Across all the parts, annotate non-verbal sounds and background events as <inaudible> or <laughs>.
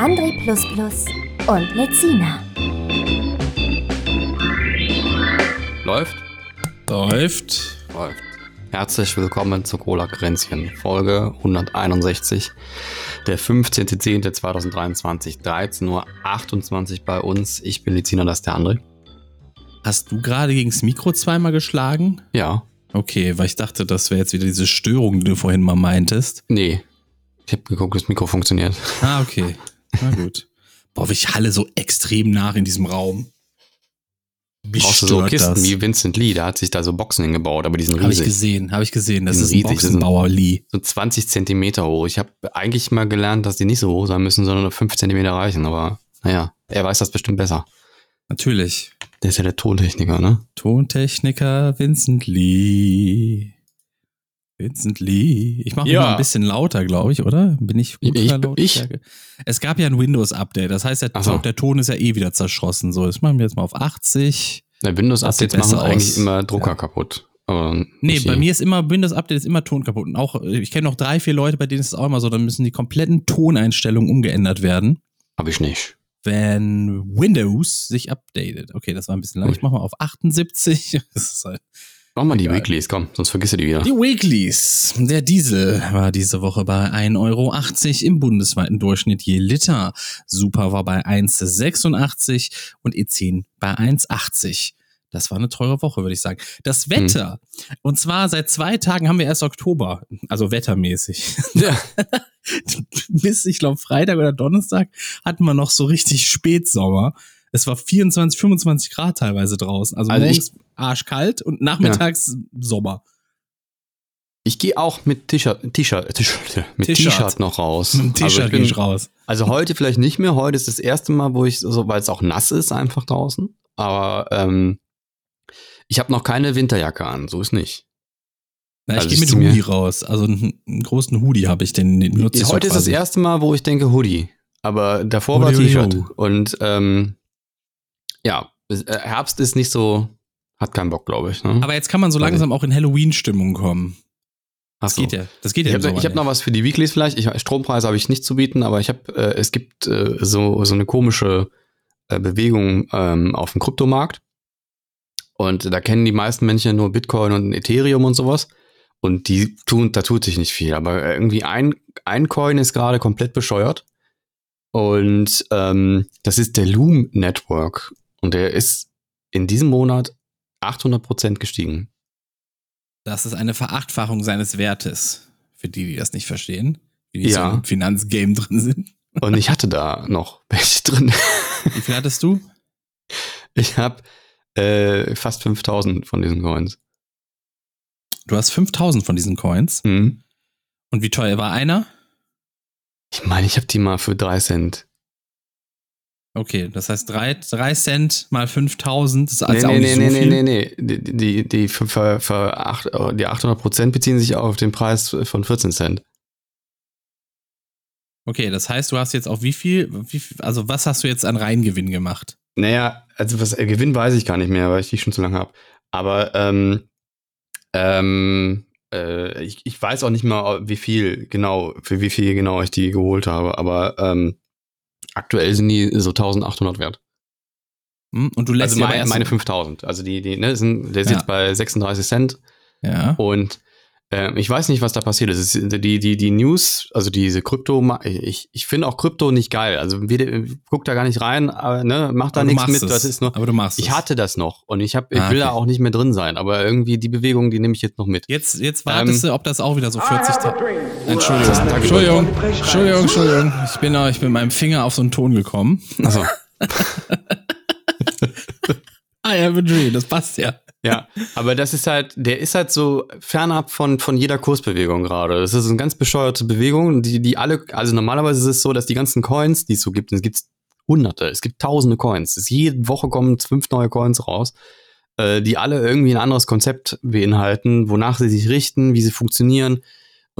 André und Lezina. Läuft? Läuft. Läuft. Herzlich willkommen zu Cola Kränzchen, Folge 161, der 15.10.2023, 13.28 Uhr bei uns. Ich bin Lezina, das ist der André. Hast du gerade gegen das Mikro zweimal geschlagen? Ja. Okay, weil ich dachte, das wäre jetzt wieder diese Störung, die du vorhin mal meintest. Nee. Ich habe geguckt, das Mikro funktioniert. Ah, okay. Na gut. Boah, ich halle so extrem nach in diesem Raum. Mich Brauchst du so Kisten das. wie Vincent Lee, da hat sich da so Boxen hingebaut, aber die sind riesig. Habe ich gesehen, habe ich gesehen. Das ist ein Boxenbauer Lee. So 20 Zentimeter hoch. Ich habe eigentlich mal gelernt, dass die nicht so hoch sein müssen, sondern nur 5 Zentimeter reichen, aber naja, er weiß das bestimmt besser. Natürlich. Der ist ja der Tontechniker, ne? Tontechniker Vincent Lee. Vincent Lee. Ich mache ja. mal ein bisschen lauter, glaube ich, oder? Bin ich gut ich, ich? Es gab ja ein Windows-Update. Das heißt, der, so. der, Ton ist ja eh wieder zerschossen. So, das machen wir jetzt mal auf 80. Ja, Windows-Updates machen aus. eigentlich immer Drucker ja. kaputt. Aber nee, bei mir ist immer Windows-Update ist immer Ton kaputt. Und auch, ich kenne noch drei, vier Leute, bei denen ist es auch immer so, dann müssen die kompletten Toneinstellungen umgeändert werden. Habe ich nicht. Wenn Windows sich updatet. Okay, das war ein bisschen lang. Ich mache mal auf 78. <laughs> Das ist halt Mach mal die Egal. Weeklies, komm, sonst vergisst du die wieder. Die Weeklies. Der Diesel war diese Woche bei 1,80 Euro im bundesweiten Durchschnitt je Liter. Super war bei 1,86 und E10 bei 1,80. Das war eine teure Woche, würde ich sagen. Das hm. Wetter. Hm. Und zwar seit zwei Tagen haben wir erst Oktober. Also wettermäßig. Ja. <laughs> Bis, ich glaube, Freitag oder Donnerstag hatten wir noch so richtig Spätsommer. Es war 24, 25 Grad teilweise draußen. Also, also morgens arschkalt und nachmittags ja. Sommer. Ich gehe auch mit T-Shirt, T-Shirt, mit T-Shirt noch raus. Mit T-Shirt also gehe ich raus. Also heute vielleicht nicht mehr. Heute ist das erste Mal, wo ich so, weil es auch nass ist einfach draußen. Aber ähm, ich habe noch keine Winterjacke an. So ist nicht. Na, ich also gehe mit Hoodie raus. Also einen, einen großen Hoodie habe ich, den, den nutze ich Heute ist das erste Mal, wo ich denke Hoodie. Aber davor Hoodie, war T-Shirt. Und ähm, ja, äh, Herbst ist nicht so, hat keinen Bock, glaube ich. Ne? Aber jetzt kann man so langsam auch in Halloween-Stimmung kommen. Das so. geht ja. Das geht ja. Ich habe hab noch was für die Weeklies vielleicht. Ich, Strompreise habe ich nicht zu bieten, aber ich habe, äh, es gibt äh, so so eine komische äh, Bewegung ähm, auf dem Kryptomarkt. Und da kennen die meisten Menschen nur Bitcoin und Ethereum und sowas. Und die tun, da tut sich nicht viel. Aber irgendwie ein, ein Coin ist gerade komplett bescheuert. Und ähm, das ist der Loom Network. Und der ist in diesem Monat 800 Prozent gestiegen. Das ist eine Verachtfachung seines Wertes. Für die, die das nicht verstehen. Die, die ja. so im Finanzgame drin sind. Und ich hatte da noch <laughs> welche drin. Wie viel hattest du? Ich habe äh, fast 5000 von diesen Coins. Du hast 5000 von diesen Coins? Mhm. Und wie teuer war einer? Ich meine, ich habe die mal für 3 Cent Okay, das heißt 3, 3 Cent mal 5000 ist also nee, auch nee, nicht nee, so nee, viel. Nee, nee, nee, die, die, die, für, für 8, die 800 Prozent beziehen sich auf den Preis von 14 Cent. Okay, das heißt, du hast jetzt auf wie viel, wie also was hast du jetzt an Reingewinn gemacht? Naja, also was äh, Gewinn weiß ich gar nicht mehr, weil ich die schon zu lange habe. Aber ähm, ähm, äh, ich, ich weiß auch nicht mal, wie viel genau, für wie viel genau ich die geholt habe. Aber ähm, Aktuell sind die so 1800 wert. Hm, und du lässt also meine, meine 5000. Also die, die ne, sind, der ist ja. jetzt bei 36 Cent. Ja. Und äh, ich weiß nicht, was da passiert ist. Die, die, die News, also diese Krypto, ich, ich finde auch Krypto nicht geil. Also guck da gar nicht rein, aber, ne, mach da nichts mit. Es. Das ist nur, aber du machst Ich hatte das noch und ich, hab, ich ah, will okay. da auch nicht mehr drin sein. Aber irgendwie die Bewegung, die nehme ich jetzt noch mit. Jetzt, jetzt wartest ähm, du, ob das auch wieder so 40 Entschuldigung. Entschuldigung. Entschuldigung, Entschuldigung. Ich bin, ich bin mit meinem Finger auf so einen Ton gekommen. Achso. <laughs> I have a dream, das passt ja. Ja, aber das ist halt, der ist halt so fernab von, von jeder Kursbewegung gerade. Das ist eine ganz bescheuerte Bewegung, die, die alle, also normalerweise ist es so, dass die ganzen Coins, die es so gibt, es gibt hunderte, es gibt tausende Coins. Es, jede Woche kommen fünf neue Coins raus, äh, die alle irgendwie ein anderes Konzept beinhalten, wonach sie sich richten, wie sie funktionieren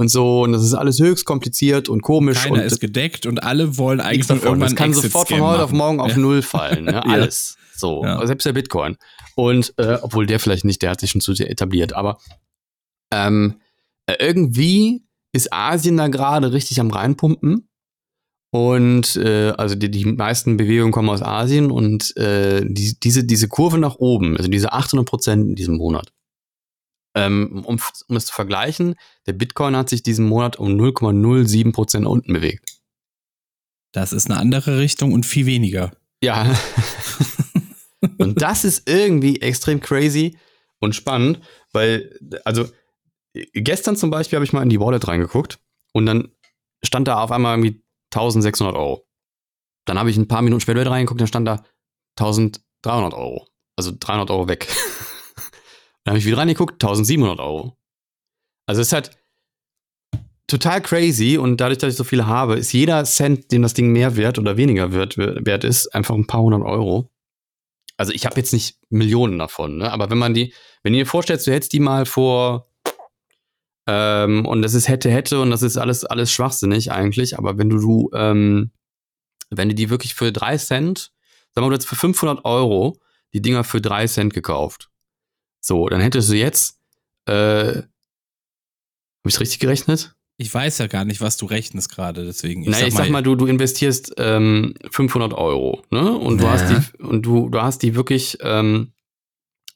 und so. Und das ist alles höchst kompliziert und komisch. Keiner und ist gedeckt und alle wollen eigentlich davon. irgendwann Das kann sofort von heute auf machen. morgen auf Ja. Null fallen. Ne? <laughs> Alles. So. Ja. Selbst der Bitcoin. Und äh, obwohl der vielleicht nicht, der hat sich schon zu sehr etabliert. Aber ähm, äh, irgendwie ist Asien da gerade richtig am reinpumpen. Und äh, also die, die meisten Bewegungen kommen aus Asien und äh, die, diese, diese Kurve nach oben, also diese 800 Prozent in diesem Monat, ähm, um, um es zu vergleichen, der Bitcoin hat sich diesen Monat um 0,07 Prozent nach unten bewegt. Das ist eine andere Richtung und viel weniger. Ja. <laughs> und das ist irgendwie extrem crazy und spannend, weil, also, gestern zum Beispiel habe ich mal in die Wallet reingeguckt und dann stand da auf einmal irgendwie 1600 Euro. Dann habe ich ein paar Minuten später wieder reingeguckt, dann stand da 1300 Euro. Also 300 Euro weg. Dann habe ich wieder reingeguckt, 1700 Euro. Also es ist halt total crazy und dadurch, dass ich so viele habe, ist jeder Cent, den das Ding mehr wert oder weniger wert, wert ist, einfach ein paar hundert Euro. Also ich habe jetzt nicht Millionen davon, ne? aber wenn man die, wenn ihr dir vorstellst, du hättest die mal vor ähm, und das ist hätte, hätte und das ist alles, alles schwachsinnig eigentlich, aber wenn du, du ähm, wenn du die wirklich für drei Cent, sagen wir mal, du hättest für 500 Euro die Dinger für drei Cent gekauft. So, dann hättest du jetzt, äh, habe ich richtig gerechnet? Ich weiß ja gar nicht, was du rechnest gerade, deswegen. Ich, naja, ich sag mal, du, du investierst ähm, 500 Euro, ne? Und du hast die, und du, du hast die wirklich ähm,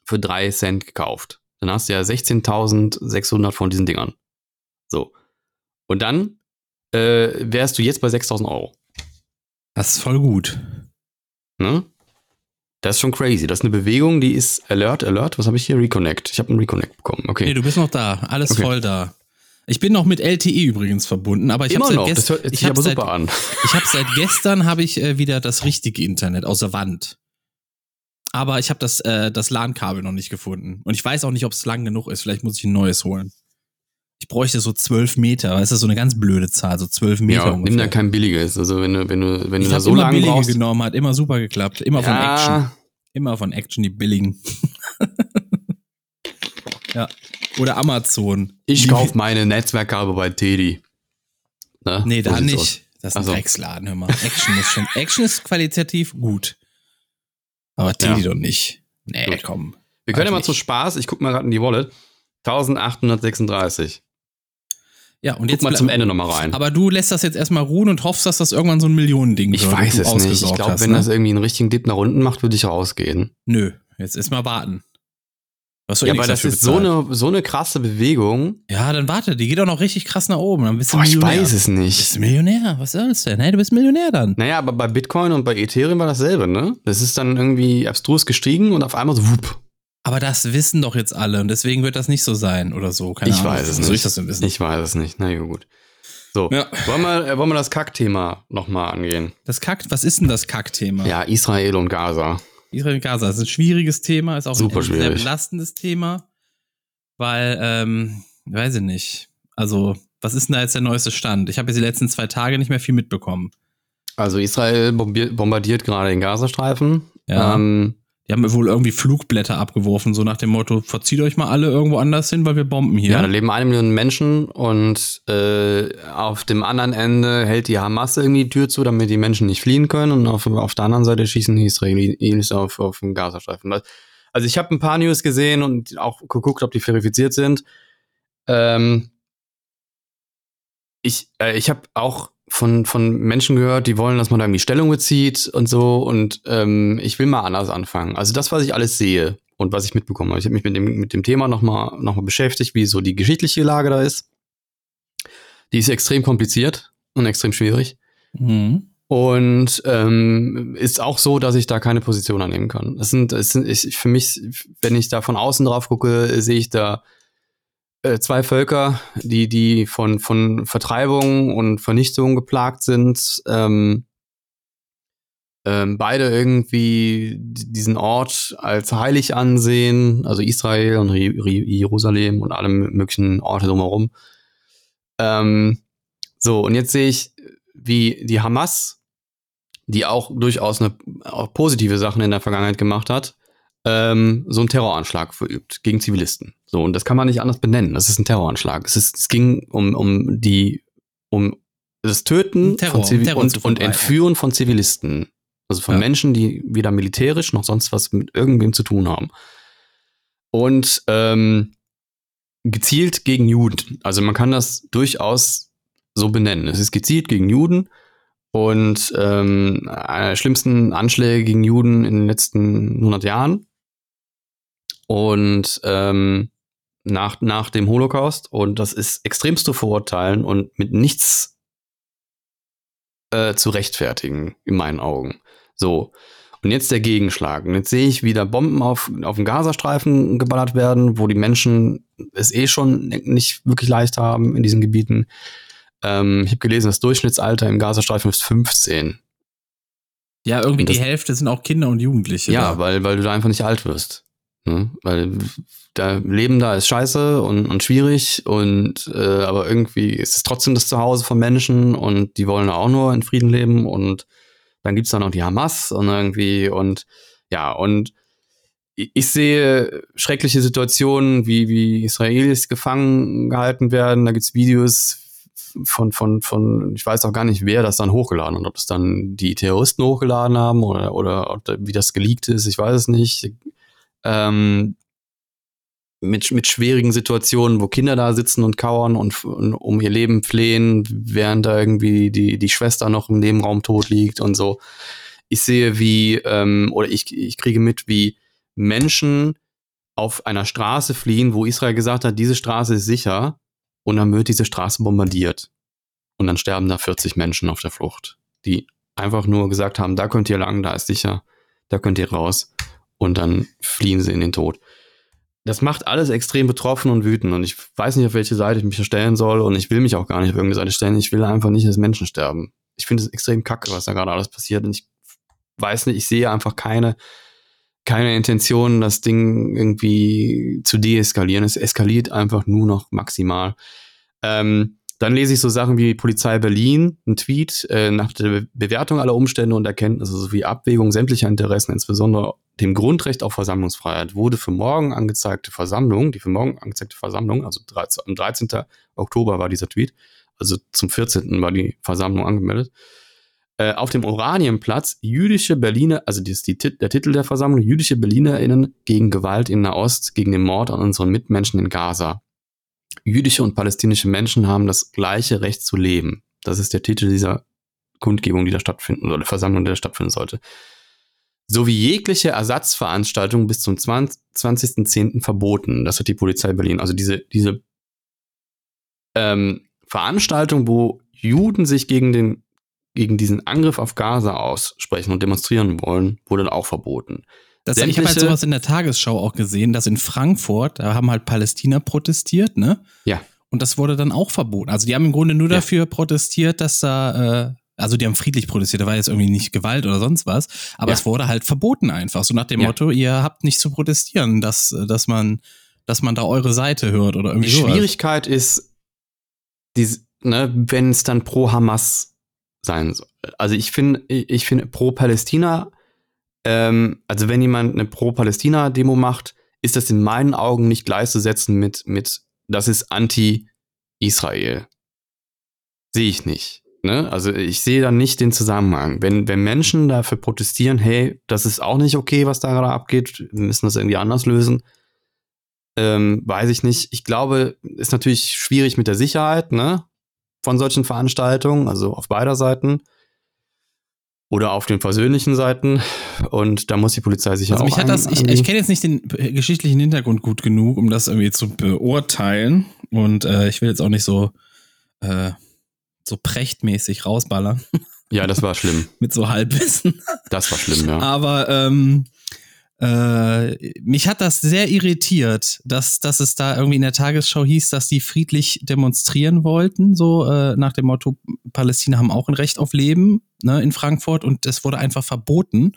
für drei Cent gekauft. Dann hast du ja 16.600 von diesen Dingern. So. Und dann äh, wärst du jetzt bei 6.000 Euro. das ist voll gut. Ne? Das ist schon crazy. Das ist eine Bewegung, die ist Alert, Alert. Was habe ich hier? Reconnect. Ich habe einen Reconnect bekommen. Okay. Nee, du bist noch da. Alles Okay. voll da. Ich bin noch mit LTE übrigens verbunden, aber ich habe seit, Das hört gest sich ich hab aber seit, an. <laughs> ich hab seit gestern habe ich äh, wieder das richtige Internet aus der Wand. Aber ich habe das, äh, das LAN-Kabel noch nicht gefunden. Und ich weiß auch nicht, ob es lang genug ist. Vielleicht muss ich ein neues holen. Ich bräuchte so 12 Meter. Das ist so eine ganz blöde Zahl, so 12 Meter Ja, nimm ungefähr. da kein billiges. Also wenn du, wenn du, wenn du ich da habe so immer lange billige brauchst. genommen, hat immer super geklappt. Immer von Action. Immer von Action, die billigen. <laughs> ja. Oder Amazon. ich kaufe meine Netzwerkkabel bei Teddy. Ne? Nee, da nicht. aus. Das ist ein so. Drecksladen, hör mal. Action ist schon, <laughs> Action ist qualitativ gut. Aber Teddy Ja. doch nicht. Nee, Gut. komm. Wir können ja mal Weiß zu nicht. Spaß, ich guck mal gerade in die Wallet. 1836. Ja, und Guck jetzt mal zum Ende nochmal rein. Aber du lässt das jetzt erstmal ruhen und hoffst, dass das irgendwann so ein Millionending ich wird, und weiß es nicht. Ich glaube, wenn ne? das irgendwie einen richtigen Dip nach unten macht, würde ich rausgehen. Nö, jetzt erstmal warten. Was Ja, aber das ist so eine, so eine krasse Bewegung. Ja, dann warte, die geht auch noch richtig krass nach oben. Dann bist du Boah, ich Millionär. weiß es Bist nicht. du Millionär? Was soll's denn? Hey, du bist Millionär dann. Naja, aber bei Bitcoin und bei Ethereum war dasselbe, ne? Das ist dann irgendwie abstrus gestiegen und auf einmal so wupp. Aber das wissen doch jetzt alle und deswegen wird das nicht so sein oder so. Keine Ich Ahnung. weiß es Wie nicht. Soll ich das denn wissen? Ich weiß es nicht. Na ja, gut. So, Ja. wollen, wir, äh, wollen wir das Kackthema nochmal angehen? Das Kack, was ist denn das Kackthema? Ja, Israel und Gaza. Israel und Gaza ist ein schwieriges Thema, ist auch Super ein sehr schwierig. belastendes Thema, weil, ähm, weiß ich nicht. Also, was ist denn da jetzt der neueste Stand? Ich habe jetzt die letzten zwei Tage nicht mehr viel mitbekommen. Also Israel bombardiert gerade den Gazastreifen. Ja. Ähm, Die haben wohl irgendwie Flugblätter abgeworfen, so nach dem Motto, verzieht euch mal alle irgendwo anders hin, weil wir bomben hier. Ja, da leben eine Million Menschen und äh, auf dem anderen Ende hält die Hamas irgendwie die Tür zu, damit die Menschen nicht fliehen können und auf, auf der anderen Seite schießen die Israelis auf, auf den Gazastreifen. Also ich habe ein paar News gesehen und auch geguckt, ob die verifiziert sind. Ähm, ich äh, ich habe auch von, von Menschen gehört, die wollen, dass man da irgendwie Stellung bezieht und so. Und ähm, ich will mal anders anfangen. Also das, was ich alles sehe und was ich mitbekommen habe. Ich habe mich mit dem, mit dem Thema nochmal noch mal beschäftigt, wie so die geschichtliche Lage da ist. Die ist extrem kompliziert und extrem schwierig. Mhm. Und ähm, ist auch so, dass ich da keine Position annehmen kann. Das sind, es sind ich, für mich, wenn ich da von außen drauf gucke, sehe ich da äh, zwei Völker, die, die von, von Vertreibung und Vernichtung geplagt sind. Ähm, ähm, beide irgendwie diesen Ort als heilig ansehen, also Israel und Jerusalem und alle möglichen Orte drumherum. Ähm, so, und jetzt sehe ich, wie die Hamas, die auch durchaus eine, auch positive Sachen in der Vergangenheit gemacht hat, ähm, so einen Terroranschlag verübt gegen Zivilisten. So, und das kann man nicht anders benennen. Das ist ein Terroranschlag. Es, ist, es ging um, um die, um das Töten Terror, von Terror zu und, und. Entführen von Zivilisten. Also von Ja. Menschen, die weder militärisch noch sonst was mit irgendwem zu tun haben. Und ähm, gezielt gegen Juden. Also man kann das durchaus so benennen. Es ist gezielt gegen Juden und ähm, einer der schlimmsten Anschläge gegen Juden in den letzten 100 Jahren. Und ähm, nach, nach dem Holocaust. Und das ist extremst zu verurteilen und mit nichts äh, zu rechtfertigen, in meinen Augen. So. Und jetzt der Gegenschlag. Und jetzt sehe ich, wie da Bomben auf, auf den Gazastreifen geballert werden, wo die Menschen es eh schon nicht wirklich leicht haben in diesen Gebieten. Ähm, ich habe gelesen, das Durchschnittsalter im Gazastreifen ist 15. Ja, irgendwie das- die Hälfte sind auch Kinder und Jugendliche. Ja, da. weil, weil du da einfach nicht alt wirst. Ne? Weil da Leben da ist scheiße und, und schwierig und äh, aber irgendwie ist es trotzdem das Zuhause von Menschen und die wollen auch nur in Frieden leben und dann gibt's da noch die Hamas und irgendwie und ja, und ich sehe schreckliche Situationen, wie, wie Israelis gefangen gehalten werden. Da gibt's Videos von, von, von, ich weiß auch gar nicht, wer das dann hochgeladen hat. Ob es dann die Terroristen hochgeladen haben oder, oder wie das geleakt ist, ich weiß es nicht. Ähm, mit, mit schwierigen Situationen, wo Kinder da sitzen und kauern und, und um ihr Leben flehen, während da irgendwie die, die Schwester noch im Nebenraum tot liegt und so. Ich sehe, wie, ähm, oder ich, ich kriege mit, wie Menschen auf einer Straße fliehen, wo Israel gesagt hat, diese Straße ist sicher, und dann wird diese Straße bombardiert. Und dann sterben da 40 Menschen auf der Flucht, die einfach nur gesagt haben, da könnt ihr lang, da ist sicher, da könnt ihr raus. Und dann fliehen sie in den Tod. Das macht alles extrem betroffen und wütend. Und ich weiß nicht, auf welche Seite ich mich stellen soll. Und ich will mich auch gar nicht auf irgendeine Seite stellen. Ich will einfach nicht, dass Menschen sterben. Ich finde es extrem kacke, was da gerade alles passiert. Und ich weiß nicht, ich sehe einfach keine, keine Intention, das Ding irgendwie zu deeskalieren. Es eskaliert einfach nur noch maximal. Ähm, dann lese ich so Sachen wie Polizei Berlin, ein Tweet äh, nach der Be Bewertung aller Umstände und Erkenntnisse sowie Abwägung sämtlicher Interessen, insbesondere dem Grundrecht auf Versammlungsfreiheit, wurde für morgen angezeigte Versammlung, die für morgen angezeigte Versammlung, also 13, am 13. Oktober war dieser Tweet, also zum 14. war die Versammlung angemeldet, äh, auf dem Oranienplatz jüdische Berliner, also das die, der Titel der Versammlung, jüdische BerlinerInnen gegen Gewalt in Nahost, gegen den Mord an unseren Mitmenschen in Gaza. Jüdische und palästinische Menschen haben das gleiche Recht zu leben. Das ist der Titel dieser Kundgebung, die da stattfinden, der Versammlung, die da stattfinden sollte. Sowie jegliche Ersatzveranstaltung bis zum 20 20.10. verboten. Das hat die Polizei Berlin. Also diese, diese ähm, Veranstaltung, wo Juden sich gegen den gegen diesen Angriff auf Gaza aussprechen und demonstrieren wollen, wurde auch verboten. Das, ich habe halt sowas in der Tagesschau auch gesehen, dass in Frankfurt, da haben halt Palästina protestiert, ne? Ja. Und das wurde dann auch verboten. Also die haben im Grunde nur Ja. dafür protestiert, dass da, äh, also die haben friedlich protestiert, da war jetzt irgendwie nicht Gewalt oder sonst was, aber Ja. es wurde halt verboten einfach. So nach dem Ja. Motto, ihr habt nicht zu protestieren, dass, dass man, dass man da eure Seite hört oder irgendwie Die sowas. Schwierigkeit ist, dies- ne, wenn es dann pro Hamas sein soll. Also ich finde, ich finde pro Palästina, ähm, also wenn jemand eine pro Palästina-Demo macht, ist das in meinen Augen nicht gleichzusetzen mit, mit das ist anti-Israel. Sehe ich nicht. Ne? Also ich sehe da nicht den Zusammenhang. Wenn, wenn Menschen dafür protestieren, hey, das ist auch nicht okay, was da gerade abgeht, wir müssen das irgendwie anders lösen, ähm, weiß ich nicht. Ich glaube, ist natürlich schwierig mit der Sicherheit, ne? Von solchen Veranstaltungen, also auf beider Seiten. Oder auf den versöhnlichen Seiten. Und da muss die Polizei sicher Also auch mich hat das, ich, ich kenne jetzt nicht den geschichtlichen Hintergrund gut genug, um das irgendwie zu beurteilen. Und äh, ich will jetzt auch nicht so, äh, so prächtmäßig rausballern Ja, das war schlimm. <laughs> mit so Halbwissen. Das war schlimm, ja. Aber ähm, Äh, mich hat das sehr irritiert, dass, dass es da irgendwie in der Tagesschau hieß, dass die friedlich demonstrieren wollten, so äh, nach dem Motto, Palästina haben auch ein Recht auf Leben ne, in Frankfurt und es wurde einfach verboten.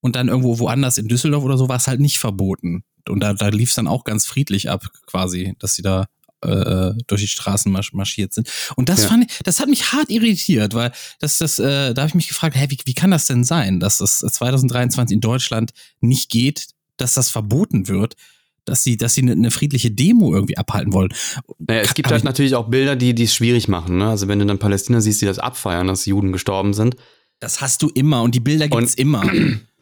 Und dann irgendwo woanders in Düsseldorf oder so war es halt nicht verboten. Und da, da lief es dann auch ganz friedlich ab, quasi, dass sie da äh, durch die Straßen marsch marschiert sind. Und das Ja. fand ich, das hat mich hart irritiert, weil das, das, äh, da habe ich mich gefragt, hä, wie, wie kann das denn sein, dass das 2023 in Deutschland nicht geht, dass das verboten wird, dass sie, dass sie eine, eine friedliche Demo irgendwie abhalten wollen. Naja, es gibt halt ich- natürlich auch Bilder, die die es schwierig machen. Ne? Also wenn du dann Palästina siehst, die das abfeiern, dass Juden gestorben sind, Das hast du immer und die Bilder gibt's Und- immer.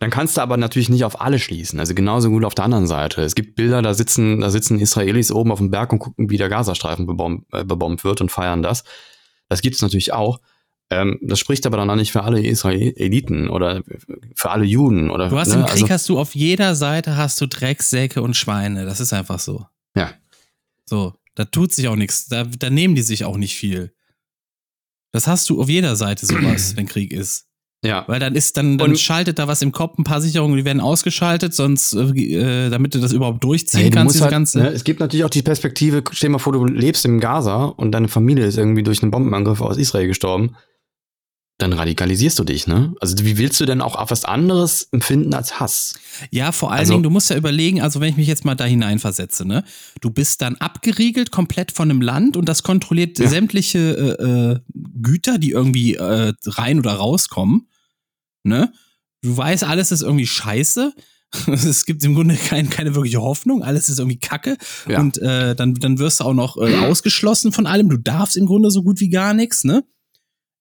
Dann kannst du aber natürlich nicht auf alle schließen. Also genauso gut auf der anderen Seite. Es gibt Bilder, da sitzen, da sitzen Israelis oben auf dem Berg und gucken, wie der Gazastreifen bebombt, äh, bebombt wird und feiern das. Das gibt es natürlich auch. Ähm, das spricht aber dann auch nicht für alle Israeliten oder für alle Juden oder. Du hast ne? im Krieg also, hast du auf jeder Seite hast du Drecksäcke und Schweine. Das ist einfach so. Ja. So, da tut sich auch nichts. Da, da nehmen die sich auch nicht viel. Das hast du auf jeder Seite sowas, <clears throat> wenn Krieg ist. Ja. Weil dann ist, dann, dann Und- schaltet da was im Kopf, ein paar Sicherungen, die werden ausgeschaltet, sonst, äh, damit du das überhaupt durchziehen Hey, kannst, halt, ganze. ne, es gibt natürlich auch die Perspektive, stell dir mal vor, du lebst im Gaza und deine Familie ist irgendwie durch einen Bombenangriff aus Israel gestorben. Dann radikalisierst du dich, ne? Also wie willst du denn auch auf was anderes empfinden als Hass? Ja, vor allen Also- Dingen, du musst ja überlegen, also wenn ich mich jetzt mal da hineinversetze, ne? Du bist dann abgeriegelt komplett von einem Land und das kontrolliert Ja. sämtliche äh, äh, Güter, die irgendwie äh, rein oder rauskommen, ne? Du weißt, alles ist irgendwie scheiße. <laughs> Es gibt im Grunde kein, keine wirkliche Hoffnung, alles ist irgendwie Kacke. Ja. Und äh, dann, dann wirst du auch noch äh, ausgeschlossen von allem. Du darfst im Grunde so gut wie gar nichts, ne?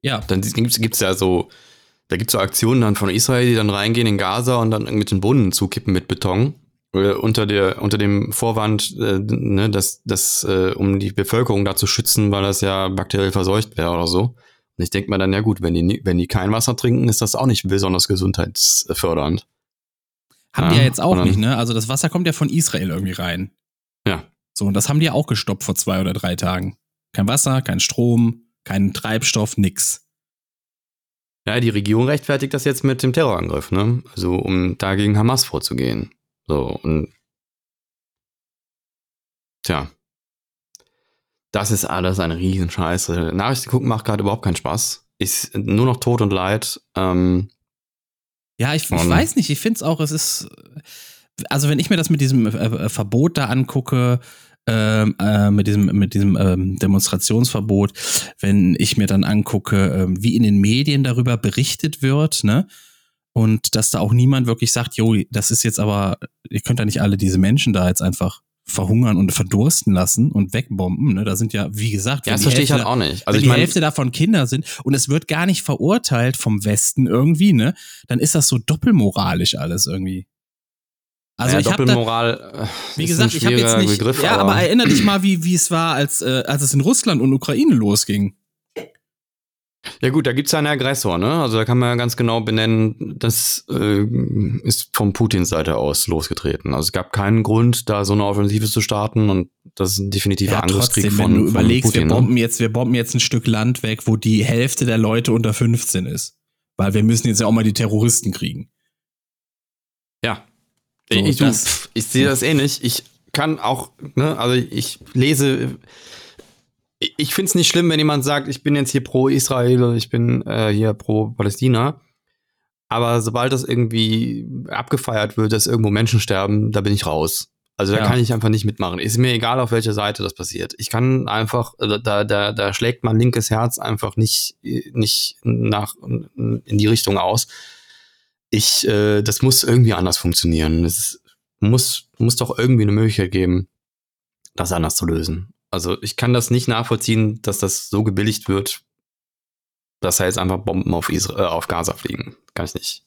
Ja. Dann gibt's, gibt's ja so, da gibt's so Aktionen dann von Israel, die dann reingehen in Gaza und dann mit den Brunnen zukippen mit Beton. Äh, unter der, unter dem Vorwand, äh, ne, dass, dass, äh, um die Bevölkerung da zu schützen, weil das ja bakteriell verseucht wäre oder so. Und ich denke mir dann, ja gut, wenn die, wenn die kein Wasser trinken, ist das auch nicht besonders gesundheitsfördernd. Haben Ja, die ja jetzt auch dann- nicht, ne? Also das Wasser kommt ja von Israel irgendwie rein. Ja. So, und das haben die ja auch gestoppt vor zwei oder drei Tagen. Kein Wasser, kein Strom, kein Treibstoff, nix. Ja, die Regierung rechtfertigt das jetzt mit dem Terrorangriff, ne? Also um dagegen Hamas vorzugehen. So, und tja. Das ist alles eine Riesenscheiße. Nachrichten gucken macht gerade überhaupt keinen Spaß. Ist nur noch Tod und Leid. Ähm, Ja, ich, ich weiß nicht, ich finde es auch, es ist, also wenn ich mir das mit diesem äh, äh, Verbot da angucke, ähm, äh, mit diesem, mit diesem ähm, Demonstrationsverbot, wenn ich mir dann angucke, ähm, wie in den Medien darüber berichtet wird, ne? Und dass da auch niemand wirklich sagt, jo, das ist jetzt aber, ihr könnt ja nicht alle diese Menschen da jetzt einfach verhungern und verdursten lassen und wegbomben, ne? Da sind ja, wie gesagt, ja, wenn das die verstehe ich Hälfte halt auch nicht. wenn Also ich die Hälfte davon Kinder sind und es wird gar nicht verurteilt vom Westen irgendwie, ne? Dann ist das so doppelmoralisch alles irgendwie. Also ja, ich habe da, Doppelmoral, äh, wie gesagt, ich habe jetzt nicht, Begriff, ja, aber, erinnere dich mal, wie wie es war, als äh, als es in Russland und Ukraine losging. Ja gut, da gibt's ja einen Aggressor, ne? Also da kann man ja ganz genau benennen, das äh, ist von Putins Seite aus losgetreten. Also es gab keinen Grund, da so eine Offensive zu starten und das ist ein definitiver Ja, Angriffskrieg trotzdem, von, wenn du von überlegst, Putin. wir ne? bomben jetzt, wir bomben jetzt ein Stück Land weg, wo die Hälfte der Leute unter 15 ist, weil wir müssen jetzt ja auch mal die Terroristen kriegen. Ja. So, ich, pff, ich sehe das ähnlich. Ich kann auch, ne, also ich lese. Ich, finde es nicht schlimm, wenn jemand sagt, ich bin jetzt hier pro Israel oder ich bin äh, hier pro Palästina. Aber sobald das irgendwie abgefeiert wird, dass irgendwo Menschen sterben, da bin ich raus. Also da Ja. kann ich einfach nicht mitmachen. Ist mir egal, auf welcher Seite das passiert. Ich kann einfach, äh, da, da, da schlägt mein linkes Herz einfach nicht, nicht nach in die Richtung aus ich, äh, das muss irgendwie anders funktionieren. Es muss, muss doch irgendwie eine Möglichkeit geben, das anders zu lösen. Also ich kann das nicht nachvollziehen, dass das so gebilligt wird, dass da jetzt einfach Bomben auf, Isra äh, auf Gaza fliegen. Kann ich nicht.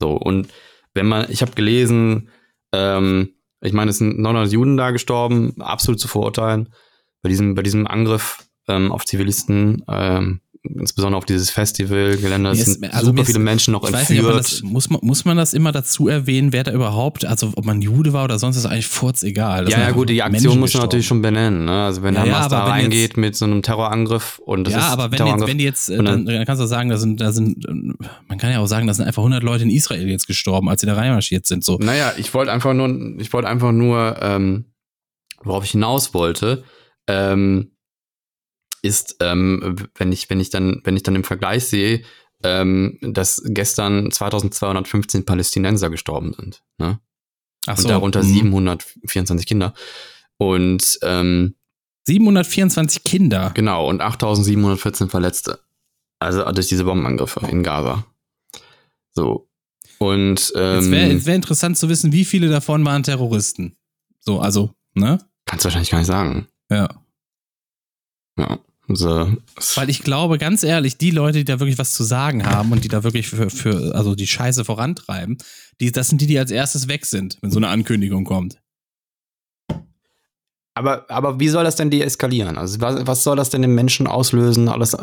So, und wenn man, ich habe gelesen, ähm, ich meine, es sind 900 Juden da gestorben, absolut zu verurteilen. Bei diesem, bei diesem Angriff ähm, auf Zivilisten, ähm, insbesondere auf dieses Festivalgelände, Mir es ist- sind also super viele Menschen noch weiß nicht, man entführt. das, muss, man, muss man das immer dazu erwähnen, wer da überhaupt, also ob man Jude war oder sonst, ist eigentlich furzegal. Das ja, ja, gut, die Menschen Aktion muss man natürlich schon benennen. Ne? Also wenn Ja, ja, Hamas da reingeht jetzt- mit so einem Terrorangriff und das ja, ist aber wenn jetzt, wenn die jetzt, äh, dann, dann- dann kannst du sagen, da sind, da sind, äh, man kann ja auch sagen, da sind einfach 100 Leute in Israel jetzt gestorben, als sie da reinmarschiert sind. So. Naja, ich wollte einfach nur, ich wollte einfach nur, ähm, worauf ich hinaus wollte, ähm, ist, ähm, wenn ich, wenn ich dann, wenn ich dann im Vergleich sehe, ähm, dass gestern 2215 Palästinenser gestorben sind, ne? Ach und darunter mhm. 724 Kinder. Und ähm, 724 Kinder. genau, und 8714 Verletzte. Also durch diese Bombenangriffe in Gaza. So. Und ähm, Jetzt wäre wär interessant zu wissen, wie viele davon waren Terroristen. So, also, ne? kannst du wahrscheinlich gar nicht sagen. Ja. Ja. Es- Weil ich glaube, ganz ehrlich, die Leute, die da wirklich was zu sagen haben und die da wirklich für, für also die Scheiße vorantreiben, die, das sind die, die als erstes weg sind, wenn so eine Ankündigung kommt. Aber, aber wie soll das denn deeskalieren? Also was, was soll das denn den Menschen auslösen, alles äh,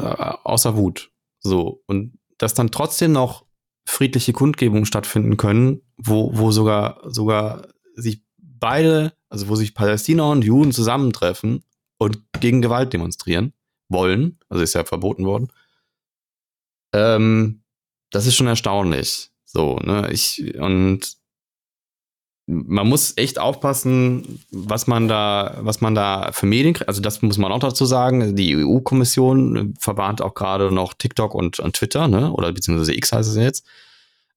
außer Wut? So. Und dass dann trotzdem noch friedliche Kundgebungen stattfinden können, wo, wo sogar, sogar sich beide, also wo sich Palästina und Juden zusammentreffen und gegen Gewalt demonstrieren wollen, also ist ja verboten worden. Ähm, das ist schon erstaunlich. So, ne? Ich, und man muss echt aufpassen, was man da, was man da für Medien kriegt. Also das muss man auch dazu sagen. Die EU-Kommission verwarnt auch gerade noch TikTok und, und Twitter, ne? Oder beziehungsweise X heißt es jetzt.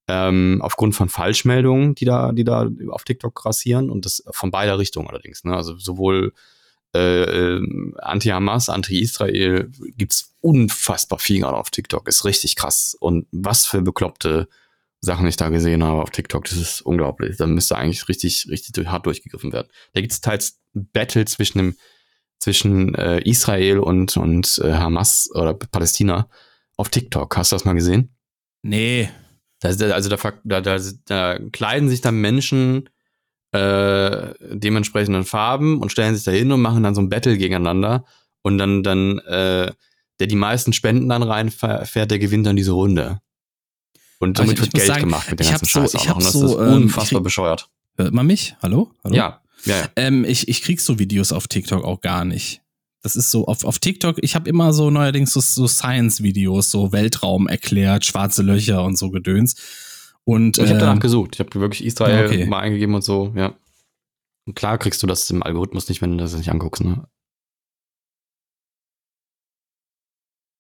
Ähm, aufgrund von Falschmeldungen, die da, die da auf TikTok grassieren und das von beider Richtungen allerdings. Ne? Also sowohl äh, äh, Anti-Hamas, Anti-Israel gibt's unfassbar viel gerade auf TikTok. Ist richtig krass. Und was für bekloppte Sachen ich da gesehen habe auf TikTok, das ist unglaublich. Da müsste eigentlich richtig, richtig hart durchgegriffen werden. Da gibt es teils Battle zwischen dem, zwischen äh, Israel und, und äh, Hamas oder Palästina auf TikTok. Hast du das mal gesehen? Nee. Da, ist- also da, da, da, da kleiden sich dann Menschen äh, dementsprechenden Farben und stellen sich da hin und machen dann so ein Battle gegeneinander. Und dann, dann, äh, der die meisten Spenden dann reinfährt, der gewinnt dann diese Runde. Und somit ich wird Geld sagen, gemacht mit ich ganzen hab so- auch noch. Das so, ist ähm, unfassbar krieg- bescheuert. Hört man mich? Hallo? Hallo? Ja, ja, ja. Ähm, ich, ich krieg so Videos auf TikTok auch gar nicht. Das ist so, auf, auf TikTok, ich habe immer so neuerdings so, so Science-Videos, so Weltraum erklärt, schwarze Löcher und so Gedöns. Und Ich habe danach ähm, gesucht. Ich habe wirklich Israel Ja, okay. mal eingegeben und so, ja. Und klar kriegst du das im Algorithmus nicht, wenn du das nicht anguckst, ne?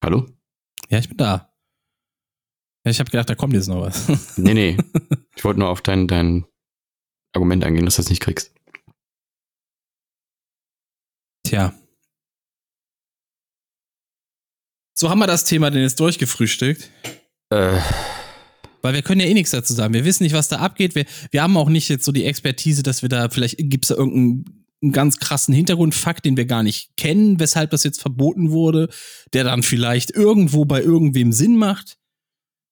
Hallo? ja, ich bin da. Ich habe gedacht, da kommt jetzt noch was. <laughs> Nee, nee. ich wollte nur auf dein, dein Argument eingehen, dass du das nicht kriegst. Tja. So haben wir das Thema denn jetzt durchgefrühstückt. Äh, Weil wir können ja eh nichts dazu sagen. Wir wissen nicht, was da abgeht. Wir, wir haben auch nicht jetzt so die Expertise, dass wir da, vielleicht gibt's da irgendeinen einen ganz krassen Hintergrundfakt, den wir gar nicht kennen, weshalb das jetzt verboten wurde, der dann vielleicht irgendwo bei irgendwem Sinn macht.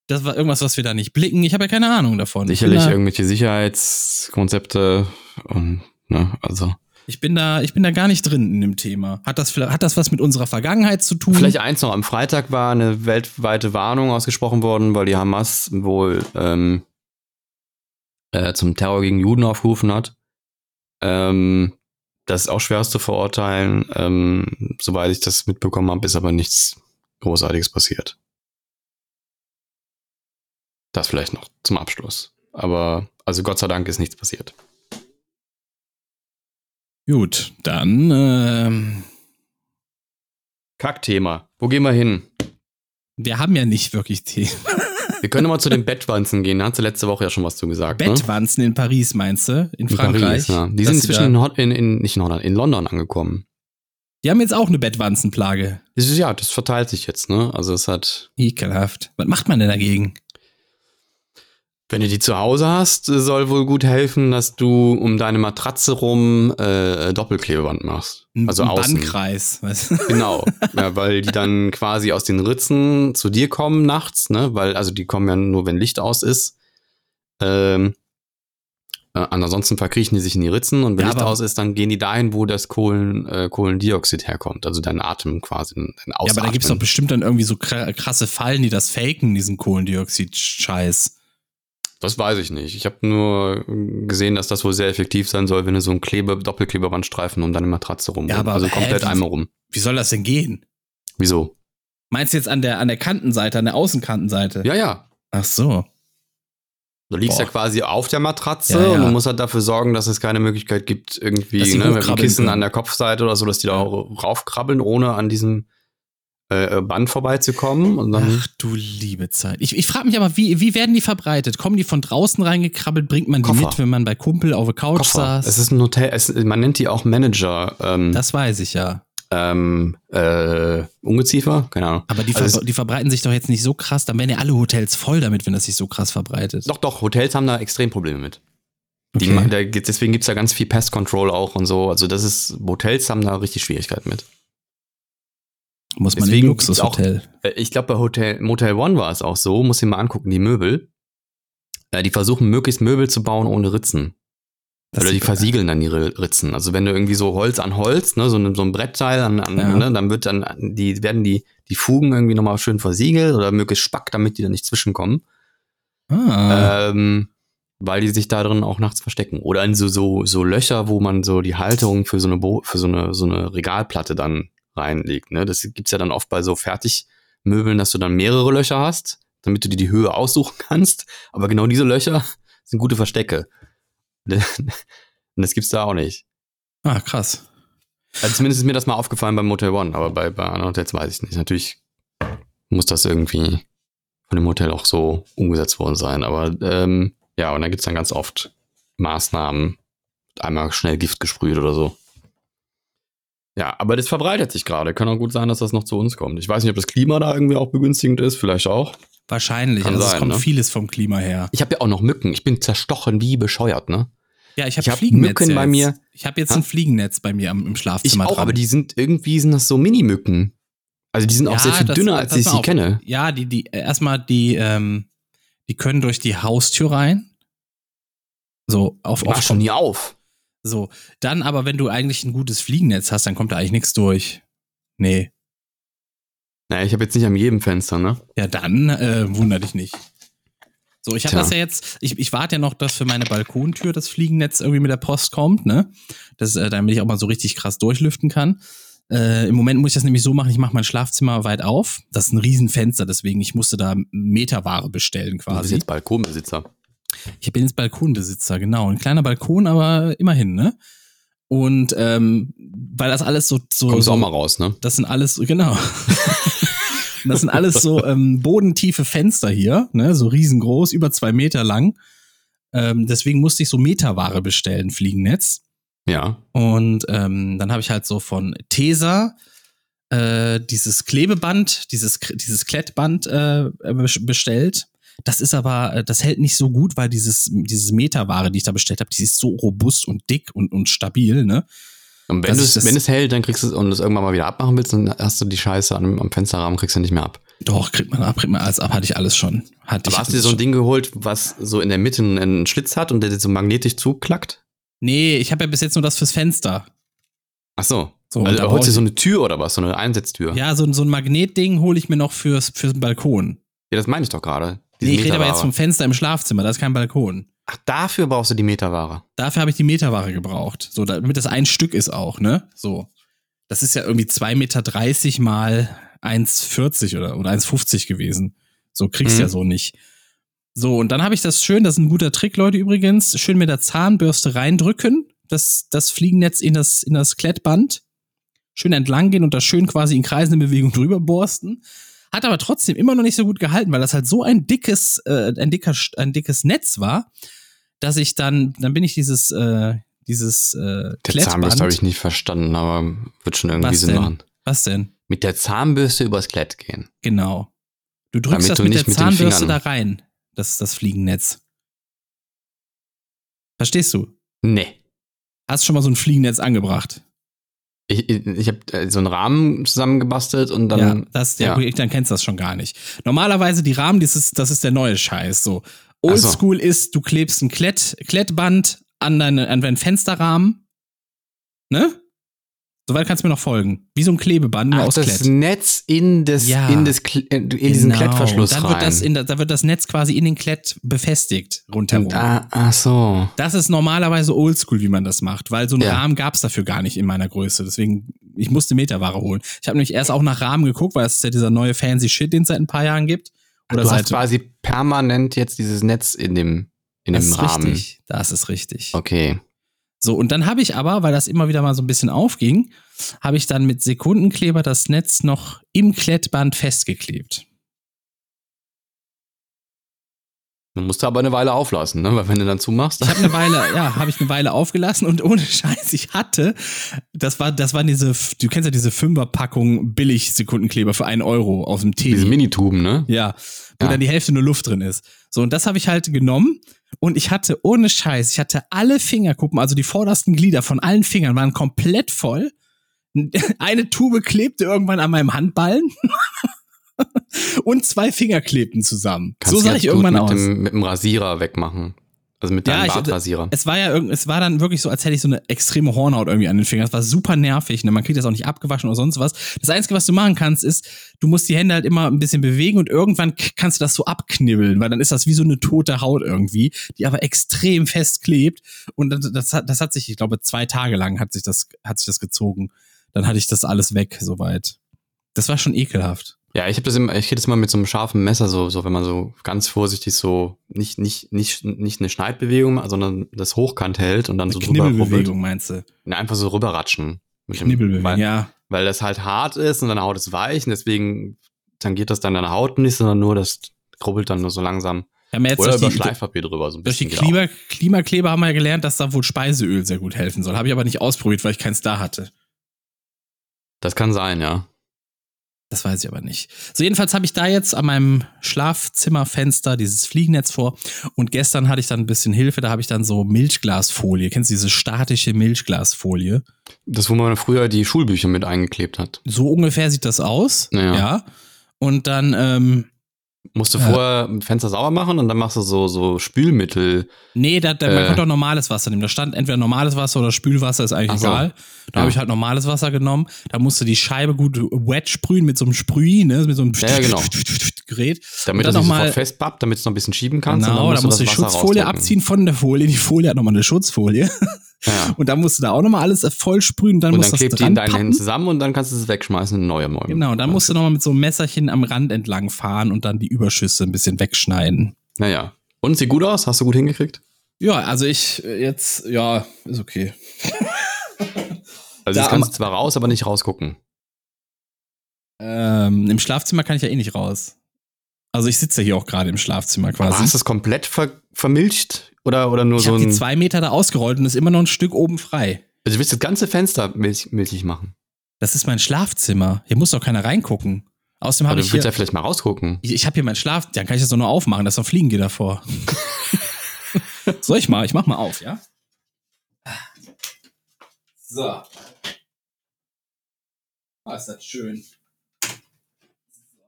Das war irgendwas, was wir da nicht blicken. Ich habe ja keine Ahnung davon. sicherlich irgendwelche Sicherheitskonzepte und, ne, also. Ich bin da, ich bin da gar nicht drin in dem Thema. Hat das, hat das was mit unserer Vergangenheit zu tun? Vielleicht eins noch, am Freitag war eine weltweite Warnung ausgesprochen worden, weil die Hamas wohl ähm, äh, zum Terror gegen Juden aufgerufen hat. Ähm, das ist auch schwer zu verurteilen. Ähm, soweit ich das mitbekommen habe, ist aber nichts Großartiges passiert. Das vielleicht noch zum Abschluss. Aber, also Gott sei Dank ist nichts passiert. Gut, dann ähm, Kackthema. Wo gehen wir hin? wir haben ja nicht wirklich Themen. Wir können mal zu den Bettwanzen gehen. Da hast du letzte Woche ja schon was zu gesagt. ne? Bettwanzen in Paris, meinst du? In In Frankreich? Paris, ja. Die sind inzwischen in, in, in, nicht in Holland, in London angekommen. Die haben jetzt auch eine Bettwanzenplage. Das ist, ja, das verteilt sich jetzt, ne? Also es hat, Ekelhaft. Was macht man denn dagegen? Wenn du die zu Hause hast, soll wohl gut helfen, dass du um deine Matratze rum äh, Doppelklebeband machst. Also ein außen. Bandkreis. Weißt du? <laughs> Genau, ja, weil die dann quasi aus den Ritzen zu dir kommen nachts, ne? Weil, also die kommen ja nur, wenn Licht aus ist. Ähm, Äh, ansonsten verkriechen die sich in die Ritzen und wenn Ja, Licht aus ist, dann gehen die dahin, wo das Kohlen, äh, Kohlendioxid herkommt. Also dein Atem quasi, dein Ja, Ausatmen. aber da gibt's doch bestimmt dann irgendwie so kra- krasse Fallen, die das faken, diesen Kohlendioxid-Scheiß. Das weiß ich nicht. Ich habe nur gesehen, dass das wohl sehr effektiv sein soll, wenn du so einen Klebe, Doppelklebebandstreifen um deine Matratze rum. Ja, aber also hä, komplett wie- einmal rum. Wie soll das denn gehen? Wieso? Meinst du jetzt an der, an der Kantenseite, an der Außenkantenseite? Ja, ja. Ach so. Du liegst Boah. ja quasi auf der Matratze Ja, ja. und du musst halt dafür sorgen, dass es keine Möglichkeit gibt, irgendwie ne, mit dem Kissen können. an der Kopfseite oder so, dass die da raufkrabbeln, ohne an diesem äh, Band vorbeizukommen. Und dann Ach du liebe Zeit. Ich, ich frage mich aber, wie, wie werden die verbreitet? Kommen die von draußen reingekrabbelt? Bringt man die Koffer. mit, wenn man bei Kumpel auf der Couch Koffer. saß? Es ist ein Hotel, es, man nennt die auch Manager. Ähm, das weiß ich ja. ähm, äh, Ungeziefer? Keine Ahnung. Aber die, Also ver die verbreiten sich doch jetzt nicht so krass. Dann wären ja alle Hotels voll damit, wenn das sich so krass verbreitet. Doch, doch, Hotels haben da extrem Probleme mit. Okay. da, deswegen gibt's da ganz viel Pest Control auch und so. Also das ist, Hotels haben da richtig Schwierigkeiten mit. Muss man in deswegen ein Luxushotel. Äh, Ich glaube, bei Hotel, Motel One war es auch so, muss ich mal angucken, die Möbel. Äh, die versuchen möglichst Möbel zu bauen ohne Ritzen. Das Oder die versiegeln dann ihre Ritzen. Also wenn du irgendwie so Holz an Holz, ne, so, ein- so ein Brettteil an, an Ja. ne, dann wird dann, die werden die, die Fugen irgendwie nochmal schön versiegelt oder möglichst Spack, damit die da nicht zwischenkommen. Ah, Ähm, weil die sich da drin auch nachts verstecken. Oder in so, so, so Löcher, wo man so die Halterung für so eine, Bo für so eine, so eine Regalplatte dann reinlegt. Ne? Das gibt's ja dann oft bei so Fertigmöbeln, dass du dann mehrere Löcher hast, damit du dir die Höhe aussuchen <laughs> kannst. Aber genau diese Löcher <laughs> sind gute Verstecke. <laughs> Und das gibt's da auch nicht. ah, krass. Also zumindest ist mir das mal aufgefallen beim Motel One, aber bei, bei anderen Hotels weiß ich nicht. Natürlich muss das irgendwie von dem Hotel auch so umgesetzt worden sein. Aber ähm, ja, und da gibt's dann ganz oft Maßnahmen, einmal schnell Gift gesprüht oder so. Ja, aber das verbreitet sich gerade. Kann auch gut sein, dass das noch zu uns kommt. Ich weiß nicht, ob das Klima da irgendwie auch begünstigend ist, vielleicht auch. Wahrscheinlich. Kann also es sein, kommt ne? vieles vom Klima her. Ich habe ja auch noch Mücken. Ich bin zerstochen wie bescheuert, ne? Ja, ich habe Ich hab Fliegennetz Mücken ja bei jetzt. mir. Ich habe jetzt Ha? ein Fliegennetz bei mir im Ich Schlafzimmer auch, dran. aber die sind irgendwie sind das so Mini-Mücken. Also die sind auch Ja, sehr viel das- dünner, als ich sie auf. kenne. Ja, die, die, erstmal die, ähm, die können durch die Haustür rein. So, auf, Mach schon nie auf. So, dann aber, wenn du eigentlich ein gutes Fliegennetz hast, dann kommt da eigentlich nichts durch. Nee. Naja, ich habe jetzt nicht an jedem Fenster, ne? Ja, dann äh, wunder dich nicht. So, ich habe das ja jetzt, ich, ich warte ja noch, dass für meine Balkontür das Fliegennetz irgendwie mit der Post kommt, ne? Das, äh, damit ich auch mal so richtig krass durchlüften kann. Äh, Im Moment muss ich das nämlich so machen, ich mache mein Schlafzimmer weit auf. Das ist ein Riesenfenster, deswegen ich musste da Meterware bestellen Du bist quasi. jetzt Balkonbesitzer. Ich bin jetzt Balkonbesitzer, genau. Ein kleiner Balkon, aber immerhin, ne? Und ähm, weil das alles so, so, Kommst so auch mal raus, ne? das sind alles, genau. <laughs> Das sind alles so ähm, bodentiefe Fenster hier, ne, so riesengroß, über zwei Meter lang. Ähm, deswegen musste ich so Meterware bestellen, Fliegennetz. Ja. Und ähm, dann habe ich halt so von Tesa äh, dieses Klebeband, dieses, dieses Klettband äh, bes- bestellt. Das ist aber, äh, das hält nicht so gut, weil dieses, dieses Meterware, die ich da bestellt habe, die ist so robust und dick und, und stabil, ne? Und wenn, es, wenn es hält, dann kriegst du es und es irgendwann mal wieder abmachen willst, dann hast du die Scheiße am, am Fensterrahmen, kriegst du nicht mehr ab. Doch, kriegt man ab, kriegt man alles ab, hatte ich alles schon. Hatte ich Aber hast du dir so ein schon. Ding geholt, was so in der Mitte einen Schlitz hat und der so magnetisch zuklackt? Nee, ich habe ja bis jetzt nur das fürs Fenster. Ach so. So, also holst du so eine Tür oder was? So eine Einsetztür? Ja, so, so ein Magnetding hole ich mir noch fürs, fürs Balkon. Ja, das meine ich doch gerade. Nee, ich rede aber jetzt vom Fenster im Schlafzimmer, das ist kein Balkon. Ach, dafür brauchst du die Meterware. Dafür habe ich die Meterware gebraucht. So, damit das ein Stück ist auch, ne? So. Das ist ja irgendwie 2,30 Meter mal 1,40 oder, oder 1,50 gewesen. So kriegst Mhm. ja so nicht. So, und dann habe ich das schön, das ist ein guter Trick, Leute, übrigens, schön mit der Zahnbürste reindrücken, das, das Fliegennetz in das, in das Klettband. Schön entlang gehen und da schön quasi in kreisende Bewegung drüber borsten. Hat aber trotzdem immer noch nicht so gut gehalten, weil das halt so ein dickes, äh, ein dicker, ein dickes Netz war, dass ich dann, dann bin ich dieses, äh, dieses äh, Der Klettband. Zahnbürste habe ich nicht verstanden, aber wird schon irgendwie Was Sinn denn? machen. Was denn? Mit der Zahnbürste übers Klett gehen. Genau. Du drückst Damit das du mit der mit Zahnbürste da rein. Das ist das Fliegennetz. Verstehst du? Nee. Hast schon mal so ein Fliegennetz angebracht? Ich, ich, habe äh, so einen Rahmen zusammengebastelt und dann. ja, das, ja, ja. dann kennst du das schon gar nicht. Normalerweise die Rahmen, das ist, das ist der neue Scheiß. So. Ach so. Oldschool ist, du klebst ein Klett, Klettband an, deine, an deinen Fensterrahmen. Ne? Soweit kannst du mir noch folgen. Wie so ein Klebeband, nur Ach, aus das Klett. Netz in, das, Ja. in, das, Kle- in diesen Genau. Klettverschluss Dann rein. wird, das in, der- da wird das Netz quasi in den Klett befestigt, rundherum. Und, ah, ach so. Das ist normalerweise oldschool, wie man das macht, weil so einen Ja. Rahmen gab's dafür gar nicht in meiner Größe. Deswegen, ich musste Meterware holen. Ich habe nämlich erst auch nach Rahmen geguckt, weil es ist ja dieser neue fancy Shit, den es seit ein paar Jahren gibt. Oder du seit hast quasi permanent jetzt dieses Netz in dem, in das dem ist Rahmen. richtig. Das ist richtig. Okay. So, und dann habe ich aber, weil das immer wieder mal so ein bisschen aufging, habe ich dann mit Sekundenkleber das Netz noch im Klettband festgeklebt. Dann musst du aber eine Weile auflassen, ne? Weil wenn du dann zumachst. Ich habe eine Weile, ja, habe ich eine Weile aufgelassen und ohne <laughs> Scheiß, ich hatte, das war, das waren diese, du kennst ja diese Fünferpackung billig Sekundenkleber für einen Euro aus dem Tee. Diese Minituben, ne? Ja, wo Ja. dann die Hälfte nur Luft drin ist. So, und das habe ich halt genommen und ich hatte ohne Scheiß, ich hatte alle Fingerkuppen, also die vordersten Glieder von allen Fingern waren komplett voll. <laughs> Eine Tube klebte irgendwann an meinem Handballen <laughs> und zwei Finger klebten zusammen. Kannst so sah ich irgendwann mit aus. Dem, mit dem Rasierer wegmachen. Also mit deinem Ja, Bartrasierer. Es war ja es war dann wirklich so, als hätte ich so eine extreme Hornhaut irgendwie an den Fingern. Das war super nervig. Ne? Man kriegt das auch nicht abgewaschen oder sonst was. Das Einzige, was du machen kannst, ist, du musst die Hände halt immer ein bisschen bewegen und irgendwann kannst du das so abknibbeln, weil dann ist das wie so eine tote Haut irgendwie, die aber extrem fest klebt. Und das, das, hat, das hat sich, ich glaube, zwei Tage lang hat sich das, hat sich das gezogen. Dann hatte ich das alles weg, soweit. Das war schon ekelhaft. Ja, ich habe das immer, ich gehe das mal mit so einem scharfen Messer, so, so wenn man so ganz vorsichtig so nicht, nicht, nicht, nicht eine Schneidbewegung sondern das hochkant hält und dann so drüber. Knibbelbewegung, meinst du? Ne, einfach so rüberratschen. Knibbelbewegung, weil, ja. weil das halt hart ist und deine Haut ist weich und deswegen tangiert das dann deine Haut nicht, sondern nur das rubbelt dann nur so langsam. Haben ja jetzt Oder durch über die, Schleifpapier drüber, so ein Durch die bisschen. geht auch. Klima Klimakleber haben wir ja gelernt, dass da wohl Speiseöl sehr gut helfen soll. Habe ich aber nicht ausprobiert, weil ich keins da hatte. Das kann sein, ja. Das weiß ich aber nicht. So, jedenfalls habe ich da jetzt an meinem Schlafzimmerfenster dieses Fliegennetz vor. Und gestern hatte ich dann ein bisschen Hilfe. Da habe ich dann so Milchglasfolie. Kennst du diese statische Milchglasfolie? Das, wo man früher die Schulbücher mit eingeklebt hat. So ungefähr sieht das aus. Ja. ja. Und dann, ähm, Musst du Ja. vorher ein Fenster sauber machen und dann machst du so, so Spülmittel. nee, da, da, man Äh. konnte auch normales Wasser nehmen. Da stand entweder normales Wasser oder Spülwasser, ist eigentlich so. egal. Da Ja. habe ich halt normales Wasser genommen. Da musst du die Scheibe gut wet sprühen mit so einem Sprüh, ne? mit so einem Ja, genau. Gerät. Damit das dann nicht noch mal- sofort festpappt, damit es noch ein bisschen schieben kannst. Genau, da musst du die Schutzfolie abziehen von der Folie. Die Folie hat nochmal eine Schutzfolie. Ja. Und dann musst du da auch nochmal alles voll sprühen. Dann Und musst dann klebt die in deinen Händen zusammen und dann kannst du es wegschmeißen und neue Mäume. Genau, dann musst du nochmal mit so einem Messerchen am Rand entlang fahren und dann die Überschüsse ein bisschen wegschneiden. Naja. Und sieht gut aus? Hast du gut hingekriegt? Ja, also ich jetzt, ja, ist okay. Also Da jetzt kannst du zwar raus, aber nicht rausgucken. Ähm, Im Schlafzimmer kann ich ja eh nicht raus. Also ich sitze ja hier auch gerade im Schlafzimmer Aber quasi. hast du es komplett ver vermilcht? Oder, oder nur ich so habe ein. die zwei Meter da ausgerollt und ist immer noch ein Stück oben frei. Also du willst das ganze Fenster milch, milchig machen. Das ist mein Schlafzimmer. Hier muss doch keiner reingucken. Außerdem habe du ich willst hier, ja vielleicht mal rausgucken. ich, ich habe hier mein Schlaf, dann kann ich das doch nur aufmachen, dass noch Fliegen geht davor. <laughs> Soll ich mal? Ich mach mal auf, ja? So. Ah, ist das schön.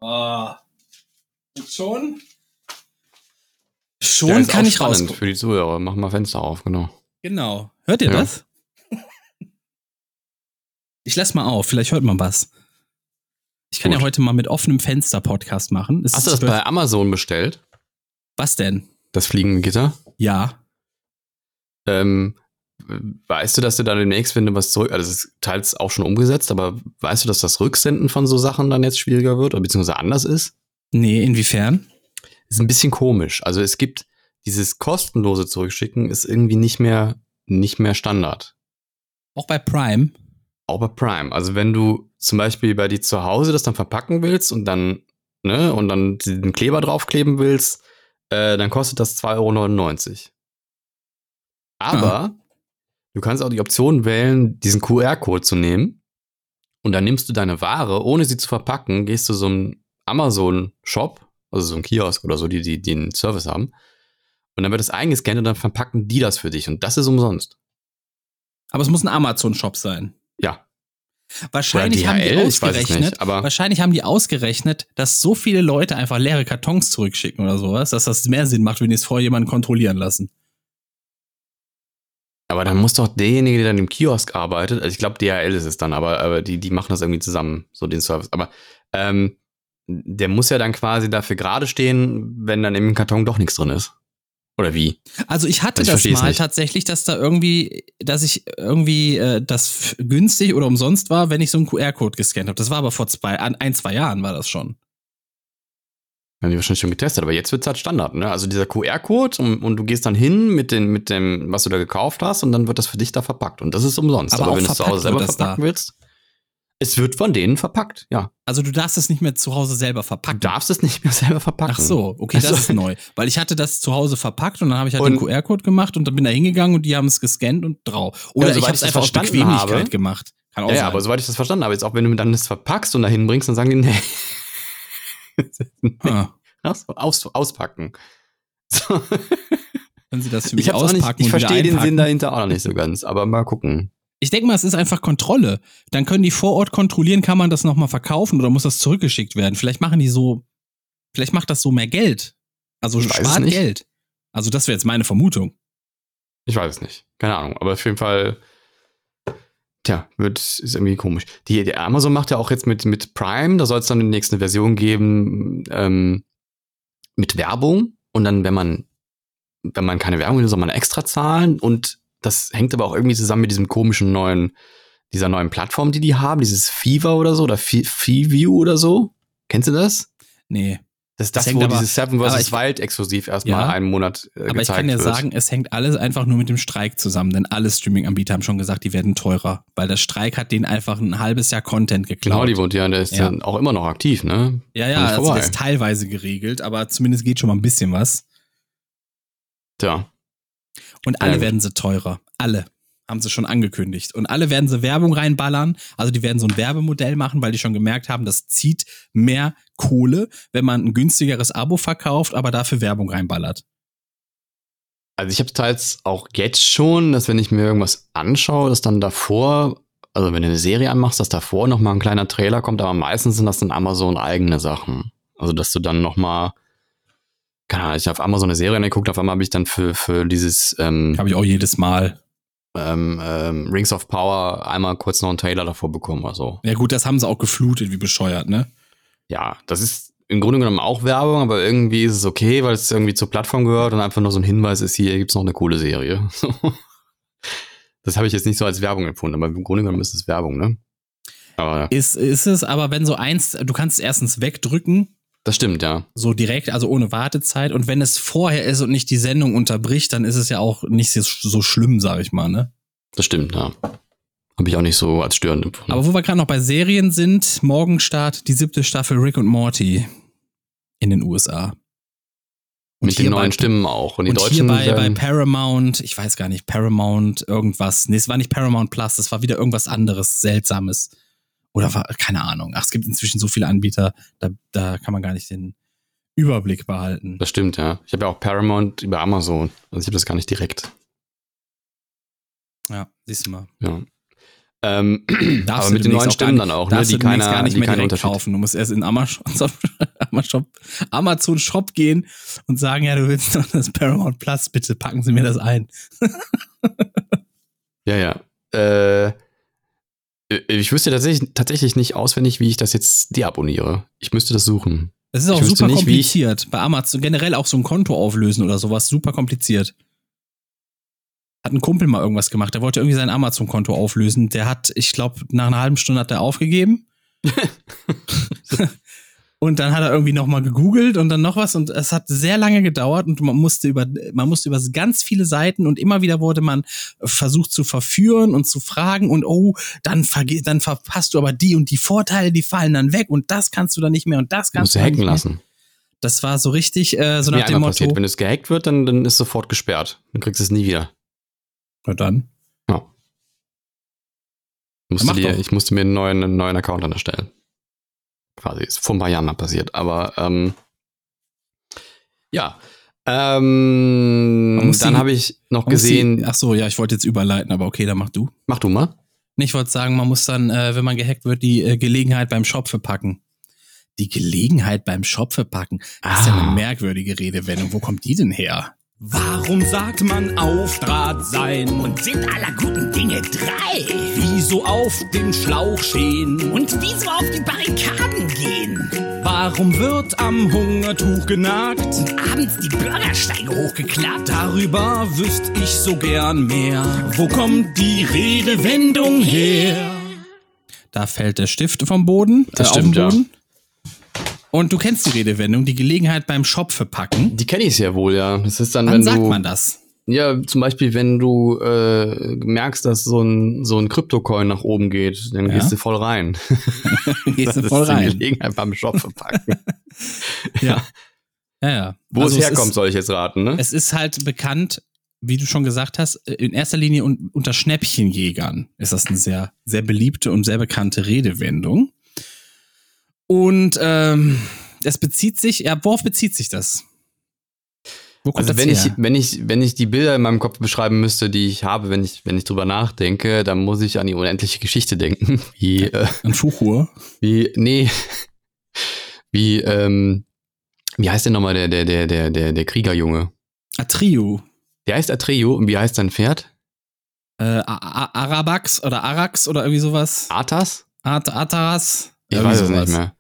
So. Und schon? Schon Ja, kann ich rausgucken. Für die Zuhörer. Mach mal Fenster auf, genau. Genau. Hört ihr Ja. das? Ich lass mal auf, vielleicht hört man was. Ich kann Gut. ja heute mal mit offenem Fenster Podcast machen. Es Hast du das bei Amazon bestellt? was denn? Das fliegende Gitter? Ja. Ähm, weißt du, dass du da demnächst, wenn du was zurück, also das ist teils auch schon umgesetzt, aber weißt du, dass das Rücksenden von so Sachen dann jetzt schwieriger wird oder beziehungsweise anders ist? Nee, inwiefern? Ist ein bisschen komisch. Also es gibt dieses kostenlose Zurückschicken ist irgendwie nicht mehr, nicht mehr Standard. Auch bei Prime. Auch bei Prime. Also wenn du zum Beispiel bei dir zu Hause das dann verpacken willst und dann, ne, und dann den Kleber draufkleben willst, äh, dann kostet das 2,99 Euro. Aber du kannst auch die Option wählen, diesen QR-Code zu nehmen. Und dann nimmst du deine Ware, ohne sie zu verpacken, gehst du so einem Amazon-Shop, also so ein Kiosk oder so, die, die, einen Service haben. Und dann wird das eingescannt und dann verpacken die das für dich. Und das ist umsonst. Aber es muss ein Amazon-Shop sein. Ja. Wahrscheinlich Oder haben die DHL, ausgerechnet, nicht, aber- wahrscheinlich haben die ausgerechnet, dass so viele Leute einfach leere Kartons zurückschicken oder sowas, dass das mehr Sinn macht, wenn die es vorher jemanden kontrollieren lassen. Aber dann muss doch derjenige, der dann im Kiosk arbeitet, also ich glaube DHL ist es dann, aber, aber die, die machen das irgendwie zusammen, so den Service. Aber ähm, der muss ja dann quasi dafür gerade stehen, wenn dann im Karton doch nichts drin ist. Oder wie? Also ich hatte Ich das mal tatsächlich, dass da irgendwie, dass ich irgendwie äh, das günstig oder umsonst war, wenn ich so einen QR-Code gescannt habe. Das war aber vor zwei, an ein, zwei Jahren war das schon. Haben die wahrscheinlich schon getestet, aber jetzt wird's halt Standard, ne? Also dieser QR-Code und, und du gehst dann hin mit, den, mit dem, was du da gekauft hast und dann wird das für dich da verpackt. Und das ist umsonst. Aber Aber, auch wenn du es zu Hause selber wird verpacken willst, es wird von denen verpackt, ja. Also du darfst es nicht mehr zu Hause selber Du verpacken. darfst es nicht mehr <laughs> selber verpacken. Ach so, okay, das Also- ist neu. Weil ich hatte das zu Hause verpackt und dann habe ich halt den QR-Code gemacht und dann bin da hingegegangen und die haben es gescannt und drauf. Oder Ja, ich habe es das einfach aus Bequemlichkeit habe. gemacht. Kann auch Ja, sein. aber soweit ich das verstanden habe, jetzt auch wenn du dann das verpackst und dahin bringst, dann sagen die, <laughs> nee. Ah, Aus, aus, auspacken. So. können Sie das für mich Ich, auch nicht, auspacken ich verstehe den? Sinn dahinter auch noch nicht so ganz, aber mal gucken. Ich denke mal, es ist einfach Kontrolle. Dann können die vor Ort kontrollieren, kann man das nochmal verkaufen oder muss das zurückgeschickt werden? Vielleicht machen die so, vielleicht macht das so mehr Geld. Also Ich spart. Geld. Also das wäre jetzt meine Vermutung. Ich weiß es nicht. Keine Ahnung. Aber auf jeden Fall, tja, wird, ist irgendwie komisch. Die, die Amazon macht ja auch jetzt mit, mit Prime, da soll es dann die nächste Version geben, ähm, mit Werbung. Und dann, wenn man, wenn man keine Werbung will, soll man extra zahlen. Und das hängt aber auch irgendwie zusammen mit diesem komischen neuen, dieser neuen Plattform, die die haben, dieses Fever oder so, oder Fe- Feeview oder so. Kennst du das? Nee. Das ist Das das, wo aber- dieses Seven vs. Wild exklusiv erstmal Ja, einen Monat äh, Aber ich kann ja wird. sagen, es hängt alles einfach nur mit dem Streik zusammen, denn alle Streaming-Anbieter haben schon gesagt, die werden teurer, weil der Streik hat denen einfach ein halbes Jahr Content geklaut. Genau, die wohnt ja, der ist Ja. auch immer noch aktiv, ne? ja, ja, also das ist teilweise geregelt, aber zumindest geht schon mal ein bisschen was. Tja. Und alle Ja, werden sie teurer. Alle. Haben sie schon angekündigt. Und alle werden sie Werbung reinballern. Also die werden so ein Werbemodell machen, weil die schon gemerkt haben, das zieht mehr Kohle, wenn man ein günstigeres Abo verkauft, aber dafür Werbung reinballert. Also ich habe teils auch jetzt schon, dass wenn ich mir irgendwas anschaue, dass dann davor, also wenn du eine Serie anmachst, dass davor noch mal ein kleiner Trailer kommt, aber meistens sind das dann Amazon eigene Sachen. Also dass du dann noch mal keine Ahnung, ich habe auf Amazon eine Serie angeguckt, auf einmal habe ich dann für, für dieses ähm, Habe ich auch jedes Mal. ähm, ähm, Rings of Power einmal kurz noch einen Trailer davor bekommen oder so. Ja gut, das haben sie auch geflutet, wie bescheuert, ne? Ja, das ist im Grunde genommen auch Werbung, aber irgendwie ist es okay, weil es irgendwie zur Plattform gehört und einfach nur so ein Hinweis ist, hier gibt's noch eine coole Serie. <laughs> Das habe ich jetzt nicht so als Werbung empfunden, aber im Grunde genommen ist es Werbung, ne? Aber Ist, ist es, aber wenn so eins, du kannst es erstens wegdrücken, das stimmt, ja. so direkt, also ohne Wartezeit. Und wenn es vorher ist und nicht die Sendung unterbricht, dann ist es ja auch nicht so, schlimm, sag ich mal, ne? Das stimmt, ja. Habe ich auch nicht so als störend empfunden. Aber wo wir gerade noch bei Serien sind, morgen startet die siebte Staffel Rick und Morty in den USA. Und Mit den neuen bei- Stimmen auch. Und die und Deutschen hier bei, Paramount, ich weiß gar nicht, Paramount irgendwas. Nee, es war nicht Paramount Plus, es war wieder irgendwas anderes, Seltsames. Oder war, keine Ahnung. Ach, es gibt inzwischen so viele Anbieter, da, da kann man gar nicht den Überblick behalten. das stimmt, ja. Ich habe ja auch Paramount über Amazon. Also ich habe das gar nicht direkt. Ja, siehst du mal. Ja. Ähm, <clears throat> aber mit den neuen Stimmen dann auch, ne? Die keiner, gar nicht die mehr direkt kaufen. Du musst erst in Amazon, <laughs> Amazon, Amazon Shop gehen und sagen, ja, du willst noch das Paramount Plus, bitte packen Sie mir das ein. <laughs> Ja, ja. Äh, ich wüsste tatsächlich, tatsächlich nicht auswendig, wie ich das jetzt deabonniere. Ich müsste das suchen. Es ist auch super nicht, kompliziert. Bei Amazon generell auch so ein Konto auflösen oder sowas, super kompliziert. Hat ein Kumpel mal irgendwas gemacht. Der wollte irgendwie sein Amazon-Konto auflösen. Der hat, ich glaube, nach einer halben Stunde hat er aufgegeben. <laughs> <laughs> und dann hat er irgendwie noch mal gegoogelt und dann noch was und es hat sehr lange gedauert und man musste über man musste über ganz viele Seiten und immer wieder wurde man versucht zu verführen und zu fragen und oh dann verge dann verpasst du aber die und die Vorteile die fallen dann weg und das kannst du dann nicht mehr und das Du musst kannst du du dann hacken lassen. Das war so richtig äh, so Mir nach dem einmal Motto passiert. Wenn es gehackt wird, dann, dann ist sofort gesperrt. Dann kriegst du es nie wieder. na dann Ja. Ich musste, dir, ich musste mir einen neuen, einen neuen Account dann erstellen. Quasi. Ist vor ein paar Jahren mal passiert. Aber ähm, ja. Ähm, dann habe ich noch gesehen. die- ach so ja ich wollte jetzt überleiten aber okay dann mach du Mach du mal. Ich wollte sagen, man muss dann, äh, wenn man gehackt wird, die äh, Gelegenheit beim Schopfe packen. Die Gelegenheit beim Schopfe packen. Das ist ja Ah. eine merkwürdige Redewendung. Wo kommt die denn her? Warum sagt man auf Draht sein? Und sind aller guten Dinge drei. Wieso auf dem Schlauch stehen? Und wieso auf die Barrikaden gehen? Warum wird am Hungertuch genagt? Abends die Bürgersteige hochgeklappt. Darüber wüsste ich so gern mehr. Wo kommt die Redewendung her? Da fällt der Stift vom Boden. Das auf den stimmt, ja. Und du kennst die Redewendung, die Gelegenheit beim Schopfe packen. Die kenne ich sehr wohl, ja. Das ist dann, Wann wenn sagt du. man das? Ja, zum Beispiel, wenn du äh, merkst, dass so ein, so ein Kryptocoin nach oben geht, dann Ja. gehst du voll rein. <laughs> Gehst du voll ist die rein. Gelegenheit beim Shop verpacken. <laughs> Ja. <laughs> Ja, ja. Wo Also es es herkommt, ist- soll ich jetzt raten, ne? Es ist halt bekannt, wie du schon gesagt hast, in erster Linie un unter Schnäppchenjägern ist das eine sehr, sehr beliebte und sehr bekannte Redewendung. Und ähm, es bezieht sich, ja, worauf bezieht sich das? Wo kommt Also das wenn ich, wenn ich, wenn ich die Bilder in meinem Kopf beschreiben müsste, die ich habe, wenn ich, wenn ich drüber nachdenke, dann muss ich an die unendliche Geschichte denken. <laughs> Wie, äh, Ein Fuchur? wie, nee, <laughs> wie, ähm, wie heißt denn nochmal der, der, der, der, der, der Kriegerjunge? Atreyu. Der heißt Atreo und wie heißt sein Pferd? Äh, Arabax oder Arax oder irgendwie sowas? Arthas? At Ataras? Ich Irgendwie weiß es sowas. nicht mehr.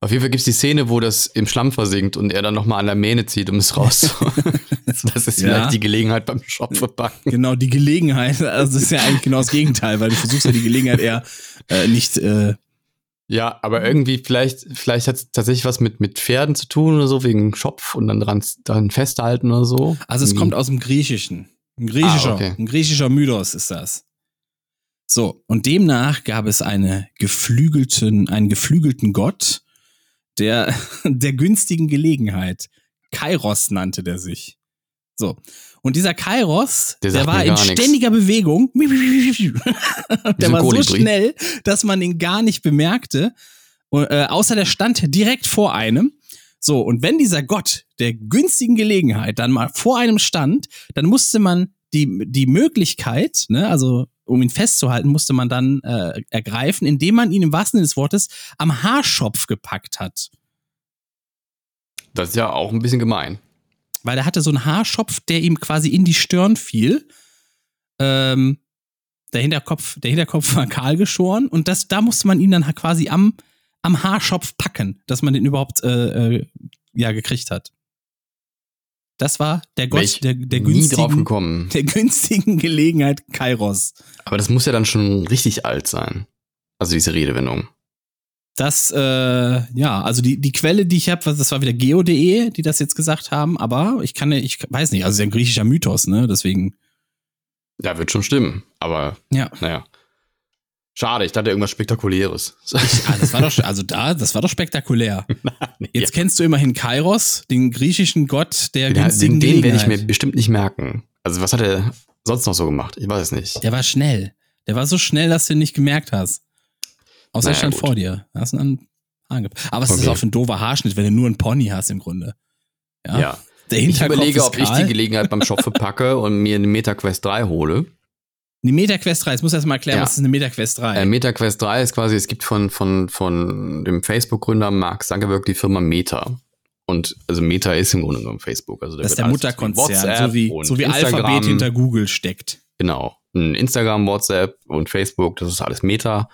Auf jeden Fall gibt es die Szene, wo das im Schlamm versinkt und er dann nochmal an der Mähne zieht, um es rauszuholen. <laughs> das ist Ja. vielleicht die Gelegenheit beim Shop verpacken. Genau, die Gelegenheit. Also das ist ja eigentlich genau das Gegenteil, weil du versuchst ja die Gelegenheit eher äh, nicht äh, Ja, aber irgendwie, vielleicht, vielleicht hat es tatsächlich was mit, mit Pferden zu tun oder so, wegen Schopf und dann dran, dran festhalten oder so. Also es Irgendwie. kommt aus dem Griechischen. Ein griechischer, Ah, okay. ein griechischer Mythos ist das. So, und demnach gab es eine geflügelten, einen geflügelten Gott, der <laughs> der günstigen Gelegenheit. Kairos nannte der sich. So. Und dieser Kairos, Der der, war in gar nix. ständiger Bewegung. <laughs> der war so schnell, dass man ihn gar nicht bemerkte. Und, äh, außer der stand direkt vor einem. So, und wenn dieser Gott der günstigen Gelegenheit dann mal vor einem stand, dann musste man die, die Möglichkeit, ne, also um ihn festzuhalten, musste man dann äh, ergreifen, indem man ihn im wahrsten Sinne des Wortes am Haarschopf gepackt hat. Das ist ja auch ein bisschen gemein. Weil er hatte so einen Haarschopf, der ihm quasi in die Stirn fiel. Ähm, der Hinterkopf, der Hinterkopf war kahl geschoren und das, da musste man ihn dann quasi am, am Haarschopf packen, dass man den überhaupt äh, äh, ja gekriegt hat. Das war der Gott der, der, günstigen, <laughs> der günstigen Gelegenheit Kairos. Aber das muss ja dann schon richtig alt sein. Also diese Redewendung. Das, äh, ja, also die, die Quelle, die ich habe, das war wieder geo.de, die das jetzt gesagt haben, aber ich kann, ich weiß nicht, also es ist ja ein griechischer Mythos, ne, deswegen, Ja, wird schon stimmen. Aber ja. naja. Schade, ich dachte irgendwas Spektakuläres. Ah, das war doch, <laughs> also da, das war doch spektakulär. <laughs> Jetzt kennst du immerhin Kairos, den griechischen Gott der Den, günstigen den, den werde ich mir bestimmt nicht merken. Also was hat er sonst noch so gemacht? Ich weiß es nicht. Der war schnell. Der war so schnell, dass du ihn nicht gemerkt hast. Außer er Naja, stand gut. vor dir. Da hast du einen Aber es ist Okay. auch für ein doofer Haarschnitt, wenn du nur einen Pony hast im Grunde. Ja. Ja. Der Ich überlege, ist ob ich die Gelegenheit beim Shop verpacke <laughs> und mir eine MetaQuest 3 hole. Die MetaQuest 3, jetzt muss ich erst mal erklären, Ja. was ist eine MetaQuest 3? Äh, MetaQuest 3 ist quasi, es gibt von, von, von dem Facebook-Gründer Mark Zuckerberg die Firma Meta. Und also Meta ist im Grunde genommen Facebook. Also da das ist der Mutterkonzern, so wie, so wie Instagram, Alphabet hinter Google steckt. Genau. Ein Instagram, WhatsApp und Facebook, das ist alles Meta.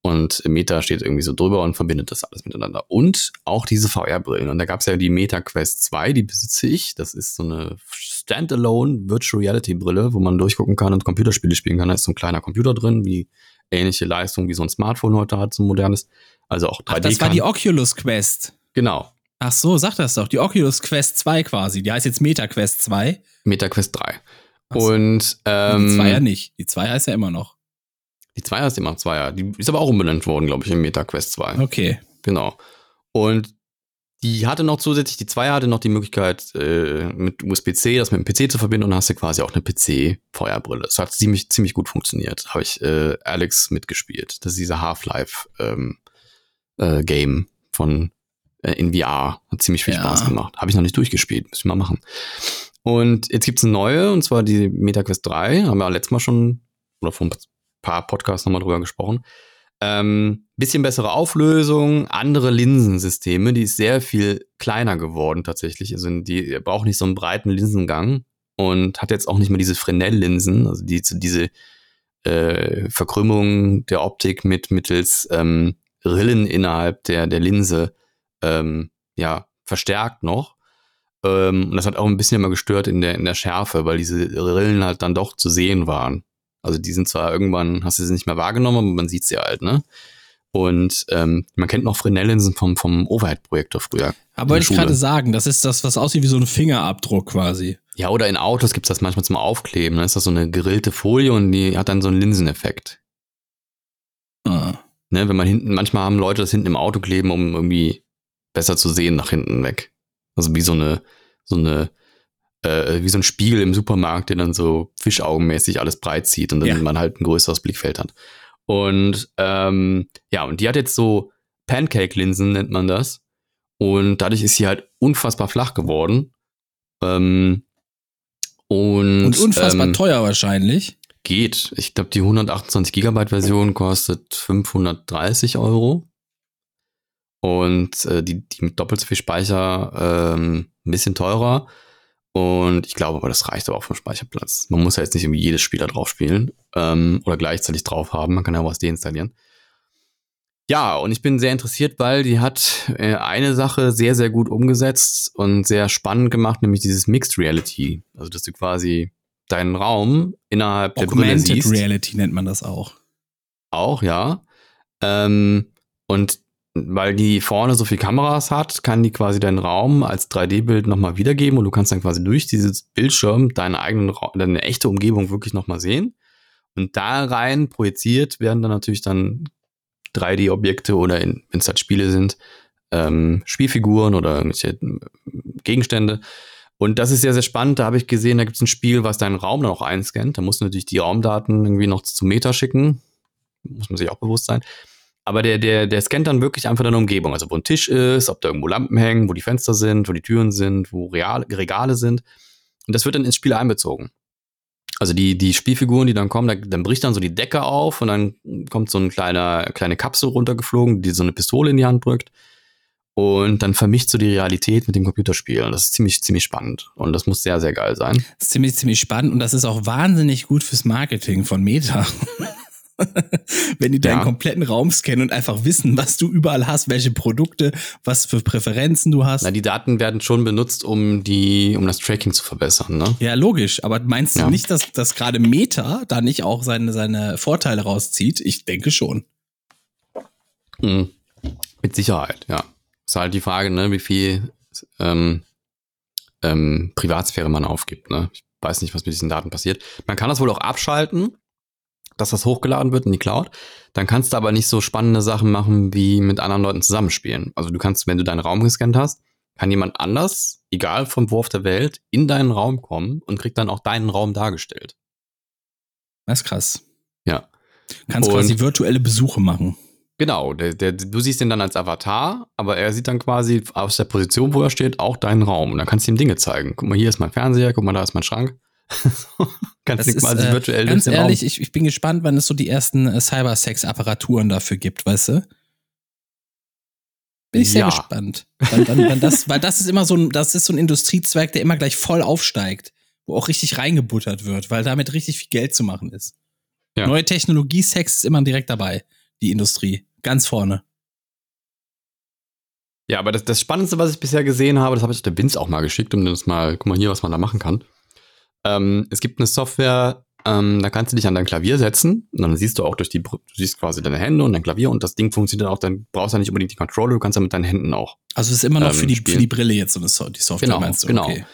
Und Meta steht irgendwie so drüber und verbindet das alles miteinander. Und auch diese VR-Brillen. Und da gab es ja die Meta Quest 2, die besitze ich. Das ist so eine Standalone Virtual Reality Brille, wo man durchgucken kann und Computerspiele spielen kann. Da ist so ein kleiner Computer drin, wie ähnliche Leistung wie so ein Smartphone heute hat, so ein modernes. Also auch 3D. Ach, das war die Oculus Quest. Genau. Ach so, sag das doch. Die Oculus Quest 2 quasi. Die heißt jetzt Meta Quest 2. Meta Quest 3. Ach so. Und ähm, die 2 ja nicht. Die 2 heißt ja immer noch. die 2 heißt immer 2 Die ist aber auch umbenannt worden, glaube ich, in Meta Quest 2. Okay. Genau. Und die hatte noch zusätzlich, die 2 hatte noch die Möglichkeit, äh, mit USB-C das mit dem PC zu verbinden und dann hast du quasi auch eine PC-Feuerbrille. Das hat ziemlich, ziemlich gut funktioniert. Habe ich äh, Alex mitgespielt. Das ist dieser Half-Life-Game äh, Game von äh, in VR. Hat ziemlich viel Ja. Spaß gemacht. Habe ich noch nicht durchgespielt. Muss ich mal machen. Und jetzt gibt's eine neue, und zwar die MetaQuest 3. Haben wir letztes Mal schon, oder vor ein paar Podcasts nochmal drüber gesprochen. Ähm, bisschen bessere Auflösung, andere Linsensysteme, die ist sehr viel kleiner geworden tatsächlich. Also die braucht nicht so einen breiten Linsengang und hat jetzt auch nicht mehr diese Fresnel-Linsen, also die, diese äh, Verkrümmung der Optik mit mittels ähm, Rillen innerhalb der, der Linse ähm, ja, verstärkt noch. Ähm, und das hat auch ein bisschen immer gestört in der, in der Schärfe, weil diese Rillen halt dann doch zu sehen waren. Also die sind zwar irgendwann, hast du sie nicht mehr wahrgenommen, aber man sieht sie halt, ne? Und ähm, man kennt noch Fresnel-Linsen vom, vom Overhead-Projektor früher. Aber wollte ich gerade sagen, das ist das, was aussieht wie so ein Fingerabdruck quasi. Ja, oder in Autos gibt's das manchmal zum Aufkleben. Da ist das so eine gerillte Folie und die hat dann so einen Linseneffekt. Ah. Ne, wenn man hinten, manchmal haben Leute das hinten im Auto kleben, um irgendwie besser zu sehen nach hinten weg. Also wie so eine, so eine, äh, wie so ein Spiegel im Supermarkt, der dann so fischaugenmäßig alles breit zieht und dann Ja. man halt ein größeres Blickfeld hat. Und ähm, ja, und die hat jetzt so Pancake-Linsen, nennt man das. Und dadurch ist sie halt unfassbar flach geworden. Ähm, und, Und unfassbar ähm, teuer wahrscheinlich. Geht. Ich glaube, die 128 Gigabyte Version kostet 530 Euro. Und äh, die, die mit doppelt so viel Speicher ähm, ein bisschen teurer. Und ich glaube aber, das reicht aber auch vom Speicherplatz. Man muss ja jetzt nicht irgendwie jedes Spiel da drauf spielen ähm, oder gleichzeitig drauf haben. Man kann ja auch was deinstallieren. Ja, und ich bin sehr interessiert, weil die hat äh, eine Sache sehr, sehr gut umgesetzt und sehr spannend gemacht, nämlich dieses Mixed Reality. Also, dass du quasi deinen Raum innerhalb der Brille Augmented siehst. Reality nennt man das auch. Auch, ja. Ähm, und weil die vorne so viele Kameras hat, kann die quasi deinen Raum als 3D-Bild nochmal wiedergeben und du kannst dann quasi durch dieses Bildschirm deinen eigenen Raum, deine echte Umgebung wirklich nochmal sehen. Und da rein projiziert werden dann natürlich dann 3D-Objekte oder wenn es halt Spiele sind, ähm, Spielfiguren oder irgendwelche äh, Gegenstände. Und das ist sehr, sehr spannend. Da habe ich gesehen, da gibt es ein Spiel, was deinen Raum dann auch einscannt. Da musst du natürlich die Raumdaten irgendwie noch zu Meta schicken. Muss man sich auch bewusst sein. Aber der, der, der scannt dann wirklich einfach deine Umgebung. Also wo ein Tisch ist, ob da irgendwo Lampen hängen, wo die Fenster sind, wo die Türen sind, wo Real, Regale sind. Und das wird dann ins Spiel einbezogen. Also die, die Spielfiguren, die dann kommen, da, dann bricht dann so die Decke auf und dann kommt so ein kleiner, kleine Kapsel runtergeflogen, die so eine Pistole in die Hand drückt. Und dann vermischt so die Realität mit dem Computerspiel. Und das ist ziemlich, ziemlich spannend. Und das muss sehr, sehr geil sein. Das ist ziemlich, ziemlich spannend und das ist auch wahnsinnig gut fürs Marketing von Meta. <laughs> <laughs> Wenn die deinen Ja. kompletten Raum scannen und einfach wissen, was du überall hast, welche Produkte, was für Präferenzen du hast. Na, die Daten werden schon benutzt, um die, um das Tracking zu verbessern, ne? Ja, logisch. Aber meinst du Ja. nicht, dass, dass gerade Meta da nicht auch seine, seine Vorteile rauszieht? Ich denke schon. Mhm. Mit Sicherheit, ja. Ist halt die Frage, ne, wie viel ähm, ähm, Privatsphäre man aufgibt. Ne? Ich weiß nicht, was mit diesen Daten passiert. Man kann das wohl auch abschalten, dass das hochgeladen wird in die Cloud. Dann kannst du aber nicht so spannende Sachen machen, wie mit anderen Leuten zusammenspielen. Also du kannst, wenn du deinen Raum gescannt hast, kann jemand anders, egal vom wo auf der Welt, in deinen Raum kommen und kriegt dann auch deinen Raum dargestellt. Das ist krass. Ja. Kannst Und- quasi virtuelle Besuche machen. Genau, der, der, du siehst ihn dann als Avatar, aber er sieht dann quasi aus der Position, wo er steht, auch deinen Raum. Und dann kannst du ihm Dinge zeigen. Guck mal, hier ist mein Fernseher, guck mal, da ist mein Schrank. Kannst Das ist, quasi äh, virtuell ganz durch den ehrlich, ich, ich bin gespannt, wann es so die ersten äh, Cybersex-Apparaturen dafür gibt, weißt du? Bin ich sehr Ja. gespannt. Wann, wann, wann das, weil das ist immer so ein, das ist so ein Industriezweig, der immer gleich voll aufsteigt, wo auch richtig reingebuttert wird, weil damit richtig viel Geld zu machen ist. Ja. Neue Technologie, Sex ist immer direkt dabei, die Industrie. Ganz vorne. Ja, aber das, das Spannendste, was ich bisher gesehen habe, das habe ich der Binz auch mal geschickt, um das mal, guck mal hier, was man da machen kann. Ähm, es gibt eine Software, ähm, da kannst du dich an dein Klavier setzen und dann siehst du auch durch die, du siehst quasi deine Hände und dein Klavier und das Ding funktioniert auch, dann brauchst du ja nicht unbedingt die Controller, du kannst ja mit deinen Händen auch. Also es ist immer noch Ähm, für, die, spielen. für die Brille jetzt so eine so die Software, Genau, meinst du? genau. Okay.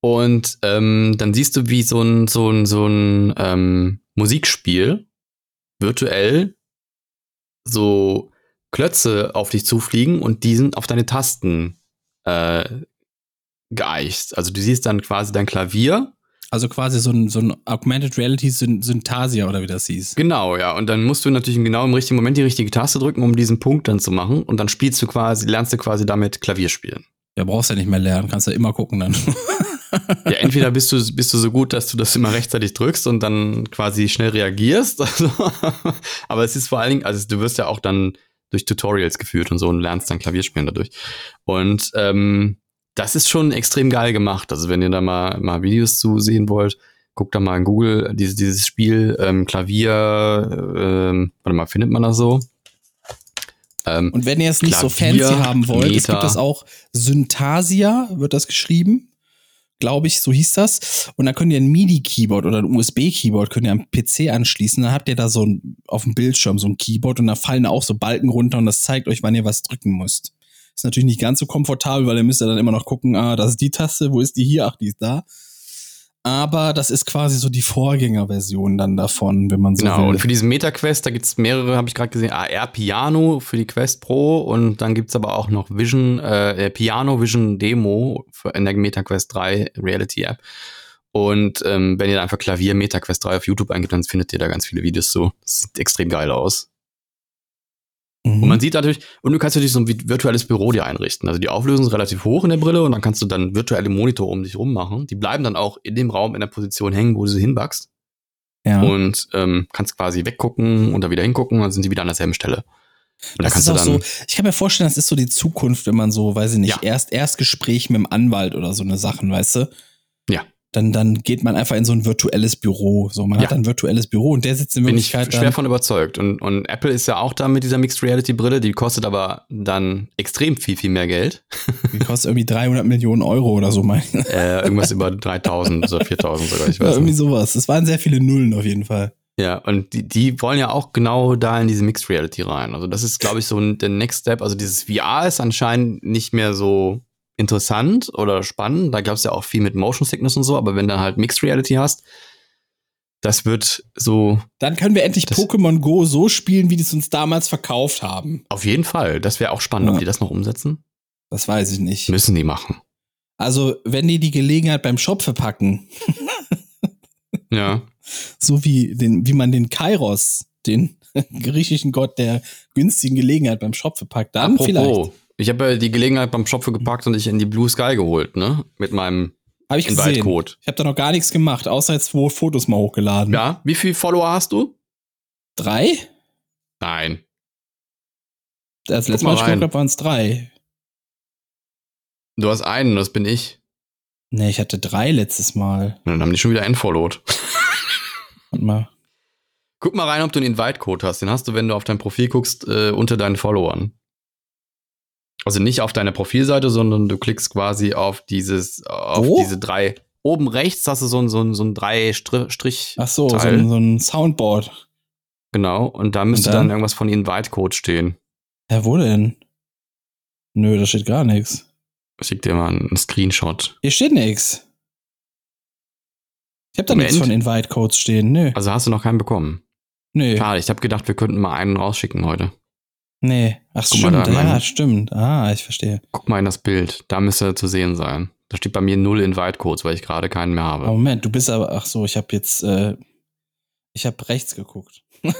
Und ähm, dann siehst du, wie so ein, so ein, so ein ähm, Musikspiel virtuell so Klötze auf dich zufliegen und die sind auf deine Tasten äh, geeicht. Also du siehst dann quasi dein Klavier. Also quasi so ein, so ein Augmented Reality Syn Synthesia oder wie das hieß. Genau, ja. Und dann musst du natürlich genau im richtigen Moment die richtige Taste drücken, um diesen Punkt dann zu machen. Und dann spielst du quasi, lernst du quasi damit Klavier spielen. Ja, brauchst ja nicht mehr lernen, kannst ja immer gucken dann. <laughs> Ja, entweder bist du, bist du so gut, dass du das immer rechtzeitig drückst und dann quasi schnell reagierst. <laughs> Also, aber es ist vor allen Dingen, also du wirst ja auch dann durch Tutorials geführt und so und lernst dann Klavierspielen dadurch. Und ähm, das ist schon extrem geil gemacht. Also wenn ihr da mal, mal Videos zu sehen wollt, guckt da mal in Google dieses, dieses Spiel ähm, Klavier, ähm, warte mal, findet man das so? Ähm, Und wenn ihr es nicht so Klavier, fancy haben wollt, es Meter. gibt das auch Syntasia, wird das geschrieben. Glaube ich, so hieß das. Und dann könnt ihr ein MIDI-Keyboard oder ein USB-Keyboard könnt ihr am PC anschließen. Dann habt ihr da so ein, auf dem Bildschirm so ein Keyboard und da fallen auch so Balken runter und das zeigt euch, wann ihr was drücken müsst. Ist natürlich nicht ganz so komfortabel, weil ihr müsst ja dann immer noch gucken, ah, das ist die Taste, wo ist die hier? Ach, die ist da. Aber das ist quasi so die Vorgängerversion dann davon, wenn man so Genau, will. und für diesen Meta-Quest, da gibt's mehrere, habe ich gerade gesehen, AR Piano für die Quest Pro und dann gibt's aber auch noch Vision, äh, Piano Vision Demo für, in der MetaQuest 3 Reality App. Und ähm, wenn ihr da einfach Klavier MetaQuest 3 auf YouTube eingibt, dann findet ihr da ganz viele Videos zu. Das sieht extrem geil aus. Mhm. Und man sieht natürlich, und du kannst natürlich so ein vi- virtuelles Büro dir einrichten. Also die Auflösung ist relativ hoch in der Brille und dann kannst du dann virtuelle Monitor um dich rum machen. Die bleiben dann auch in dem Raum in der Position hängen, wo du sie hinwachst. ja. Und ähm, kannst quasi weggucken und da wieder hingucken und dann sind die wieder an derselben Stelle. Und da Das kannst ist du auch dann. so, ich kann mir vorstellen, das ist so die Zukunft, wenn man so, weiß ich nicht, Ja. erst Erstgespräch mit dem Anwalt oder so eine Sachen, weißt du? Ja. Dann, dann geht man einfach in so ein virtuelles Büro. So, man Ja. hat ein virtuelles Büro und der sitzt in bin ich Wirklichkeit schwer dann. von überzeugt. Und, und Apple ist ja auch da mit dieser Mixed Reality Brille, die kostet aber dann extrem viel, viel mehr Geld. Die kostet irgendwie 300 Millionen Euro oder so, mein. <laughs> Äh, irgendwas über 3000 oder 4000 sogar, ich Ja, weiß irgendwie nicht. sowas. Es waren sehr viele Nullen auf jeden Fall. Ja, und die, die wollen ja auch genau da in diese Mixed Reality rein. Also das ist, glaube ich, so ein, der Next Step. Also dieses VR ist anscheinend nicht mehr so interessant oder spannend. Da gab es ja auch viel mit Motion Sickness und so, aber wenn du halt Mixed Reality hast, das wird so Dann können wir endlich Pokémon Go so spielen, wie die es uns damals verkauft haben. auf jeden Fall. Das wäre auch spannend, Ja. ob die das noch umsetzen. Das weiß ich nicht. Müssen die machen. Also, wenn die die Gelegenheit beim Shop verpacken, <laughs> Ja. so wie, den, wie man den Kairos, den <laughs> griechischen Gott der günstigen Gelegenheit beim Shop verpackt, dann vielleicht. Ich habe ja die Gelegenheit beim Schopfe gepackt und dich in die Blue Sky geholt, ne? Mit meinem Habe ich gesehen. Invite-Code. Ich habe da noch gar nichts gemacht, außer jetzt zwei Fotos mal hochgeladen. Ja, wie viele Follower hast du? Drei? Nein. Das letzte mal Mal, ich geguckt habe, waren es drei. Du hast einen, das bin ich. Nee, ich hatte drei letztes Mal. Und dann haben die schon wieder entfollowed. <laughs> Warte mal. Guck mal rein, ob du einen Invite-Code hast. Den hast du, wenn du auf dein Profil guckst, äh, unter deinen Followern. Also nicht auf deine Profilseite, sondern du klickst quasi auf dieses, auf Wo? diese drei. Oben rechts hast du so ein, so ein, so ein drei Stri- Strich. Ach so, so ein, so ein Soundboard. Genau. Und da müsste Und dann? dann irgendwas von Invite-Code stehen. Ja, wo denn? Nö, da steht gar nichts. Ich schick dir mal einen Screenshot. Hier steht nichts. Ich habe da nichts von Invite-Codes stehen. Nö. Also hast du noch keinen bekommen. Nö. Schade, ich habe gedacht, wir könnten mal einen rausschicken heute. Nee. Ach, Guck stimmt. ja, mein- stimmt. Ah, ich verstehe. Guck mal in das Bild. Da müsste er zu sehen sein. Da steht bei mir null Invite-Codes, weil ich gerade keinen mehr habe. Aber Moment, du bist aber, ach so, ich habe jetzt, äh, ich habe rechts geguckt. <laughs>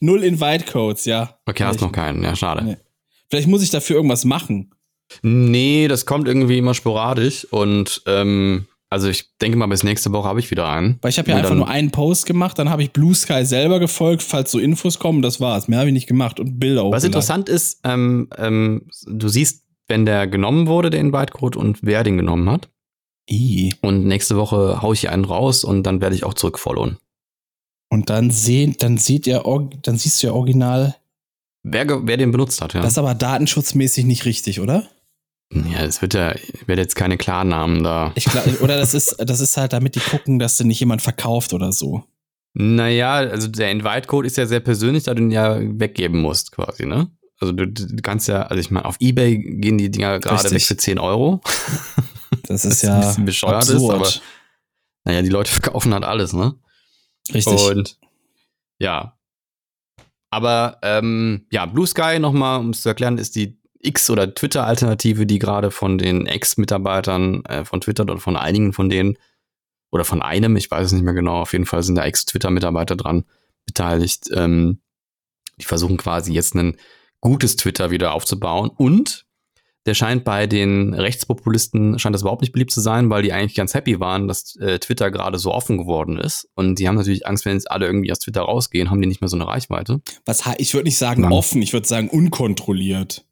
Null Invite-Codes, ja. Okay, hast noch keinen. Ja, schade. Nee. Vielleicht muss ich dafür irgendwas machen. Nee, das kommt irgendwie immer sporadisch und ähm, also ich denke mal, bis nächste Woche habe ich wieder einen. Weil ich habe ja einfach nur einen Post gemacht, dann habe ich Blue Sky selber gefolgt, falls so Infos kommen, das war's. Mehr habe ich nicht gemacht und Bilder Was hochgeladen. interessant ist, ähm, ähm, du siehst, wenn der genommen wurde, der Invite-Code und wer den genommen hat. I. Und nächste Woche haue ich hier einen raus und dann werde ich auch zurückfollowen. Und dann sehen, dann sieht ja, or- dann siehst du ja original. Wer, wer den benutzt hat, ja. Das ist aber datenschutzmäßig nicht richtig, oder? Ja, es wird ja, ich werde jetzt keine Klarnamen da. Ich glaub, oder das ist, das ist halt, damit die gucken, dass du nicht jemand verkauft oder so. Naja, also der Invite-Code ist ja sehr persönlich, da du ihn ja weggeben musst, quasi, ne? Also du, du kannst ja, also ich meine, auf Ebay gehen die Dinger gerade weg für 10 Euro. <laughs> Das ist ja ein bisschen bescheuert ist, absurd. aber naja, die Leute <laughs> verkaufen halt alles, ne? Richtig. Und ja. Aber ähm, ja, Blue Sky nochmal, um es zu erklären, ist die X- oder Twitter-Alternative, die gerade von den Ex-Mitarbeitern äh, von Twitter oder von einigen von denen oder von einem, ich weiß es nicht mehr genau, auf jeden Fall sind da Ex-Twitter-Mitarbeiter dran beteiligt. Ähm, die versuchen quasi jetzt ein gutes Twitter wieder aufzubauen und der scheint bei den Rechtspopulisten, scheint das überhaupt nicht beliebt zu sein, weil die eigentlich ganz happy waren, dass äh, Twitter gerade so offen geworden ist. Und die haben natürlich Angst, wenn jetzt alle irgendwie aus Twitter rausgehen, haben die nicht mehr so eine Reichweite. Was, ich würde nicht sagen Dann- offen, ich würde sagen unkontrolliert.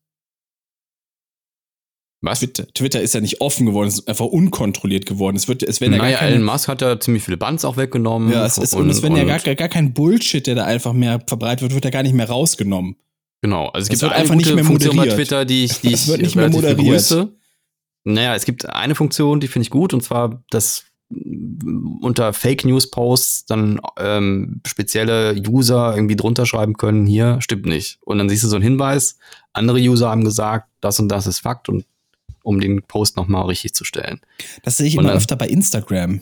Was? Twitter, ist ja nicht offen geworden, es ist einfach unkontrolliert geworden. Es wird, es werden ja naja, gar keine, Elon Musk hat ja ziemlich viele Bands auch weggenommen. ja, es, es, und, es werden ja gar, gar kein Bullshit, der da einfach mehr verbreitet wird, wird ja gar nicht mehr rausgenommen. Genau, also es Es gibt wird eine einfach gute nicht mehr Funktion bei moderiert. Twitter, die ich, die ich nicht mehr moderiert. begrüße. Naja, es gibt eine Funktion, die finde ich gut, und zwar, dass unter Fake News Posts dann ähm, spezielle User irgendwie drunter schreiben können, hier stimmt nicht. Und dann siehst du so einen Hinweis, andere User haben gesagt, das und das ist Fakt und um den Post nochmal richtig zu stellen. Das sehe ich Und immer dann- öfter bei Instagram.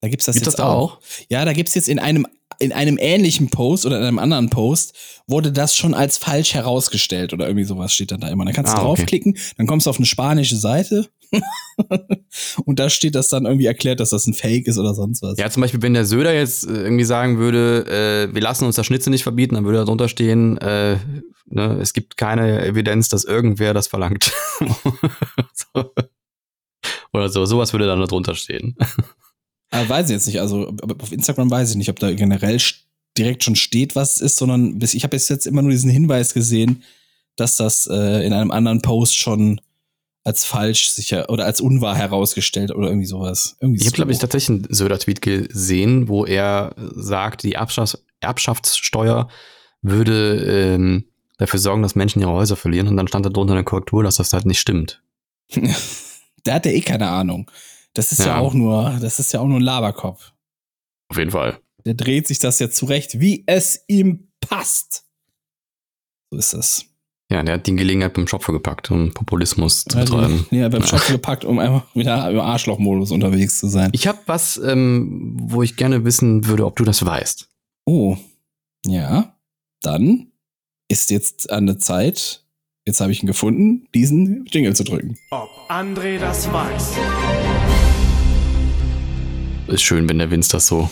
Da gibt's das Gibt jetzt das da auch. Ja, da gibt's jetzt in einem, in einem ähnlichen Post oder in einem anderen Post wurde das schon als falsch herausgestellt oder irgendwie sowas steht dann da immer. Dann kannst du Ah, okay. draufklicken, dann kommst du auf eine spanische Seite <laughs> und da steht das dann irgendwie erklärt, dass das ein Fake ist oder sonst was. Ja, zum Beispiel, wenn der Söder jetzt äh, irgendwie sagen würde, äh, wir lassen uns das Schnitzel nicht verbieten, dann würde da drunter stehen, äh, ne, es gibt keine Evidenz, dass irgendwer das verlangt. <laughs> so. Oder so, sowas würde dann da drunter stehen. Aber weiß ich jetzt nicht. Also auf Instagram weiß ich nicht, ob da generell direkt schon steht, was es ist, sondern bis, ich habe jetzt immer nur diesen Hinweis gesehen, dass das äh, in einem anderen Post schon als falsch sicher oder als unwahr herausgestellt oder irgendwie sowas. Irgendwie Ich habe, glaube ich, tatsächlich einen Söder-Tweet gesehen, wo er sagt, die Erbschafts Erbschaftssteuer würde ähm, dafür sorgen, dass Menschen ihre Häuser verlieren. Und dann stand da drunter eine Korrektur, dass das halt nicht stimmt. <laughs> Der hat ja eh keine Ahnung. Das ist ja. Ja. auch nur, das ist ja auch nur ein Laberkopf. Auf jeden Fall. Der dreht sich das ja zurecht, wie es ihm passt. So ist das. Ja, der hat die Gelegenheit beim Schopfe gepackt, um Populismus zu Also, betreiben. <laughs> ja, beim Schopf gepackt, um einfach wieder im Arschlochmodus unterwegs zu sein. Ich habe was, ähm, wo ich gerne wissen würde, ob du das weißt. Oh, ja. Dann ist jetzt an der Zeit, jetzt habe ich ihn gefunden, diesen Jingle zu drücken. Ob André das weiß. Ist schön, wenn der Vince das so,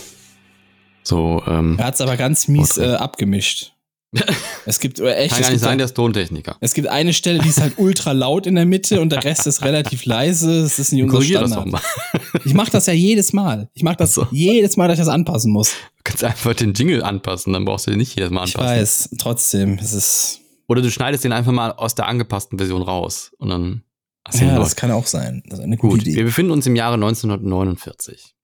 so, ähm, Er hat es aber ganz mies äh, abgemischt. <laughs> Es gibt äh, echt, kann es gar nicht sein, der ist Tontechniker. es gibt eine Stelle, die ist halt ultra laut in der Mitte und der Rest ist relativ leise. Das ist nicht unser Korrigier das doch Standard. mal. Ich mache das ja jedes Mal. Ich mache das so. jedes Mal, dass ich das anpassen muss. Du kannst einfach den Jingle anpassen, dann brauchst du den nicht jedes Mal Ich anpassen. weiß, trotzdem, es ist. Oder du schneidest den einfach mal aus der angepassten Version raus und dann hast Ja, das kann auch sein. Das ist eine gute Gut, wir Idee. befinden uns im Jahre 1949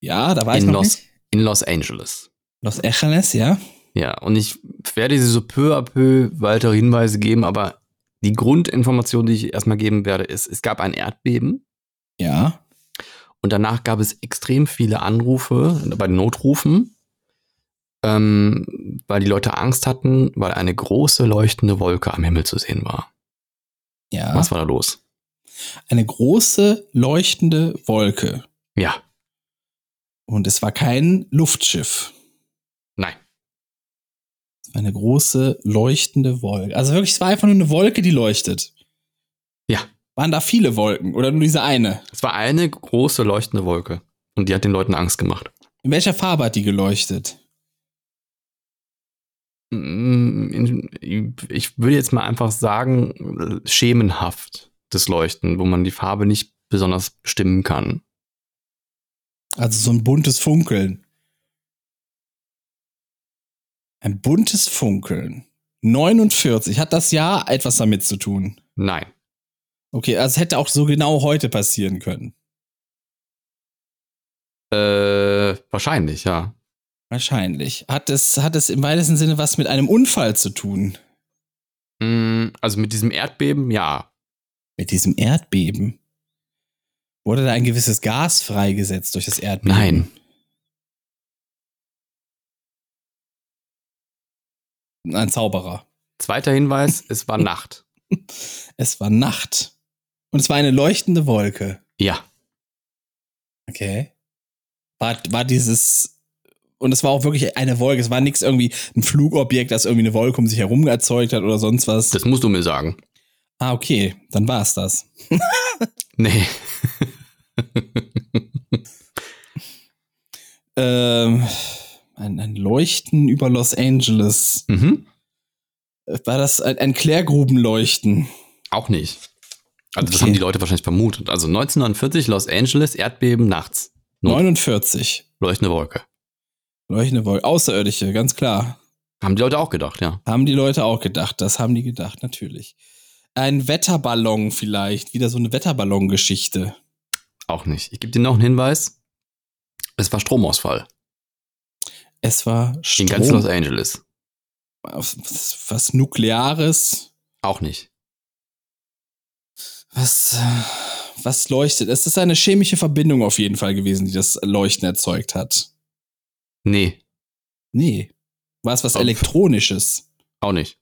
Ja, da war ich in noch Los, nicht. in Los Angeles. Los Angeles, ja. Ja, und ich werde sie so peu à peu weitere Hinweise geben, aber die Grundinformation, die ich erstmal geben werde, ist, es gab ein Erdbeben Ja. und danach gab es extrem viele Anrufe bei den Notrufen, ähm, weil die Leute Angst hatten, weil eine große leuchtende Wolke am Himmel zu sehen war. Ja. Was war da los? Eine große leuchtende Wolke. Ja, Und es war kein Luftschiff. nein. Eine große leuchtende Wolke. Also wirklich, es war einfach nur eine Wolke, die leuchtet. Ja. Waren da viele Wolken oder nur diese eine? Es war eine große leuchtende Wolke und die hat den Leuten Angst gemacht. In welcher Farbe hat die geleuchtet? Mm, Ich würde jetzt mal einfach sagen, schemenhaft das Leuchten, wo man die Farbe nicht besonders bestimmen kann. Also so ein buntes Funkeln. Ein buntes Funkeln. 49. Hat das Jahr etwas damit zu tun? Nein. Okay, also es hätte auch so genau heute passieren können. Äh, wahrscheinlich, ja. Wahrscheinlich. Hat es, hat es im weitesten Sinne was mit einem Unfall zu tun? Mm, Also mit diesem Erdbeben, ja. Mit diesem Erdbeben? Wurde da ein gewisses Gas freigesetzt durch das Erdbeben? Nein. Ein Zauberer. Zweiter Hinweis, es war Nacht. <laughs> Es war Nacht. Und es war eine leuchtende Wolke. Ja. Okay. War, war dieses. Und es war auch wirklich eine Wolke. Es war nichts irgendwie ein Flugobjekt, das irgendwie eine Wolke um sich herum erzeugt hat oder sonst was. Das musst du mir sagen. ah, okay. Dann war es das. <laughs> Nee. Ähm, ein, ein Leuchten über Los Angeles. mhm. War das ein, ein Klärgrubenleuchten? Auch nicht. Also das Okay. haben die Leute wahrscheinlich vermutet. Also 1949 Los Angeles, Erdbeben nachts. Not- 49. Leuchtende Wolke. Leuchtende Wolke. Außerirdische, ganz klar. Haben die Leute auch gedacht, ja. Haben die Leute auch gedacht. Das haben die gedacht, natürlich. Ein Wetterballon vielleicht. Wieder so eine Wetterballon-Geschichte. Auch nicht. Ich gebe dir noch einen Hinweis. Es war Stromausfall. Es war In ganz Los Strom. Angeles. Was, was Nukleares. Auch nicht. Was, was leuchtet? Es ist eine chemische Verbindung auf jeden Fall gewesen, die das Leuchten erzeugt hat. Nee, Nee. War es was Oh. Elektronisches? auch nicht.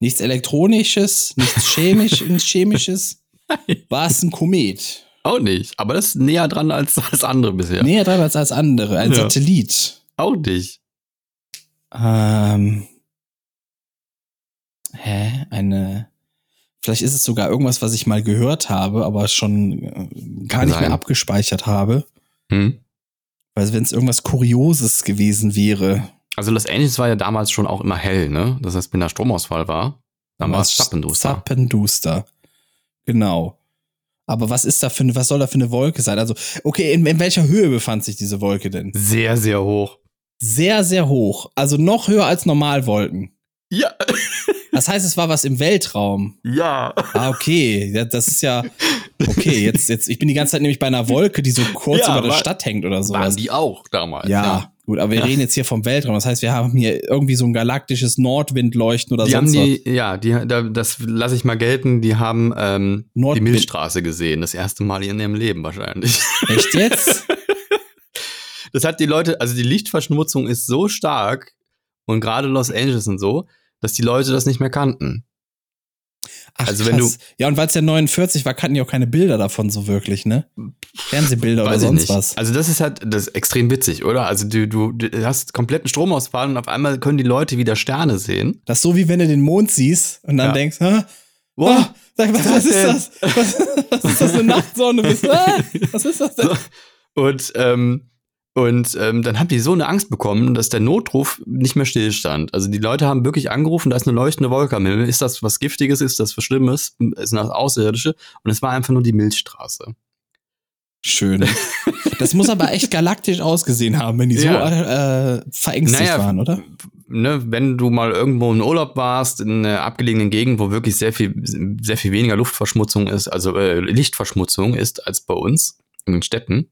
Nichts Elektronisches, nichts <laughs> chemisch, nichts Chemisches? War es ein Komet? Auch nicht. Aber das ist näher dran als <laughs> das andere bisher. Näher dran als als andere. Ein Ja. Satellit. Auch nicht. Ähm. Hä? Eine. Vielleicht ist es sogar irgendwas, was ich mal gehört habe, aber schon äh, gar nicht mehr sein. abgespeichert habe. Hm? Weil wenn es irgendwas Kurioses gewesen wäre. Also Los Angeles war ja damals schon auch immer hell, ne? Das heißt, wenn da Stromausfall war, dann war es zappenduster. Zappenduster. Genau. Aber was ist da für eine, was soll da für eine Wolke sein? Also, okay, in, in welcher Höhe befand sich diese Wolke denn? Sehr, sehr hoch. Sehr, sehr hoch. Also noch höher als Normalwolken. Ja. Das heißt, es war was im Weltraum. Ja. Ah, okay. Ja, das ist ja. Okay, jetzt, jetzt, ich bin die ganze Zeit nämlich bei einer Wolke, die so kurz Ja, über der Stadt hängt oder Waren sowas. die auch damals. Ja, gut, aber wir Ja. reden jetzt hier vom Weltraum. Das heißt, wir haben hier irgendwie so ein galaktisches Nordwindleuchten oder Die haben sonst was. die, ja, die, da, das lasse ich mal gelten, die haben ähm, die Milchstraße gesehen, das erste Mal in ihrem Leben wahrscheinlich. Echt jetzt? <laughs> Das hat die Leute, also die Lichtverschmutzung ist so stark und gerade Los Angeles und so, dass die Leute das nicht mehr kannten. Ach, Also wenn krass. Ja, und weil es ja 49 war, kannten die auch keine Bilder davon so wirklich, ne? Fernsehbilder oder Weiß ich sonst was. Also das ist halt, das ist extrem witzig, oder? Also du, du, du hast kompletten Stromausfall und auf einmal können die Leute wieder Sterne sehen. Das ist so wie wenn du den Mond siehst und dann Ja. denkst, Hä? Wow. Ah, sag, was, was ist das? Was, <laughs> was ist das für eine Nachtsonne? <laughs> Ah, was ist das denn? Und, ähm, und ähm, dann haben die so eine Angst bekommen, dass der Notruf nicht mehr stillstand. Also die Leute haben wirklich angerufen, da ist eine leuchtende Wolke am Himmel. Ist das was Giftiges? Ist das was Schlimmes? Sind das Außerirdische? Und es war einfach nur die Milchstraße. Schön. <laughs> Das muss aber echt galaktisch ausgesehen haben, wenn die so Ja. äh, verängstigt waren, oder? Ne, wenn du mal irgendwo in Urlaub warst, in einer abgelegenen Gegend, wo wirklich sehr viel, sehr viel weniger Luftverschmutzung ist, also äh, Lichtverschmutzung ist als bei uns in den Städten.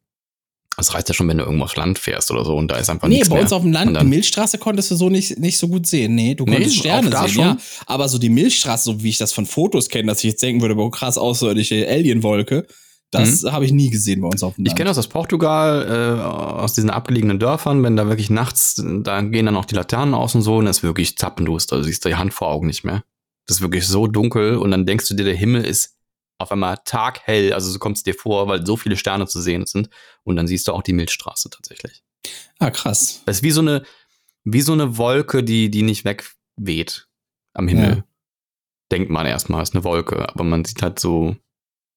Das reicht ja schon, wenn du irgendwo aufs Land fährst oder so und da ist einfach Nee, nichts bei mehr. uns auf dem Land, die Milchstraße konntest du so nicht, nicht so gut sehen. Nee, du Nee, konntest Sterne auch da sehen, schon? ja. Aber so die Milchstraße, so wie ich das von Fotos kenne, dass ich jetzt denken würde, boah, krass außerirdische Alienwolke, das habe ich nie gesehen bei uns auf dem Mhm. Ich Land. kenne das aus Portugal, äh, aus diesen abgelegenen Dörfern, wenn da wirklich nachts, da gehen dann auch die Laternen aus und so und das ist wirklich zappenduster. Du siehst die Hand vor Augen nicht mehr. Das ist wirklich so dunkel und dann denkst du dir, der Himmel ist auf einmal taghell, also so kommt es dir vor, weil so viele Sterne zu sehen sind und dann siehst du auch die Milchstraße tatsächlich. ah, krass. Das ist wie so eine, wie so eine Wolke, die, die nicht wegweht am Himmel. Ja. Denkt man erstmal, ist eine Wolke, aber man sieht halt so.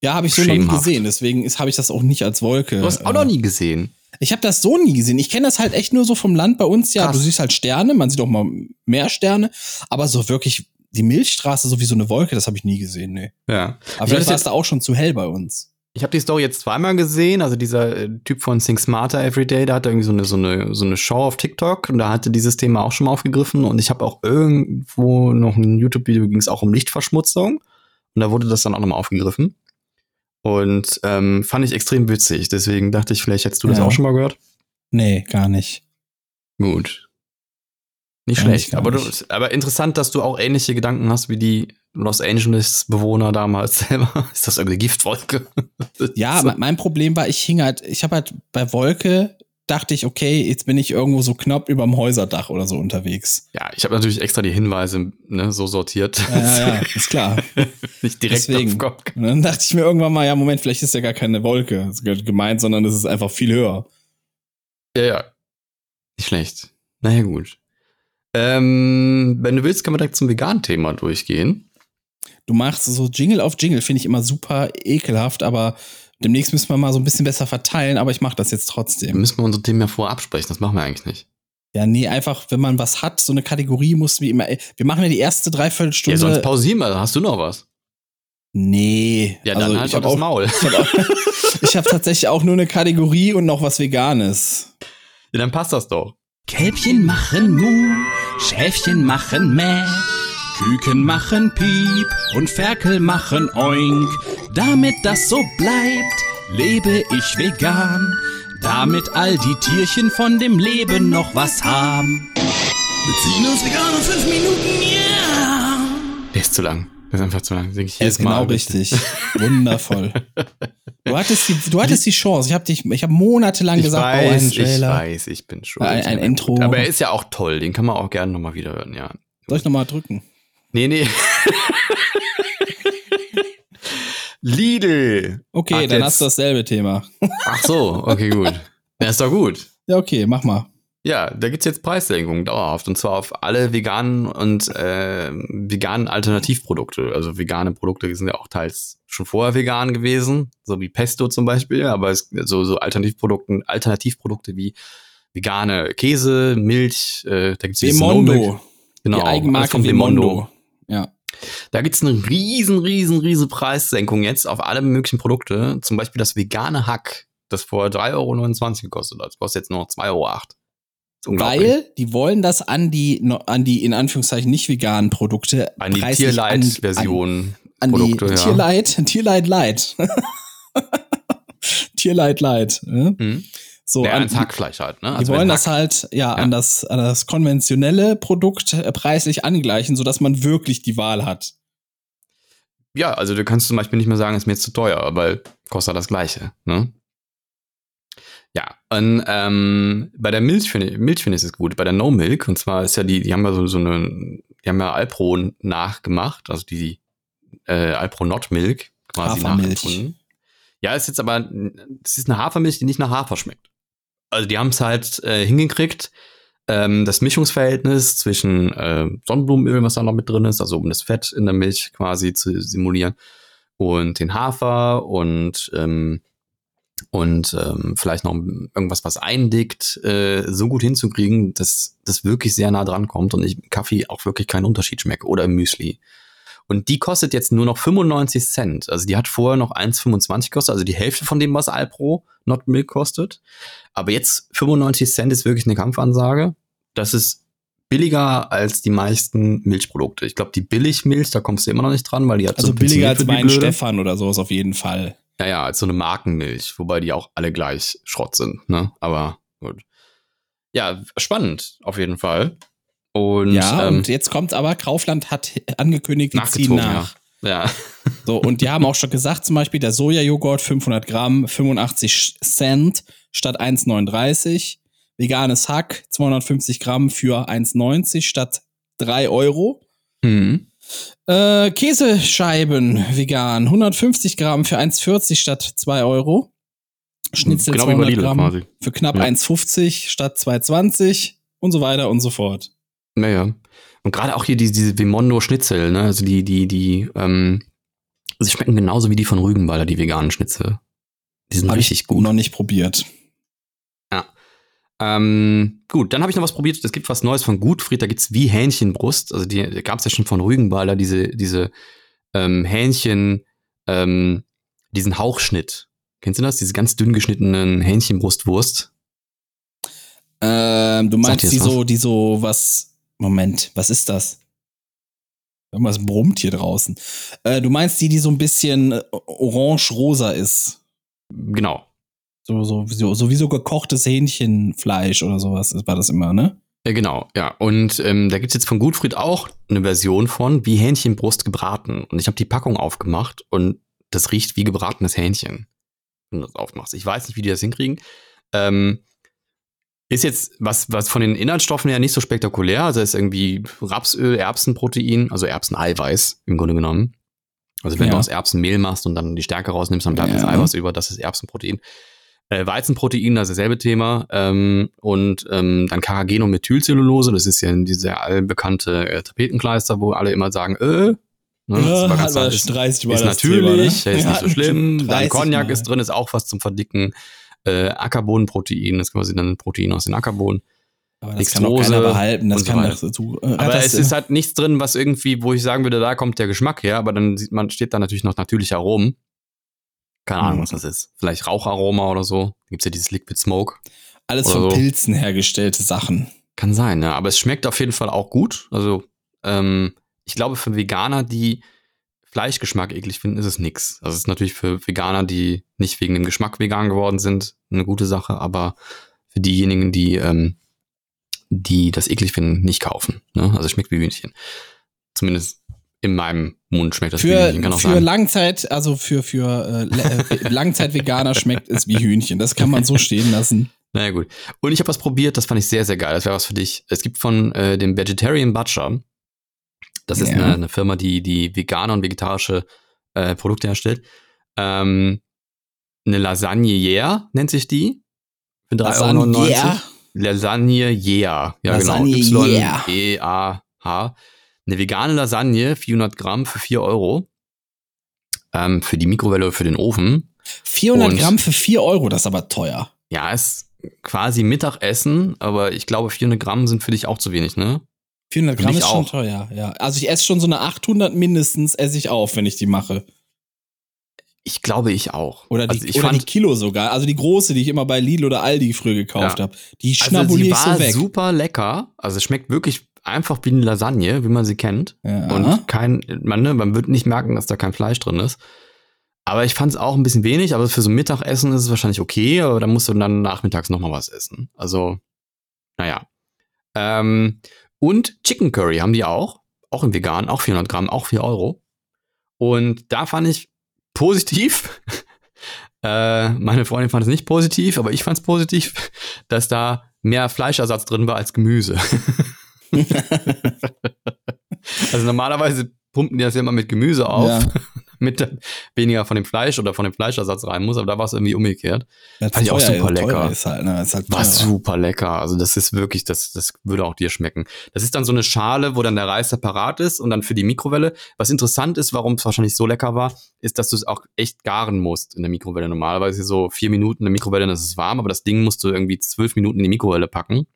Ja, habe ich so noch nie gesehen, deswegen habe ich das auch nicht als Wolke. Du hast auch äh, noch nie gesehen. Ich habe das so nie gesehen. Ich kenne das halt echt nur so vom Land bei uns. Ja, Krass. du siehst halt Sterne, man sieht auch mal mehr Sterne, aber so wirklich die Milchstraße, so wie so eine Wolke, das habe ich nie gesehen, nee. Ja. Aber Ich vielleicht war es da auch schon zu hell bei uns. Ich habe die Story jetzt zweimal gesehen. Also dieser äh, Typ von Think Smarter Everyday, der hatte irgendwie so eine, so eine, so eine Show auf TikTok und da hatte dieses Thema auch schon mal aufgegriffen. Und ich habe auch irgendwo noch ein YouTube-Video, ging es auch um Lichtverschmutzung. Und da wurde das dann auch nochmal aufgegriffen. Und ähm, fand ich extrem witzig. Deswegen dachte ich, vielleicht hättest du das Ja. auch schon mal gehört. Nee, gar nicht. Gut. Nicht schlecht. aber, du, nicht. aber interessant, dass du auch ähnliche Gedanken hast wie die Los Angeles-Bewohner damals <laughs> selber. Ist das irgendeine Giftwolke? <laughs> Ja, So. me- mein Problem war, ich hing halt, ich habe halt bei Wolke, dachte ich, okay, jetzt bin ich irgendwo so knapp überm Häuserdach oder so unterwegs. Ja, ich habe natürlich extra die Hinweise ne, so sortiert. Ja, ja, ja <laughs> ist klar. Nicht direkt Deswegen. auf Kopf. Und dann dachte ich mir irgendwann mal, ja, Moment, vielleicht ist ja gar keine Wolke gemeint, sondern es ist einfach viel höher. Ja, ja. Nicht schlecht. Naja, gut. Ähm, wenn du willst, können wir direkt zum veganen Thema durchgehen. Du machst so Jingle auf Jingle, finde ich immer super ekelhaft, aber demnächst müssen wir mal so ein bisschen besser verteilen, aber ich mache das jetzt trotzdem. müssen wir unsere Themen ja vorher absprechen. Das machen wir eigentlich nicht. Ja, nee, einfach, wenn man was hat, so eine Kategorie muss wie immer. Wir machen ja die erste Ja, Dreiviertelstunde. sonst pausieren wir. Hast du noch was? Nee. Ja, dann also halt ich das auch, Maul. ich habe <laughs> <laughs> hab tatsächlich auch nur eine Kategorie und noch was Veganes. Ja, dann passt das doch. Kälbchen machen Mu, Schäfchen machen Mäh, Küken machen Piep und Ferkel machen Oink. Damit das so bleibt, lebe ich vegan, damit all die Tierchen von dem Leben noch was haben. Beziehen uns vegan in fünf Minuten, ja! Der ist zu lang. Der ist einfach zu lang. Sing ich jedes ist genau Mal. richtig. Wundervoll. Du hattest die, du hattest die Chance. Ich habe dich, ich habe monatelang Ich gesagt, einen weiß, ich Trailer. weiß, ich bin schuld. Ein- ein Intro. Aber er ist ja auch toll. Den kann man auch gerne nochmal wieder hören, ja. Soll ich nochmal drücken? Nee, nee. Lidl. Okay, Ach, dann jetzt- hast du dasselbe Thema. Ach so, okay, gut. Ja, ist doch gut. Ja, okay, mach mal. Ja, da gibt's jetzt Preissenkungen dauerhaft und zwar auf alle veganen und äh, veganen Alternativprodukte. Also vegane Produkte sind ja auch teils schon vorher vegan gewesen, so wie Pesto zum Beispiel, aber es, so, so Alternativprodukten, Alternativprodukte wie vegane Käse, Milch, äh, da gibt's. Bemondo. genau, die Eigenmarke von Bemondo. Ja. Da gibt's eine riesen, riesen, riesen Preissenkung jetzt auf alle möglichen Produkte. Zum Beispiel das vegane Hack, das vorher 3,29 Euro gekostet hat. Das kostet jetzt nur noch 2,08 Euro. Weil die wollen das an die, an die in Anführungszeichen nicht veganen Produkte An die Tierleid-Version. An, an die Produkte, ja. Tierleid, Tierleid Light. Tierleid Light. <laughs> Ne? Hm? So, ja, an, ans Hackfleisch halt, ne? die Also wollen wenn das halt ja, an das an das konventionelle Produkt äh, preislich angleichen, so dass man wirklich die Wahl hat. Ja, also du kannst zum Beispiel nicht mehr sagen, ist mir jetzt zu teuer, weil kostet das Gleiche, ne? Ja, und ähm, bei der Milch finde ich, Milch finde ich es gut. Bei der No Milk, und zwar ist ja die, die haben ja so, so eine, die haben ja Alpro nachgemacht, also die äh, Alpro Not Milk quasi Hafermilch. Ja, ist jetzt aber, es ist eine Hafermilch, die nicht nach Hafer schmeckt. Also die haben es halt äh, hingekriegt, ähm, das Mischungsverhältnis zwischen äh, Sonnenblumenöl, was da noch mit drin ist, also um das Fett in der Milch quasi zu simulieren, und den Hafer und ähm, und ähm, vielleicht noch irgendwas, was eindickt, äh, so gut hinzukriegen, dass das wirklich sehr nah dran kommt und ich Kaffee auch wirklich keinen Unterschied schmecke oder Müsli. Und die kostet jetzt nur noch 95 Cent. Also die hat vorher noch 1,25 gekostet, also die Hälfte von dem, was Alpro Not Milk kostet. Aber jetzt 95 Cent ist wirklich eine Kampfansage. Das ist billiger als die meisten Milchprodukte. Ich glaube, die Billigmilch, da kommst du immer noch nicht dran, weil die hat Also bisschen billiger als Blöde. Stefan oder sowas auf jeden Fall. Ja, ja, als so eine Markenmilch, wobei die auch alle gleich Schrott sind, ne? Aber gut. Ja, spannend, auf jeden Fall. Und, ja, ähm, und jetzt kommt aber, Kaufland hat angekündigt, die ziehen nach. ja. Ja. <laughs> So, und die haben auch schon gesagt, zum Beispiel der Sojajoghurt 500 Gramm 85 Cent statt 1,39. Veganes Hack 250 Gramm für 1,90 statt 3 Euro. Mhm. Äh, Käsescheiben vegan 150 Gramm für 1,40 statt 2 Euro. Schnitzel Genau wie bei 200 Lidl Gramm quasi. für knapp Ja. 1,50 statt 2,20 und so weiter und so fort. Naja. Und gerade auch hier diese, diese Vimondo Schnitzel, ne? Also die, die, die, ähm, sie schmecken genauso wie die von Rügenwalder, die veganen Schnitzel. Die sind Hab richtig ich gut. noch nicht probiert. Ähm, gut, dann habe ich noch was probiert. Es gibt was Neues von Gutfried. Da gibt's wie Hähnchenbrust. Also die gab's ja schon von Rügenwalder, diese, diese ähm, Hähnchen, ähm, diesen Hauchschnitt. Kennst du das? Diese ganz dünn geschnittenen Hähnchenbrustwurst. Ähm, du meinst die das so, die so was. Moment, was ist das? Irgendwas brummt hier draußen. Äh, du meinst die, die so ein bisschen äh, orange-rosa ist. Genau. So, so, so, so wie so gekochtes Hähnchenfleisch oder sowas war das immer, ne? Ja, genau, ja. Und ähm, da gibt's jetzt von Gutfried auch eine Version von wie Hähnchenbrust gebraten. Und ich habe die Packung aufgemacht und das riecht wie gebratenes Hähnchen, wenn du das aufmachst. Ich weiß nicht, wie die das hinkriegen. Ähm, ist jetzt was, was von den Inhaltsstoffen her nicht so spektakulär. Also ist irgendwie Rapsöl, Erbsenprotein, also Erbseneiweiß im Grunde genommen. Also wenn Ja. du aus Erbsenmehl machst und dann die Stärke rausnimmst, dann bleibt das Ja. Eiweiß über, das ist Erbsenprotein. Äh, Weizenprotein, das ist dasselbe Thema. Ähm, und ähm, dann Carrageenomethylcellulose, das ist ja diese allbekannte äh, Tapetenkleister, wo alle immer sagen, äh, ne, das war ganz aber ist, 30 war ist das natürlich, Thema, ne? ist nicht so Ja, schlimm. Dann 30 Cognac Mal. ist drin, ist auch was zum Verdicken. Äh, Ackerbohnenprotein, das ist quasi dann ein Protein aus den Ackerbohnen. Aber das kann auch Dextrose keiner behalten. Das und so kann doch so. Äh, Aber das, es ist halt nichts drin, was irgendwie, wo ich sagen würde, da kommt der Geschmack her, aber dann sieht man, steht da natürlich noch natürliche Aromen. Keine Ahnung, Mhm. was das ist. Vielleicht Raucharoma oder so. Gibt's ja dieses Liquid Smoke. alles von so. Pilzen hergestellte Sachen. Kann sein, ne? Aber es schmeckt auf jeden Fall auch gut. Also, ähm, ich glaube, für Veganer, die Fleischgeschmack eklig finden, ist es nix. Also, es ist natürlich für Veganer, die nicht wegen dem Geschmack vegan geworden sind, eine gute Sache, aber für diejenigen, die, ähm, die das eklig finden, nicht kaufen. Ne? Also, es schmeckt wie Hühnchen. Zumindest in meinem Mund schmeckt das wie Für, Hühnchen, kann auch für sein. Langzeit, also für, für äh, äh, Langzeit-Veganer schmeckt es wie Hühnchen. Das kann man so stehen lassen. <laughs> Naja, gut. Und ich habe was probiert, das fand ich sehr, sehr geil. Das wäre was für dich. Es gibt von äh, dem Vegetarian Butcher, das ist Ja. eine, eine Firma, die, die vegane und vegetarische äh, Produkte herstellt, ähm, eine Lasagne Yeah nennt sich die. Für 3,99 Euro. Lasagne Yeah. Ja, Lasagne genau. Yeah. Eine vegane Lasagne, 400 Gramm für 4 Euro. Ähm, für die Mikrowelle für den Ofen. 400 Und- Gramm für 4 Euro, das ist aber teuer. Ja, ist quasi Mittagessen, aber ich glaube, 400 Gramm sind für dich auch zu wenig, ne? 400 Für Gramm ist schon auch. teuer, ja. Also ich esse schon so eine 800 mindestens, esse ich auf, wenn ich die mache. Ich glaube, ich auch. Oder, die, also ich oder fand, die Kilo sogar. Also die große, die ich immer bei Lidl oder Aldi früher gekauft Ja. habe. Die also schnabuliere sie ich war so weg. super lecker. Also es schmeckt wirklich einfach wie eine Lasagne, wie man sie kennt. Ja. Und kein, man, ne, man wird nicht merken, dass da kein Fleisch drin ist. Aber ich fand es auch ein bisschen wenig, aber für so ein Mittagessen ist es wahrscheinlich okay, aber dann musst du dann nachmittags nochmal was essen. Also, naja. Ähm, und Chicken Curry haben die auch. Auch im Vegan, auch 400 Gramm, auch 4 Euro. Und da fand ich positiv, <laughs> äh, meine Freundin fand es nicht positiv, aber ich fand es positiv, dass da mehr Fleischersatz drin war als Gemüse. <laughs> <laughs> also normalerweise pumpen die das ja immer mit Gemüse auf, Ja. <laughs> damit weniger von dem Fleisch oder von dem Fleischersatz rein muss, aber da war es irgendwie umgekehrt. Das Fand ich auch super lecker. Ist halt, ne? halt War super lecker. Also das ist wirklich, das, das würde auch dir schmecken. Das ist dann so eine Schale, wo dann der Reis separat ist und dann für die Mikrowelle. Was interessant ist, warum es wahrscheinlich so lecker war, ist, dass du es auch echt garen musst in der Mikrowelle. Normalerweise so vier Minuten in der Mikrowelle, dann ist es warm, aber das Ding musst du irgendwie zwölf Minuten in die Mikrowelle packen.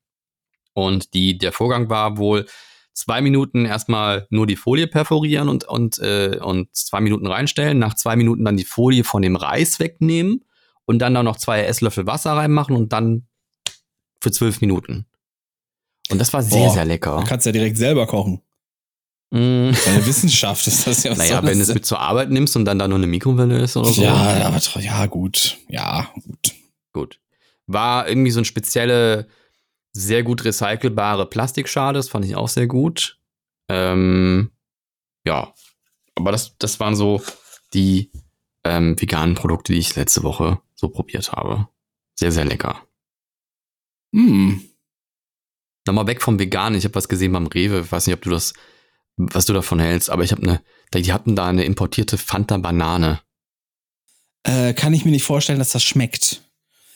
Und die, der Vorgang war wohl zwei Minuten erstmal nur die Folie perforieren und, und, äh, und zwei Minuten reinstellen, nach zwei Minuten dann die Folie von dem Reis wegnehmen und dann da noch zwei Esslöffel Wasser reinmachen und dann für zwölf Minuten. Und das war sehr, Boah, sehr Du lecker. kannst ja direkt selber kochen. Mm. Eine Wissenschaft ist das ja. was Naja, wenn du es mit zur Arbeit nimmst und dann da nur eine Mikrowelle ist oder so. Ja, aber ja, gut. Ja, gut. Gut. War irgendwie so ein spezielle, sehr gut recycelbare Plastikschale, das fand ich auch sehr gut. Ähm, ja, aber das, das waren so die ähm, veganen Produkte, die ich letzte Woche so probiert habe. Sehr, sehr lecker. Hm. Nochmal weg vom Veganen. Ich habe was gesehen beim Rewe. Ich weiß nicht, ob du das, was du davon hältst, aber ich habe eine, die hatten da eine importierte Fanta Banane. Äh, kann ich mir nicht vorstellen, dass das schmeckt.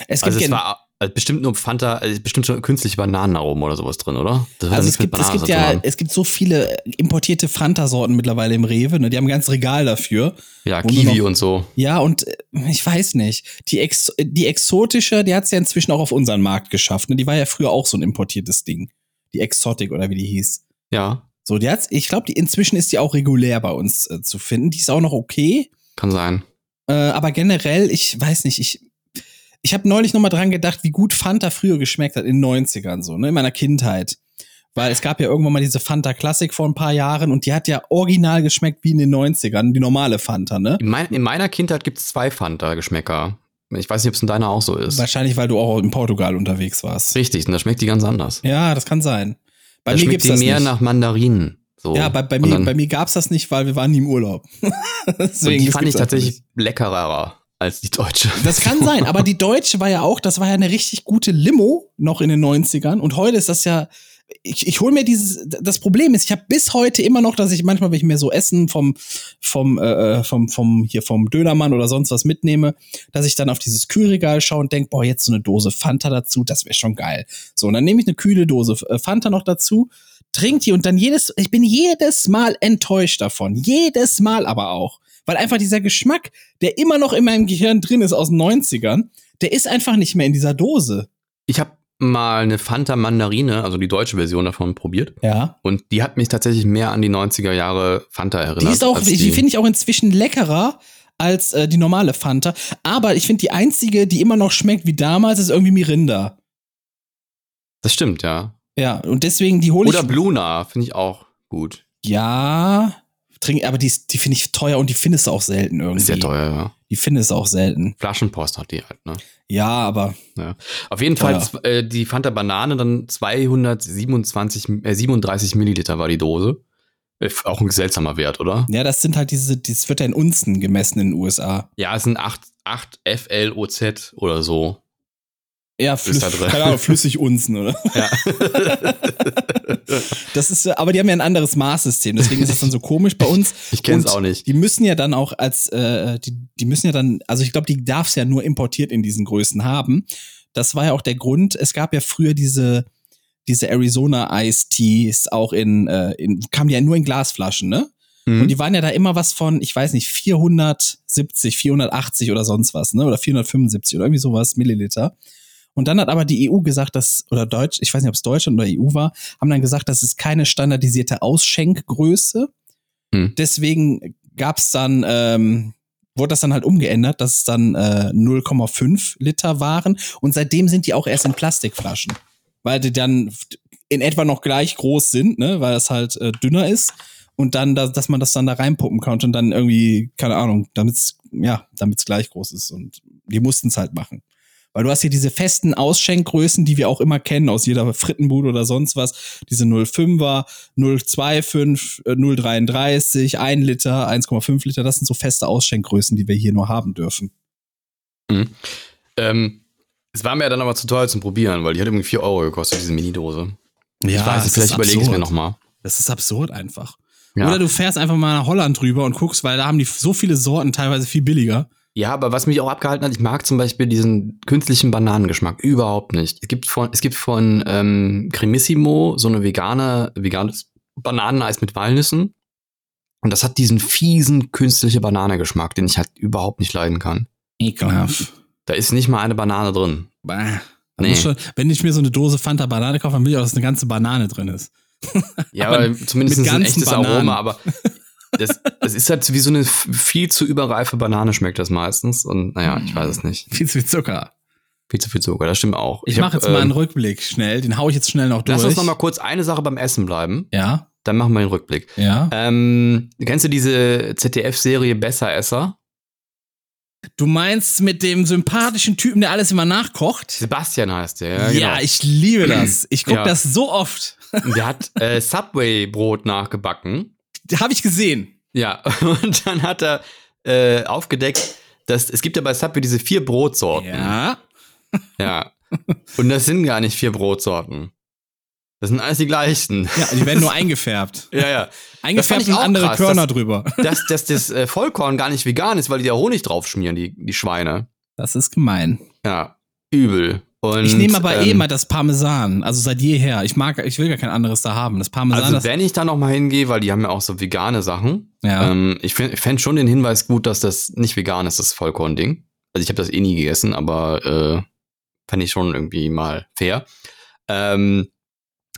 Es gibt Also es war äh, bestimmt nur Fanta, äh, bestimmt so künstliche Bananenaromen oder sowas drin, oder? Also es gibt, es gibt ja, es gibt so viele importierte Fanta-Sorten mittlerweile im Rewe, ne? Die haben ein ganz Regal dafür. Ja, Kiwi noch- und so. Ja, und äh, ich weiß nicht. Die, Ex die exotische, die hat es ja inzwischen auch auf unseren Markt geschafft. Ne? Die war ja früher auch so ein importiertes Ding. Die Exotic oder wie die hieß. Ja, So, die hat's, ich glaube, die inzwischen ist die auch regulär bei uns äh, zu finden. Die ist auch noch okay. kann sein. Äh, aber generell, ich weiß nicht, ich, ich habe neulich noch mal dran gedacht, wie gut Fanta früher geschmeckt hat in den 90ern, so, ne, in meiner Kindheit. Weil es gab ja irgendwann mal diese Fanta Classic vor ein paar Jahren und die hat ja original geschmeckt wie in den 90ern, die normale Fanta, ne? In, mein, in meiner Kindheit gibt es zwei Fanta-Geschmäcker. Ich weiß nicht, ob es in deiner auch so ist. Wahrscheinlich, weil du auch in Portugal unterwegs warst. Richtig, und da schmeckt die ganz anders. Ja, das kann sein. Bei da mir schmeckt gibt's die mehr nicht. nach Mandarinen. So. ja, bei, bei Und mir, bei mir gab's das nicht, weil wir waren nie im Urlaub. <laughs> und Deswegen die das fand ich tatsächlich nicht. leckerer als die deutsche. Das kann sein, aber die deutsche war ja auch, das war ja eine richtig gute Limo noch in den 90ern und heute ist das ja ich, ich hole mir dieses das Problem ist, ich habe bis heute immer noch, dass ich manchmal wenn ich mir so Essen vom vom äh, vom vom hier vom Dönermann oder sonst was mitnehme, dass ich dann auf dieses Kühlregal schaue und denk, boah, jetzt so eine Dose Fanta dazu, das wäre schon geil. So, und dann nehme ich eine kühle Dose äh, Fanta noch dazu, trink die und dann jedes ich bin jedes Mal enttäuscht davon, jedes Mal aber auch, weil einfach dieser Geschmack, der immer noch in meinem Gehirn drin ist aus den 90ern, der ist einfach nicht mehr in dieser Dose. Ich habe mal eine Fanta Mandarine, also die deutsche Version davon, probiert. Ja. Und die hat mich tatsächlich mehr an die 90er Jahre Fanta erinnert. Die ist auch, die, die finde ich auch inzwischen leckerer als äh, die normale Fanta. Aber ich finde die einzige, die immer noch schmeckt wie damals, ist irgendwie Mirinda. Das stimmt, ja. Ja, und deswegen die hole ich. Oder Bluna, finde ich auch gut. Ja. Trink, aber die, die finde ich teuer und die findest du auch selten irgendwie. Sehr teuer, ja. Die findest du auch selten. Flaschenpost hat die halt, ne? Ja, aber Ja. Auf jeden Teuer. Fall äh, die Fanta Banane dann 227, äh, 37 Milliliter war die Dose. Äh, Auch ein seltsamer Wert, oder? ja, das sind halt diese, das wird ja in Unzen gemessen in den USA. Ja, es sind 8, 8 FLOZ oder so. Ja, flüss, keine Ahnung, flüssig Unzen, oder? Ja. <laughs> Das ist, ja- aber die haben ja ein anderes Maßsystem, deswegen ist es dann so komisch bei uns. Ich kenn's Und auch nicht. Die müssen ja dann auch als, äh, die, die müssen ja dann, also ich glaube, die darf es ja nur importiert in diesen Größen haben. Das war ja auch der Grund. Es gab ja früher diese, diese Arizona Ice Teas auch in, äh, in, kamen ja nur in Glasflaschen, ne? Mhm. Und die waren ja da immer was von, ich weiß nicht, 470, 480 oder sonst was, ne? Oder 475 oder irgendwie sowas Milliliter. Und dann hat aber die EU gesagt, dass, oder Deutsch, ich weiß nicht, ob es Deutschland oder EU war, haben dann gesagt, das ist keine standardisierte Ausschenkgröße. Hm. Deswegen gab's dann, ähm, wurde das dann halt umgeändert, dass es dann äh, 0,5 Liter waren. Und seitdem sind die auch erst in Plastikflaschen. Weil die dann in etwa noch gleich groß sind, ne, weil das halt äh, dünner ist. Und dann, da, dass man das dann da reinpuppen kann und dann irgendwie, keine Ahnung, damit's, ja, damit's gleich groß ist. Und die mussten es halt machen. Weil du hast hier diese festen Ausschenkgrößen, die wir auch immer kennen aus jeder Frittenbude oder sonst was. Diese 0,5er, 0,25, äh, 0,33, 1 Liter, 1,5 Liter. Das sind so feste Ausschenkgrößen, die wir hier nur haben dürfen. Ähm, es war mir dann aber zu teuer zum Probieren, weil die hat irgendwie 4 Euro gekostet, diese Minidose. ich weiß vielleicht überlege ich es mir nochmal. Das ist absurd einfach. Ja. Oder du fährst einfach mal nach Holland drüber und guckst, weil da haben die so viele Sorten, teilweise viel billiger. Ja, aber was mich auch abgehalten hat, ich mag zum Beispiel diesen künstlichen Bananengeschmack überhaupt nicht. Es gibt von, es gibt von ähm, Cremissimo so eine vegane, veganes Bananeneis mit Walnüssen. Und das hat diesen fiesen künstliche Bananengeschmack, den ich halt überhaupt nicht leiden kann. Ekelhaft. Da ist nicht mal eine Banane drin. Bah. Nee. Schon, wenn ich mir so eine Dose Fanta Banane kaufe, dann will ich auch, dass eine ganze Banane drin ist. Ja, Aber <laughs> aber, zumindest ein echtes Bananen. Aroma, aber <laughs> das, das ist halt wie so eine viel zu überreife Banane schmeckt das meistens. Und naja, ich weiß es nicht. Viel zu viel Zucker. Viel zu viel Zucker, das stimmt auch. Ich, hab, mache jetzt mal einen ähm, Rückblick schnell. Den hau ich jetzt schnell noch durch. Lass uns noch mal kurz eine Sache beim Essen bleiben. Ja, Dann machen wir den Rückblick. ja. Ähm, kennst du diese ZDF-Serie Besseresser? Du meinst mit dem sympathischen Typen, der alles immer nachkocht? Sebastian heißt der. Ja, Ja, genau. ich liebe das. <clears throat> Ich gucke Ja. das so oft. Der hat äh, Subway-Brot nachgebacken. Habe ich gesehen. Ja, <laughs> und dann hat er äh, aufgedeckt, dass es gibt ja bei Subway diese vier Brotsorten. Ja. <laughs> Ja. Und das sind gar nicht vier Brotsorten. Das sind alles die gleichen. Ja, die werden nur <laughs> eingefärbt. Ja, ja. Eingefärbt und andere krass, Körner dass- drüber. Dass, dass das äh, Vollkorn gar nicht vegan ist, weil die da Honig drauf schmieren, die, die Schweine. Das ist gemein. Ja, übel. Und, Ich nehme aber eh ähm, mal das Parmesan, also seit jeher. Ich mag, ich will gar kein anderes da haben. Das Parmesan, Also wenn ich da noch mal hingehe, weil die haben ja auch so vegane Sachen. Ja. Ähm, ich fänd- ich fände schon den Hinweis gut, dass das nicht vegan ist, das Vollkorn-Ding. Also ich habe das eh nie gegessen, aber äh, fände ich schon irgendwie mal fair. Ähm,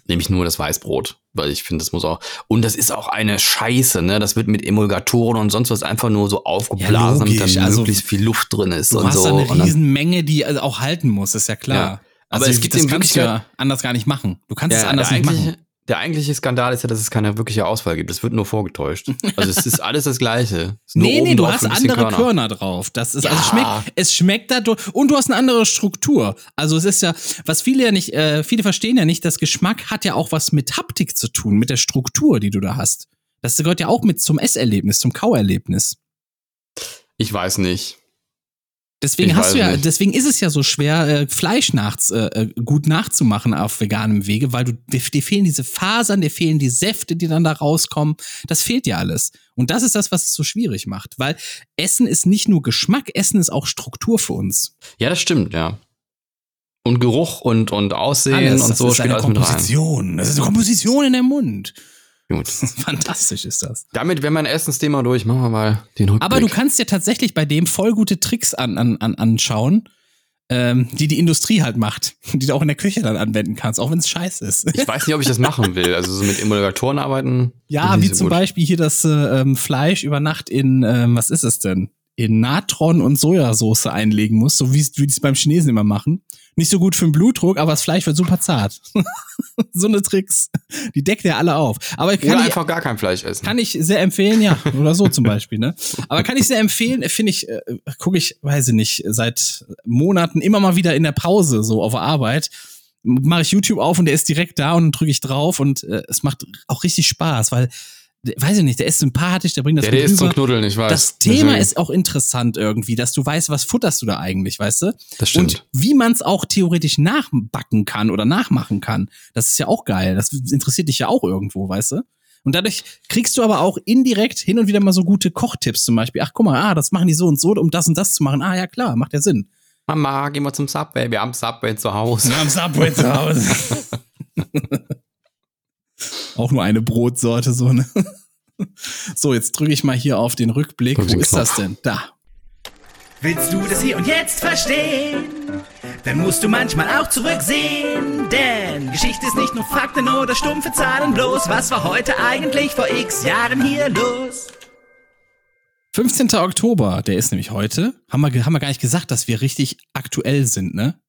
nämlich nur das Weißbrot, weil ich finde, das muss auch. Und das ist auch eine Scheiße, ne? Das wird mit Emulgatoren und sonst was einfach nur so aufgeblasen, damit logisch, da also, möglichst viel Luft drin ist du und hast so. da eine Riesenmenge, die also auch halten muss, ist ja klar. Ja. Aber Also es gibt kannst du ja anders gar nicht machen. Du kannst es Ja, anders der, nicht machen. Der eigentliche Skandal ist ja, dass es keine wirkliche Auswahl gibt. Es wird nur vorgetäuscht. Also es ist alles das Gleiche. Es Nee, nee, du hast andere Körner. drauf. Das ist, also Ja. es schmeckt, es schmeckt dadurch, und du hast eine andere Struktur. Also es ist ja, was viele ja nicht, äh, viele verstehen ja nicht, das Geschmack hat ja auch was mit Haptik zu tun, mit der Struktur, die du da hast. Das gehört ja auch mit zum Esserlebnis, zum Kauerlebnis. Ich weiß nicht. Deswegen Ich hast du ja, nicht. deswegen ist es ja so schwer, äh, Fleisch nachts äh, äh, gut nachzumachen auf veganem Wege, weil du dir, dir fehlen diese Fasern, dir fehlen die Säfte, die dann da rauskommen. Das fehlt dir alles. Und das ist das, was es so schwierig macht, weil Essen ist nicht nur Geschmack, Essen ist auch Struktur für uns. Ja, das stimmt, ja. Und Geruch und, und Aussehen und das so spielt eine alles mit rein. Komposition. Das ist eine Komposition in der Mund. Gut. <laughs> Fantastisch ist das. Damit wäre mein Essensthema durch. Machen wir mal den Rückblick. Aber du kannst ja tatsächlich bei dem voll gute Tricks an, an, an, anschauen. ähm, die die Industrie halt macht, <laughs> die du auch in der Küche dann anwenden kannst, auch wenn es scheiße ist. Ich weiß nicht, ob ich das machen will. Also so mit Emulgatoren arbeiten. <laughs> Ja, wie so zum gut. Beispiel hier das äh, ähm, Fleisch über Nacht in, ähm, was ist es denn? In Natron und Sojasauce einlegen muss, so wie wie die es beim Chinesen immer machen. Nicht so gut für den Blutdruck, aber das Fleisch wird super zart. <laughs> so eine Tricks. Die deckt ja alle auf. Aber kann Oder ich, einfach gar kein Fleisch essen. kann ich sehr empfehlen, ja. Oder so zum Beispiel, ne? Aber kann ich sehr empfehlen, finde ich, äh, gucke ich, weiß ich nicht, seit Monaten immer mal wieder in der Pause, so auf der Arbeit, mache ich YouTube auf und der ist direkt da und drücke ich drauf und äh, es macht auch richtig Spaß, weil, weiß ich nicht, der ist sympathisch, der bringt das ja, der ist zum. Knuddeln, ich weiß. Das Thema Deswegen- ist auch interessant irgendwie, dass du weißt, was futterst du da eigentlich, weißt du? Das stimmt. Und wie man es auch theoretisch nachbacken kann oder nachmachen kann. Das ist ja auch geil. Das interessiert dich ja auch irgendwo, weißt du? Und dadurch kriegst du aber auch indirekt hin und wieder mal so gute Kochtipps zum Beispiel. Ach, guck mal, ah, das machen die so und so, um das und das zu machen. Ah, ja, klar, macht ja Sinn. Mama, gehen wir zum Subway. Wir haben Subway zu Hause. Wir haben Subway zu Hause. <laughs> <laughs> auch nur eine Brotsorte, so, ne? <laughs> So, jetzt drücke ich mal hier auf den Rückblick. Drück Wo ist das denn? Da. Willst du das hier und jetzt verstehen? Dann musst du manchmal auch zurücksehen. Denn Geschichte ist nicht nur Fakten oder stumpfe Zahlen bloß. Was war heute eigentlich vor x Jahren hier los? 15. Oktober, der ist nämlich heute. Haben wir, haben wir gar nicht gesagt, dass wir richtig aktuell sind, ne?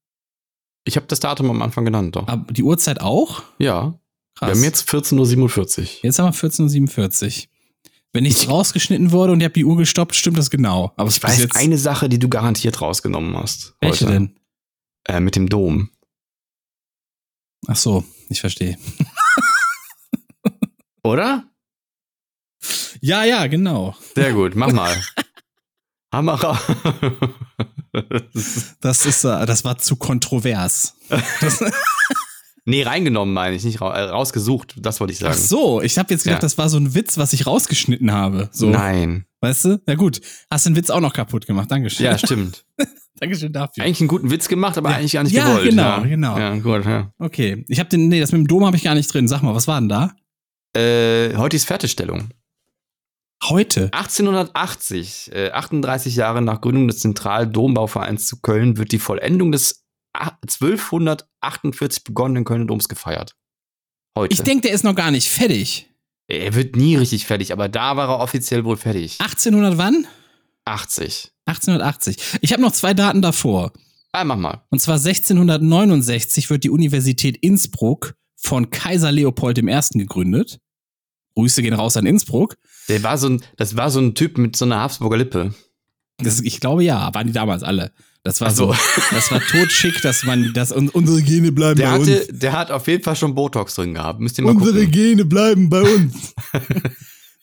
Ich habe das Datum am Anfang genannt, doch. Aber die Uhrzeit auch? Ja. Krass. Wir haben jetzt 14.47 Uhr. Jetzt haben wir 14.47 Uhr. Wenn nichts rausgeschnitten wurde und ihr habt die Uhr gestoppt, stimmt das genau. Aber Ich weiß eine Sache, die du garantiert rausgenommen hast. Welche heute. denn? Äh, mit dem Dom. Ach so, ich verstehe. <laughs> Oder? Ja, ja, genau. Sehr gut, mach mal. <laughs> Hammer raus. Das ist, äh, das war zu kontrovers. Das, <laughs> nee, reingenommen meine ich, nicht äh, rausgesucht. Das wollte ich sagen. ach so, ich habe jetzt gedacht, Ja. das war so ein Witz, was ich rausgeschnitten habe. So, Nein. weißt du? Ja gut, hast den Witz auch noch kaputt gemacht. Dankeschön. Ja, stimmt. <laughs> Dankeschön dafür. Eigentlich einen guten Witz gemacht, aber Ja. eigentlich gar nicht Ja, gewollt. genau, ja. genau. Ja, gut, ja. Okay, ich habe den, nee, das mit dem Dom habe ich gar nicht drin. Sag mal, was war denn da? Äh, heute ist Fertigstellung. Heute. 1880, äh, 38 Jahre nach Gründung des Zentraldombauvereins zu Köln, wird die Vollendung des a- 1248 begonnenen Kölner Doms gefeiert. Heute. Ich denke, der ist noch gar nicht fertig. er wird nie richtig fertig, aber da war er offiziell wohl fertig. 1800 wann? 80. 1880. Ich habe noch zwei Daten davor. Ah, mach mal. Und zwar 1669 wird die Universität Innsbruck von Kaiser Leopold I. gegründet. Grüße gehen raus an Innsbruck. Der war so ein, das war so ein Typ mit so einer Habsburger Lippe. Das, ich glaube ja, waren die damals alle. Das war so. so, <laughs> das war totschick, dass man, dass un- unsere Gene bleiben Der bei hatte, uns. der hat auf jeden Fall schon Botox drin gehabt. Müsst ihr mal Unsere gucken. Gene bleiben bei uns. <laughs>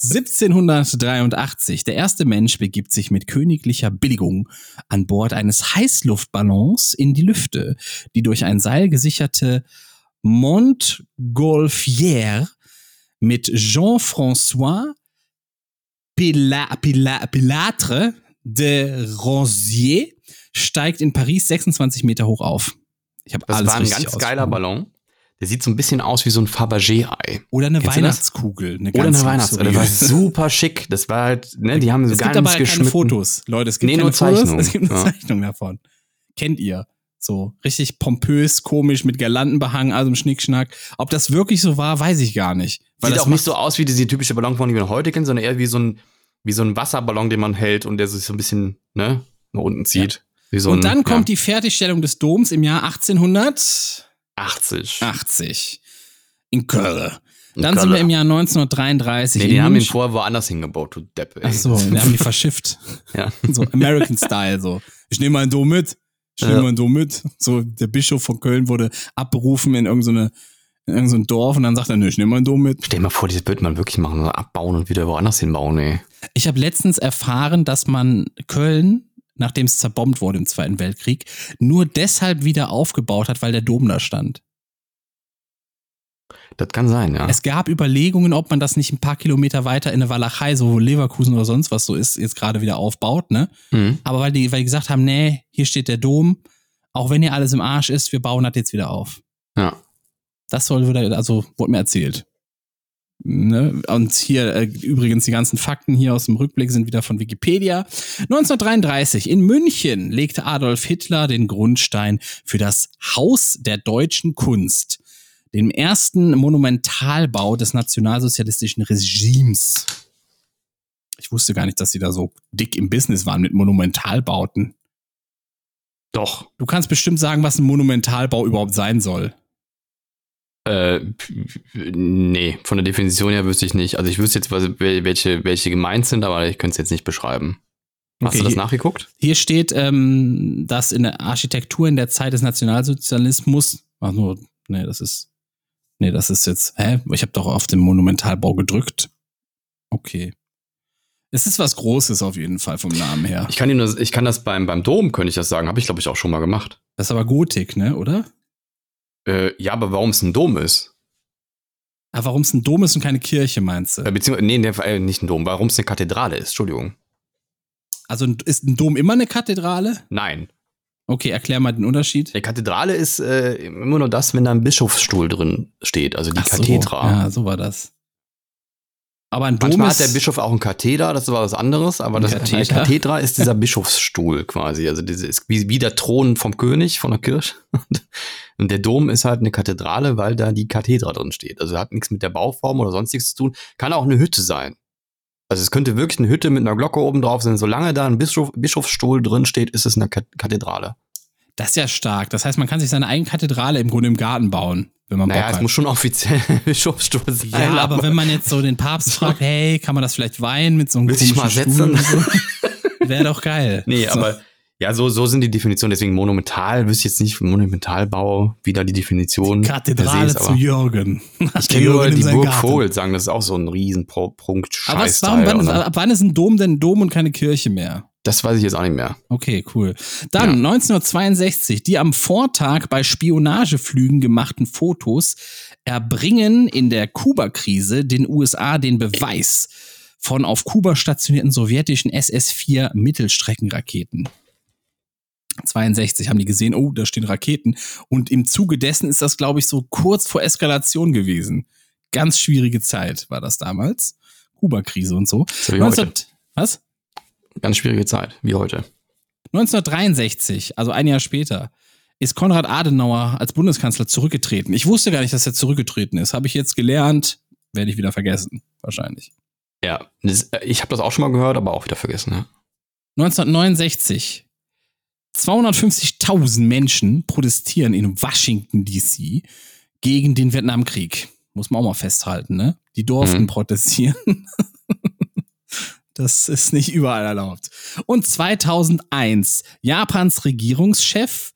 1783. Der erste Mensch begibt sich mit königlicher Billigung an Bord eines Heißluftballons in die Lüfte, die durch ein Seil gesicherte Montgolfière mit Jean-François Pila, Pila, Pilatre de Ronsier steigt in Paris 26 Meter hoch auf. Ich habe Das alles war ein ganz geiler. Ballon. Der sieht so ein bisschen aus wie so ein Fabergé-Ei. Oder eine Kennst das? Weihnachtskugel. Eine Oder eine Weihnachtsei. Der war super schick. Das war halt, ne, die haben so Es gibt ganz aber keine Fotos, Leute. Es gibt Nee, keine nur Fotos. Es gibt eine Ja. Zeichnung davon. Kennt ihr? So richtig pompös, komisch, mit Girlanden behangen, also im Schnickschnack. Ob das wirklich so war, weiß ich gar nicht. Weil Sieht das auch nicht so aus wie diese typische Ballonform, die wir heute kennen, sondern eher wie so ein, wie so ein Wasserballon, den man hält und der sich so ein bisschen, ne, nach unten zieht. So Und ein, dann kommt ja, die Fertigstellung des Doms im Jahr 1880 80. in Köln. Dann sind wir im Jahr 1933 Nee, die haben ihn vorher woanders hingebaut, du Depp. ey. Ach so, wir haben die verschifft. <laughs> Ja. So American Style so. Ich nehme meinen Dom mit. Ich nehme Ja. meinen Dom mit. So der Bischof von Köln wurde abberufen in irgendeine in irgendein Dorf und dann sagt er, nö, ich nehme meinen Dom mit. Stell dir mal vor, das wird man wirklich machen, so abbauen und wieder woanders hinbauen, ey. Ich habe letztens erfahren, dass man Köln, nachdem es zerbombt wurde im Zweiten Weltkrieg, nur deshalb wieder aufgebaut hat, weil der Dom da stand. Das kann sein, ja. Es gab Überlegungen, ob man das nicht ein paar Kilometer weiter in der Walachei, so Leverkusen oder sonst was so ist, jetzt gerade wieder aufbaut, ne? Mhm. Aber weil die, weil die gesagt haben, nee, hier steht der Dom, auch wenn hier alles im Arsch ist, wir bauen das jetzt wieder auf. Ja. Das soll wieder, also wurde mir erzählt. Ne? Und hier äh, übrigens die ganzen Fakten hier aus dem Rückblick sind wieder von Wikipedia. 1933 in München legte Adolf Hitler den Grundstein für das Haus der deutschen Kunst, dem ersten Monumentalbau des nationalsozialistischen Regimes. Ich wusste gar nicht, dass sie da so dick im Business waren mit Monumentalbauten. Doch. Du kannst bestimmt sagen, was ein Monumentalbau überhaupt sein soll. Äh, nee, von der Definition her wüsste ich nicht. Also ich wüsste jetzt, welche, welche gemeint sind, aber ich könnte es jetzt nicht beschreiben. Hast Okay, du das hier- nachgeguckt? Hier steht, ähm, dass in der Architektur in der Zeit des Nationalsozialismus, ach nur, nee, das ist, nee, das ist jetzt, hä? Ich habe doch auf den Monumentalbau gedrückt. Okay. Es ist was Großes auf jeden Fall vom Namen her. Ich kann, Ihnen das, ich kann das beim, beim Dom, könnte ich das sagen. Habe ich, glaube ich, auch schon mal gemacht. Das ist aber Gotik, ne, oder? Äh, ja, aber warum es ein Dom ist? Ah, warum es ein Dom ist und keine Kirche, meinst Äh, du? beziehungsweise, nee, nee, äh, nicht ein Dom, warum es eine Kathedrale ist, Entschuldigung. Also ist ein Dom immer eine Kathedrale? Nein. Okay, erklär mal den Unterschied. Eine Kathedrale ist äh, immer nur das, wenn da ein Bischofsstuhl drin steht, also die Ach so, Kathedra. Ja, so war das. Aber ein Dom Manchmal hat der Bischof auch einen Katheder, das war was anderes, aber Ein das Katheter? Kathedra ist dieser <laughs> Bischofsstuhl quasi. Also diese ist wie, wie der Thron vom König, von der Kirche. <laughs> Und der Dom ist halt eine Kathedrale, weil da die Kathedra drin steht. Also hat nichts mit der Bauform oder sonstiges zu tun. Kann auch eine Hütte sein. Also es könnte wirklich eine Hütte mit einer Glocke oben drauf sein. Solange da ein Bischof, Bischofsstuhl drin steht, ist es eine Ka- Kathedrale. Das ist ja stark. Das heißt, man kann sich seine eigene Kathedrale im Grunde im Garten bauen, wenn man Naja, Bock es hat. muss schon offiziell <laughs> Bischofsstuhl sein. Ja, aber wenn man jetzt so den Papst <laughs> fragt, hey, kann man das vielleicht weihen mit so einem Willst du dich mal setzen? So? <laughs> Wäre doch geil. Nee, so. aber ja, so, so sind die Definitionen. Deswegen monumental, wüsste ich jetzt nicht, Monumentalbau, wie da die Definition se Kathedrale zu aber Jürgen. Ich kenne nur die Burg Vogel sagen, das ist auch so ein riesen Pro- Punkt Aber was, warum, wann, ab wann ist ein Dom denn ein Dom und keine Kirche mehr? Das weiß ich jetzt auch nicht mehr. Okay, cool. Dann 1962, die am Vortag bei Spionageflügen gemachten Fotos erbringen in der Kuba-Krise den USA den Beweis von auf Kuba stationierten sowjetischen SS-4 Mittelstreckenraketen. 62 haben die gesehen, oh, da stehen Raketen. Und im Zuge dessen ist das, glaube ich, so kurz vor Eskalation gewesen. Ganz schwierige Zeit war das damals. Kuba-Krise und so. So wie heute. 19 was? Ganz schwierige Zeit, wie heute. 1963, also ein Jahr später, ist Konrad Adenauer als Bundeskanzler zurückgetreten. Ich wusste gar nicht, dass er zurückgetreten ist. Habe ich jetzt gelernt, werde ich wieder vergessen, wahrscheinlich. Ja, äh, ich habe das auch schon mal gehört, aber auch wieder vergessen. Ja. 1969, 250.000 Menschen protestieren in Washington, D.C. gegen den Vietnamkrieg. Muss man auch mal festhalten, ne? Die durften Mhm. protestieren. <laughs> Das ist nicht überall erlaubt. Und 2001, Japans Regierungschef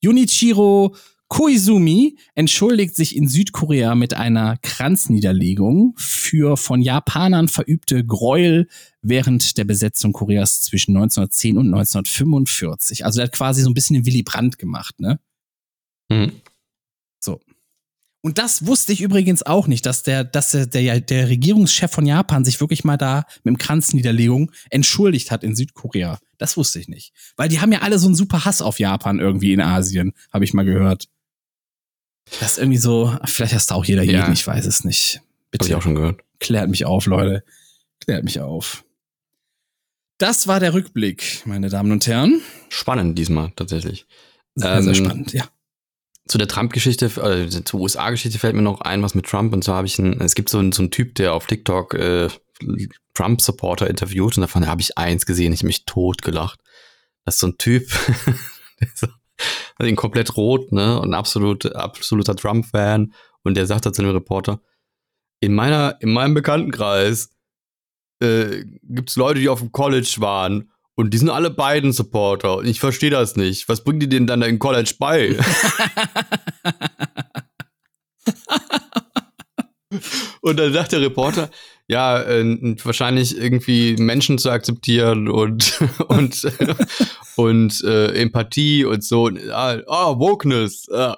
Junichiro Koizumi entschuldigt sich in Südkorea mit einer Kranzniederlegung für von Japanern verübte Gräuel während der Besetzung Koreas zwischen 1910 und 1945. Also der hat quasi so ein bisschen den Willy Brandt gemacht, ne? Mhm. Und das wusste ich übrigens auch nicht, dass der, dass der, der, der Regierungschef von Japan sich wirklich mal da mit dem Kranzniederlegung entschuldigt hat in Südkorea. Das wusste ich nicht. Weil die haben ja alle so einen super Hass auf Japan irgendwie in Asien, habe ich mal gehört. Das ist irgendwie so, vielleicht hast du auch jeder Ja. jeden, ich weiß es nicht. Bitte ich auch schon gehört. klärt mich auf, Leute. Klärt mich auf. Das war der Rückblick, meine Damen und Herren. Spannend diesmal tatsächlich. Sehr, sehr Ähm, spannend, ja. Zu der Trump-Geschichte, äh, zur USA-Geschichte fällt mir noch ein, was mit Trump. Und zwar habe ich einen, es gibt so einen, so einen Typ, der auf TikTok äh, Trump-Supporter interviewt und davon habe ich eins gesehen, ich hab mich tot gelacht. Das ist so ein Typ, <laughs> so, also komplett rot, ne, und absolut, absoluter Trump-Fan. Und der sagt da zu dem Reporter, in meiner, in meinem Bekanntenkreis äh, gibt es Leute, die auf dem College waren und die sind alle beiden Supporter und ich verstehe das nicht. Was bringen die denen dann in College bei? <laughs> und dann sagt der Reporter, ja, äh, wahrscheinlich irgendwie Menschen zu akzeptieren und <laughs> und <laughs> und äh, Empathie und so. Ah, ah, Wokeness. Ah,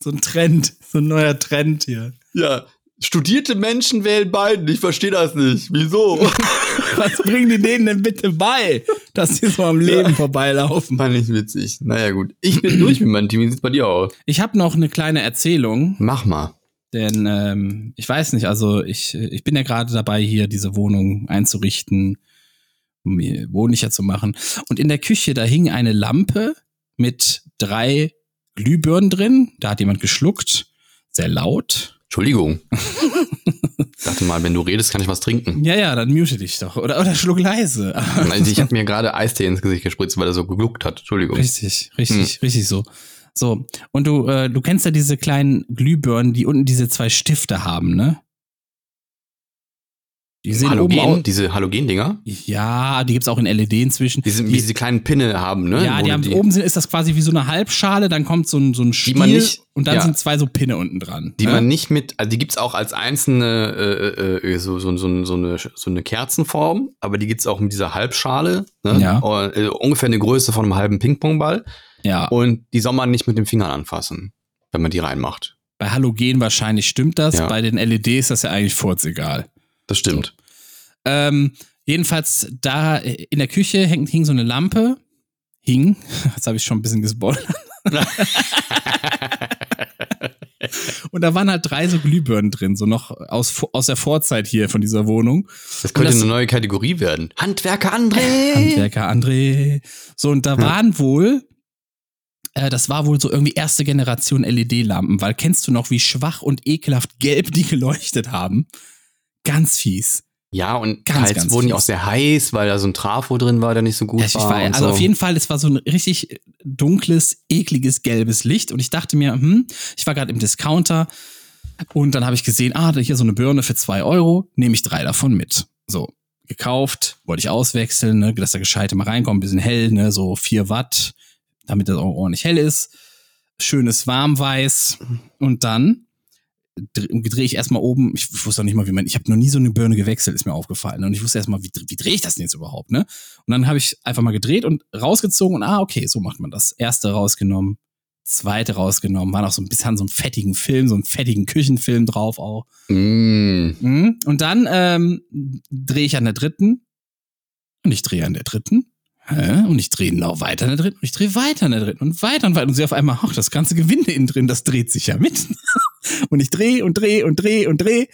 So ein Trend, so ein neuer Trend hier. ja, studierte Menschen wählen beiden. Ich verstehe das nicht. Wieso? <laughs> Was bringen die denen denn bitte bei, dass sie so am Leben vorbeilaufen? Fand ich witzig. Naja, gut. Ich bin durch mit meinem Team. Wie sieht's bei dir aus? Ich habe noch eine kleine Erzählung. Mach mal. Denn ähm, ich weiß nicht, also ich, ich bin ja gerade dabei, hier diese Wohnung einzurichten, um mir wohnlicher zu machen. Und in der Küche, da hing eine Lampe mit drei Glühbirnen drin. Da hat jemand geschluckt. Sehr laut. Entschuldigung. dachte mal, wenn du redest, kann ich was trinken. Ja, ja, dann mute dich doch. Oder, oder schluck leise. Also ich habe mir gerade Eistee ins Gesicht gespritzt, weil er so gegluckt hat. Entschuldigung. Richtig, richtig, richtig so. So, und du, äh, du kennst ja diese kleinen Glühbirnen, die unten diese zwei Stifte haben, ne? Die sehen oben Halogen, aus. diese Halogen-Dinger, Ja, die gibt's auch in LED inzwischen. die, sind, wie diese kleinen Pinne haben, ne? ja, Wo die haben oben sind, ist das quasi wie so eine Halbschale, dann kommt so ein, so ein Stiel nicht- und dann ja. sind zwei so Pinne unten dran. Die ne? man nicht mit, also die gibt's auch als einzelne, äh, äh, so, so, so, so, eine, so eine Kerzenform, aber die gibt's auch mit dieser Halbschale, ne? Ja. Und, äh, ungefähr eine Größe von einem halben Pingpongball. ja, Und die soll man nicht mit den Fingern anfassen, wenn man die reinmacht. bei Halogen wahrscheinlich stimmt das, Ja. bei den LEDs ist das ja eigentlich furzegal. Das stimmt. Ähm, jedenfalls da in der Küche hängt, hing so eine Lampe. Hing. <laughs> Jetzt habe ich schon ein bisschen gespoilert. <laughs> Und da waren halt drei so Glühbirnen drin, so noch aus, aus der Vorzeit hier von dieser Wohnung. Das könnte das- eine neue Kategorie werden. Handwerker André! <laughs> Handwerker André. So, und da waren wohl, äh, das war wohl so irgendwie erste Generation LED-Lampen, weil kennst du noch, wie schwach und ekelhaft gelb die geleuchtet haben? Ganz fies. Ja, und Ganz, teils ganz wurden die auch sehr heiß, weil da so ein Trafo drin war, der nicht so gut Ja, war. war, also so. auf jeden Fall, es war so ein richtig dunkles, ekliges, gelbes Licht. Und ich dachte mir, hm, ich war gerade im Discounter und dann habe ich gesehen, ah, da hier so eine Birne für zwei Euro, nehme ich drei davon mit. So, gekauft, wollte ich auswechseln, ne, dass der Gescheite mal reinkommt, ein bisschen hell, ne, so vier Watt, damit das auch ordentlich hell ist. Schönes Warmweiß. Und dann drehe dreh ich erstmal oben, ich wusste auch nicht mal, wie man, ich habe noch nie so eine Birne gewechselt, ist mir aufgefallen. Und ich wusste erstmal, wie, wie drehe ich das denn jetzt überhaupt, ne? Und dann habe ich einfach mal gedreht und rausgezogen und ah, okay, so macht man das. Erste rausgenommen, zweite rausgenommen, war noch so ein bisschen so einen fettigen Film, so einen fettigen Küchenfilm drauf auch. Mm. Mhm. Und dann ähm, drehe ich an der dritten und ich drehe an der dritten. Hä? Und ich drehe noch weiter an der dritten und ich drehe weiter an der dritten und weiter und weiter. Und sie auf einmal, ach, das ganze Gewinde innen drin, das dreht sich ja mit. <laughs> und ich drehe und drehe und drehe und drehe.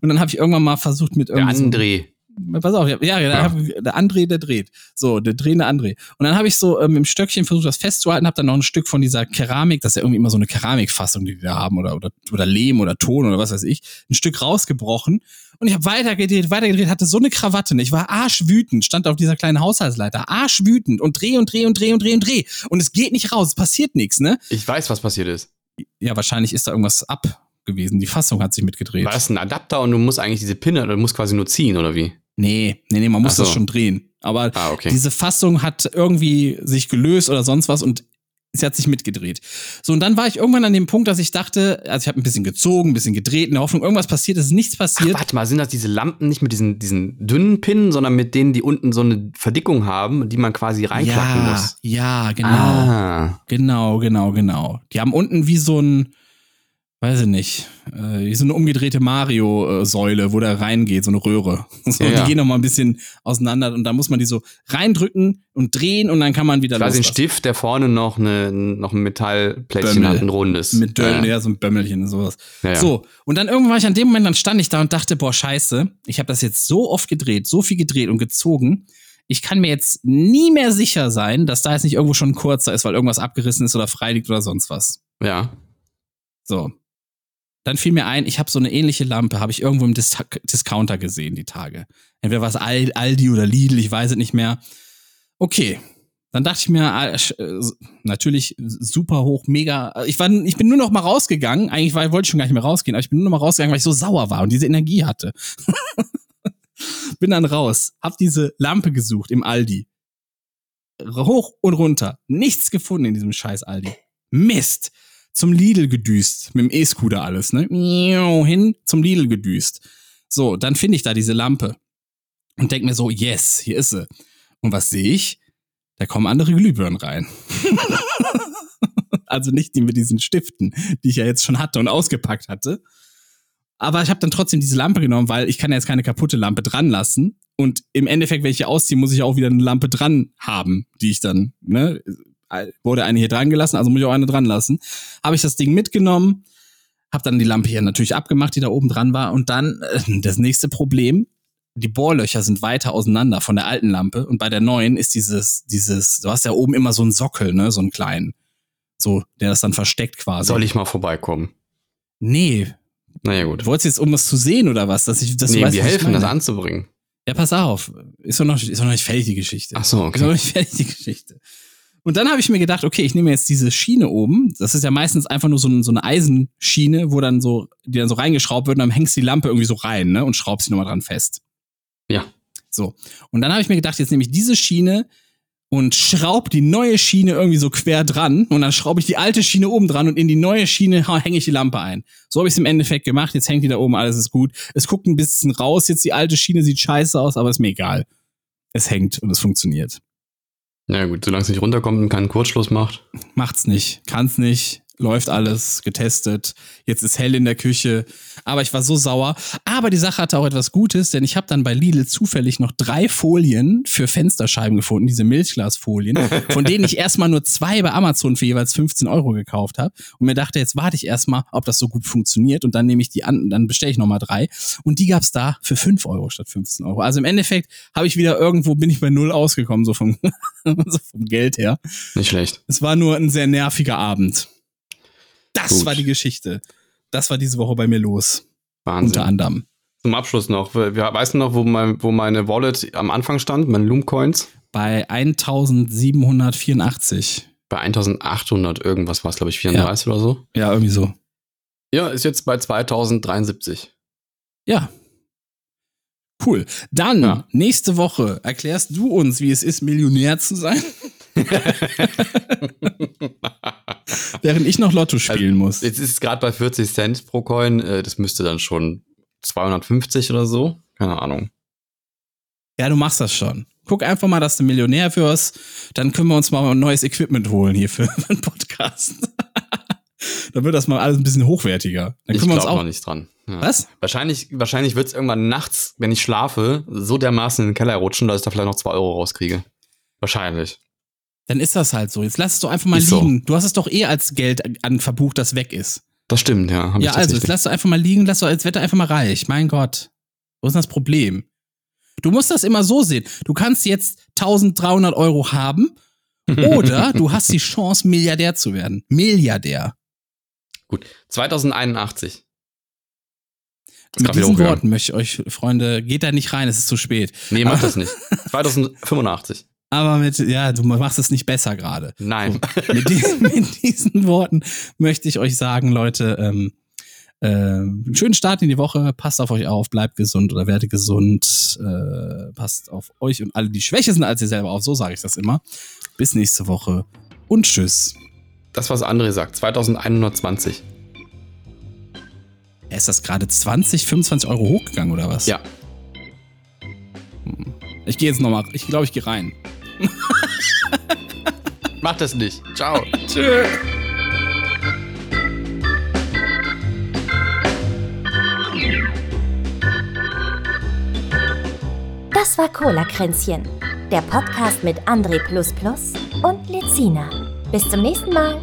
Und dann habe ich irgendwann mal versucht mit Der irgendwie so- André. Pass auf, ja, ja, Ja. Der, der André, der dreht. So, der drehende André. Und dann habe ich so ähm, mit dem Stöckchen versucht, das festzuhalten, habe dann noch ein Stück von dieser Keramik, das ist ja irgendwie immer so eine Keramikfassung, die da haben, oder, oder, oder Lehm oder Ton oder was weiß ich, ein Stück rausgebrochen. Und ich habe weitergedreht, weitergedreht, hatte so eine Krawatte. ne? Ich war arschwütend, stand auf dieser kleinen Haushaltsleiter, arschwütend und dreh und dreh und dreh und dreh und dreh. Und es geht nicht raus, es passiert nichts, ne? Ich weiß, was passiert ist. Ja, wahrscheinlich ist da irgendwas ab gewesen. Die Fassung hat sich mitgedreht. Da ist ein Adapter und du musst eigentlich diese Pinne, du musst quasi nur ziehen, oder wie? Nee, nee, nee, man muss so. das schon drehen. Aber Ah, okay. diese Fassung hat irgendwie sich gelöst oder sonst was und sie hat sich mitgedreht. So, und dann war ich irgendwann an dem Punkt, dass ich dachte, also ich habe ein bisschen gezogen, ein bisschen gedreht, in der Hoffnung, irgendwas passiert, es ist nichts Ach, passiert. warte mal, sind das diese Lampen nicht mit diesen, diesen dünnen Pinnen, sondern mit denen, die unten so eine Verdickung haben, die man quasi reinklappen ja, muss? ja, genau. Ah. Genau, genau, genau. Die haben unten wie so ein, weiß ich nicht, äh, wie so eine umgedrehte Mario-Säule, wo der reingeht, so eine Röhre. <laughs> So, Ja, ja. Die gehen noch mal ein bisschen auseinander und da muss man die so reindrücken und drehen und dann kann man wieder Quasi ein. Stift, der vorne noch, eine, noch ein Metallplättchen Bömmel. hat, ein rundes. Mit Döll, ja. ja, so ein Bömmelchen und sowas. So, und dann irgendwann war ich an dem Moment, dann stand ich da und dachte, boah, scheiße, ich habe das jetzt so oft gedreht, so viel gedreht und gezogen. Ich kann mir jetzt nie mehr sicher sein, dass da jetzt nicht irgendwo schon ein kurzer ist, weil irgendwas abgerissen ist oder frei liegt oder sonst was. ja. So. Dann fiel mir ein, ich habe so eine ähnliche Lampe, habe ich irgendwo im Dis Discounter gesehen, die Tage. Entweder war es Al- Aldi oder Lidl, ich weiß es nicht mehr. Okay. Dann dachte ich mir, ah, äh, natürlich super hoch, mega. Ich, war, ich bin nur noch mal rausgegangen. Eigentlich war, wollte ich schon gar nicht mehr rausgehen, aber ich bin nur noch mal rausgegangen, weil ich so sauer war und diese Energie hatte. <laughs> bin dann raus, hab diese Lampe gesucht im Aldi. Hoch und runter. Nichts gefunden in diesem scheiß Aldi. Mist zum Lidl gedüst, mit dem E-Scooter alles, ne? Hin zum Lidl gedüst. So, dann finde ich da diese Lampe und denk mir so, yes, hier ist sie. Und was sehe ich? Da kommen andere Glühbirnen rein. <laughs> also nicht die mit diesen Stiften, die ich ja jetzt schon hatte und ausgepackt hatte. Aber ich habe dann trotzdem diese Lampe genommen, weil ich kann ja jetzt keine kaputte Lampe dran lassen. Und im Endeffekt, wenn ich hier ausziehe, muss ich auch wieder eine Lampe dran haben, die ich dann, ne, wurde eine hier dran gelassen, also muss ich auch eine dran lassen. Habe ich das Ding mitgenommen, Hab dann die Lampe hier natürlich abgemacht, die da oben dran war. Und dann äh, das nächste Problem. Die Bohrlöcher sind weiter auseinander von der alten Lampe. Und bei der neuen ist dieses, dieses, du hast ja oben immer so einen Sockel, ne, so einen kleinen. So, der das dann versteckt quasi. Soll ich mal vorbeikommen? Nee. Naja, gut. Du wolltest jetzt, um was zu sehen oder was? Dass ich, dass nee, du weißt, wir helfen, das anzubringen. Ja, pass auf. Ist doch noch, ist doch noch nicht fertig, die Geschichte. Ach so, Ist noch okay. nicht <laughs> fertig, die Geschichte. Und dann habe ich mir gedacht, okay, ich nehme jetzt diese Schiene oben. Das ist ja meistens einfach nur so, ein, so eine Eisenschiene, wo dann so, die dann so reingeschraubt wird und dann hängst du die Lampe irgendwie so rein, ne? Und schraubst sie nochmal dran fest. Ja. So. Und dann habe ich mir gedacht, jetzt nehme ich diese Schiene und schraub die neue Schiene irgendwie so quer dran und dann schraube ich die alte Schiene oben dran und in die neue Schiene hänge ich die Lampe ein. So habe ich es im Endeffekt gemacht. Jetzt hängt die da oben, alles ist gut. Es guckt ein bisschen raus, jetzt die alte Schiene sieht scheiße aus, aber ist mir egal. Es hängt und es funktioniert. Ja gut, solange es nicht runterkommt und keinen Kurzschluss macht. Macht's nicht, kann's nicht, läuft alles, getestet. Jetzt ist hell in der Küche, aber ich war so sauer. Aber die Sache hatte auch etwas Gutes, denn ich habe dann bei Lidl zufällig noch drei Folien für Fensterscheiben gefunden, diese Milchglasfolien, <laughs> von denen ich erstmal nur zwei bei Amazon für jeweils 15 Euro gekauft habe und mir dachte, jetzt warte ich erstmal, ob das so gut funktioniert und dann nehme ich die an, dann bestelle ich nochmal drei und die gab's da für 5 Euro statt 15 Euro. Also im Endeffekt habe ich wieder irgendwo, bin ich bei null ausgekommen, so vom, <laughs> so vom Geld her. Nicht schlecht. Es war nur ein sehr nerviger Abend. Das Gut. war die Geschichte. Das war diese Woche bei mir los. Wahnsinn. Unter anderem. Zum Abschluss noch. Wir, weißt du noch, wo, mein, wo meine Wallet am Anfang stand? Meine Loom Coins? Bei 1784. Bei 1800 irgendwas war es, glaube ich, 34 oder so. Ja, irgendwie so. Ja, ist jetzt bei 2073. Ja. Cool. Dann, Ja. nächste Woche erklärst du uns, wie es ist, Millionär zu sein, <laughs> während ich noch Lotto spielen muss. Jetzt ist es gerade bei 40 Cent pro Coin. Äh, Das müsste dann schon 250 oder so. Keine Ahnung. Ja, du machst das schon. Guck einfach mal, dass du Millionär wirst. Dann können wir uns mal ein neues Equipment holen hier für <laughs> einen Podcast. <laughs> dann wird das mal alles ein bisschen hochwertiger. Dann Ich können wir uns glaube auch. noch nicht dran. Ja. Was? Wahrscheinlich, wahrscheinlich wird es irgendwann nachts, wenn ich schlafe, so dermaßen in den Keller rutschen, dass ich da vielleicht noch 2 Euro rauskriege. Wahrscheinlich. Dann ist das halt so. Jetzt lass es doch einfach mal Ist so. liegen. Du hast es doch eh als Geld an verbucht, das weg ist. Das stimmt, ja. Ja, also jetzt lass doch einfach mal liegen, lass doch als Wetter einfach mal reich. Mein Gott. Wo ist denn das Problem? Du musst das immer so sehen. Du kannst jetzt 1300 Euro haben <laughs> oder du hast die Chance, Milliardär zu werden. Milliardär. Gut. 2081. Ist Mit diesen. Worten möchte ich euch, Freunde, geht da nicht rein, es ist zu spät. Nee, mach <laughs> das nicht. 2085. Aber mit, ja, du machst es nicht besser gerade. Nein. mit, die, <laughs> mit diesen Worten möchte ich euch sagen, Leute, ähm, ähm, schönen Start in die Woche, passt auf euch auf, bleibt gesund oder werdet gesund, äh, passt auf euch und alle, die schwächer sind als ihr selber auf, so sage ich das immer. Bis nächste Woche und tschüss. Das, was André sagt. 2120. Ist das gerade 20, 25 Euro hochgegangen oder was? Ja. Ich gehe jetzt nochmal, ich glaube, ich gehe rein. <laughs> Mach das nicht. Ciao. <laughs> Tschö. Das war Cola-Kränzchen, der Podcast mit André und Lezina. Bis zum nächsten Mal.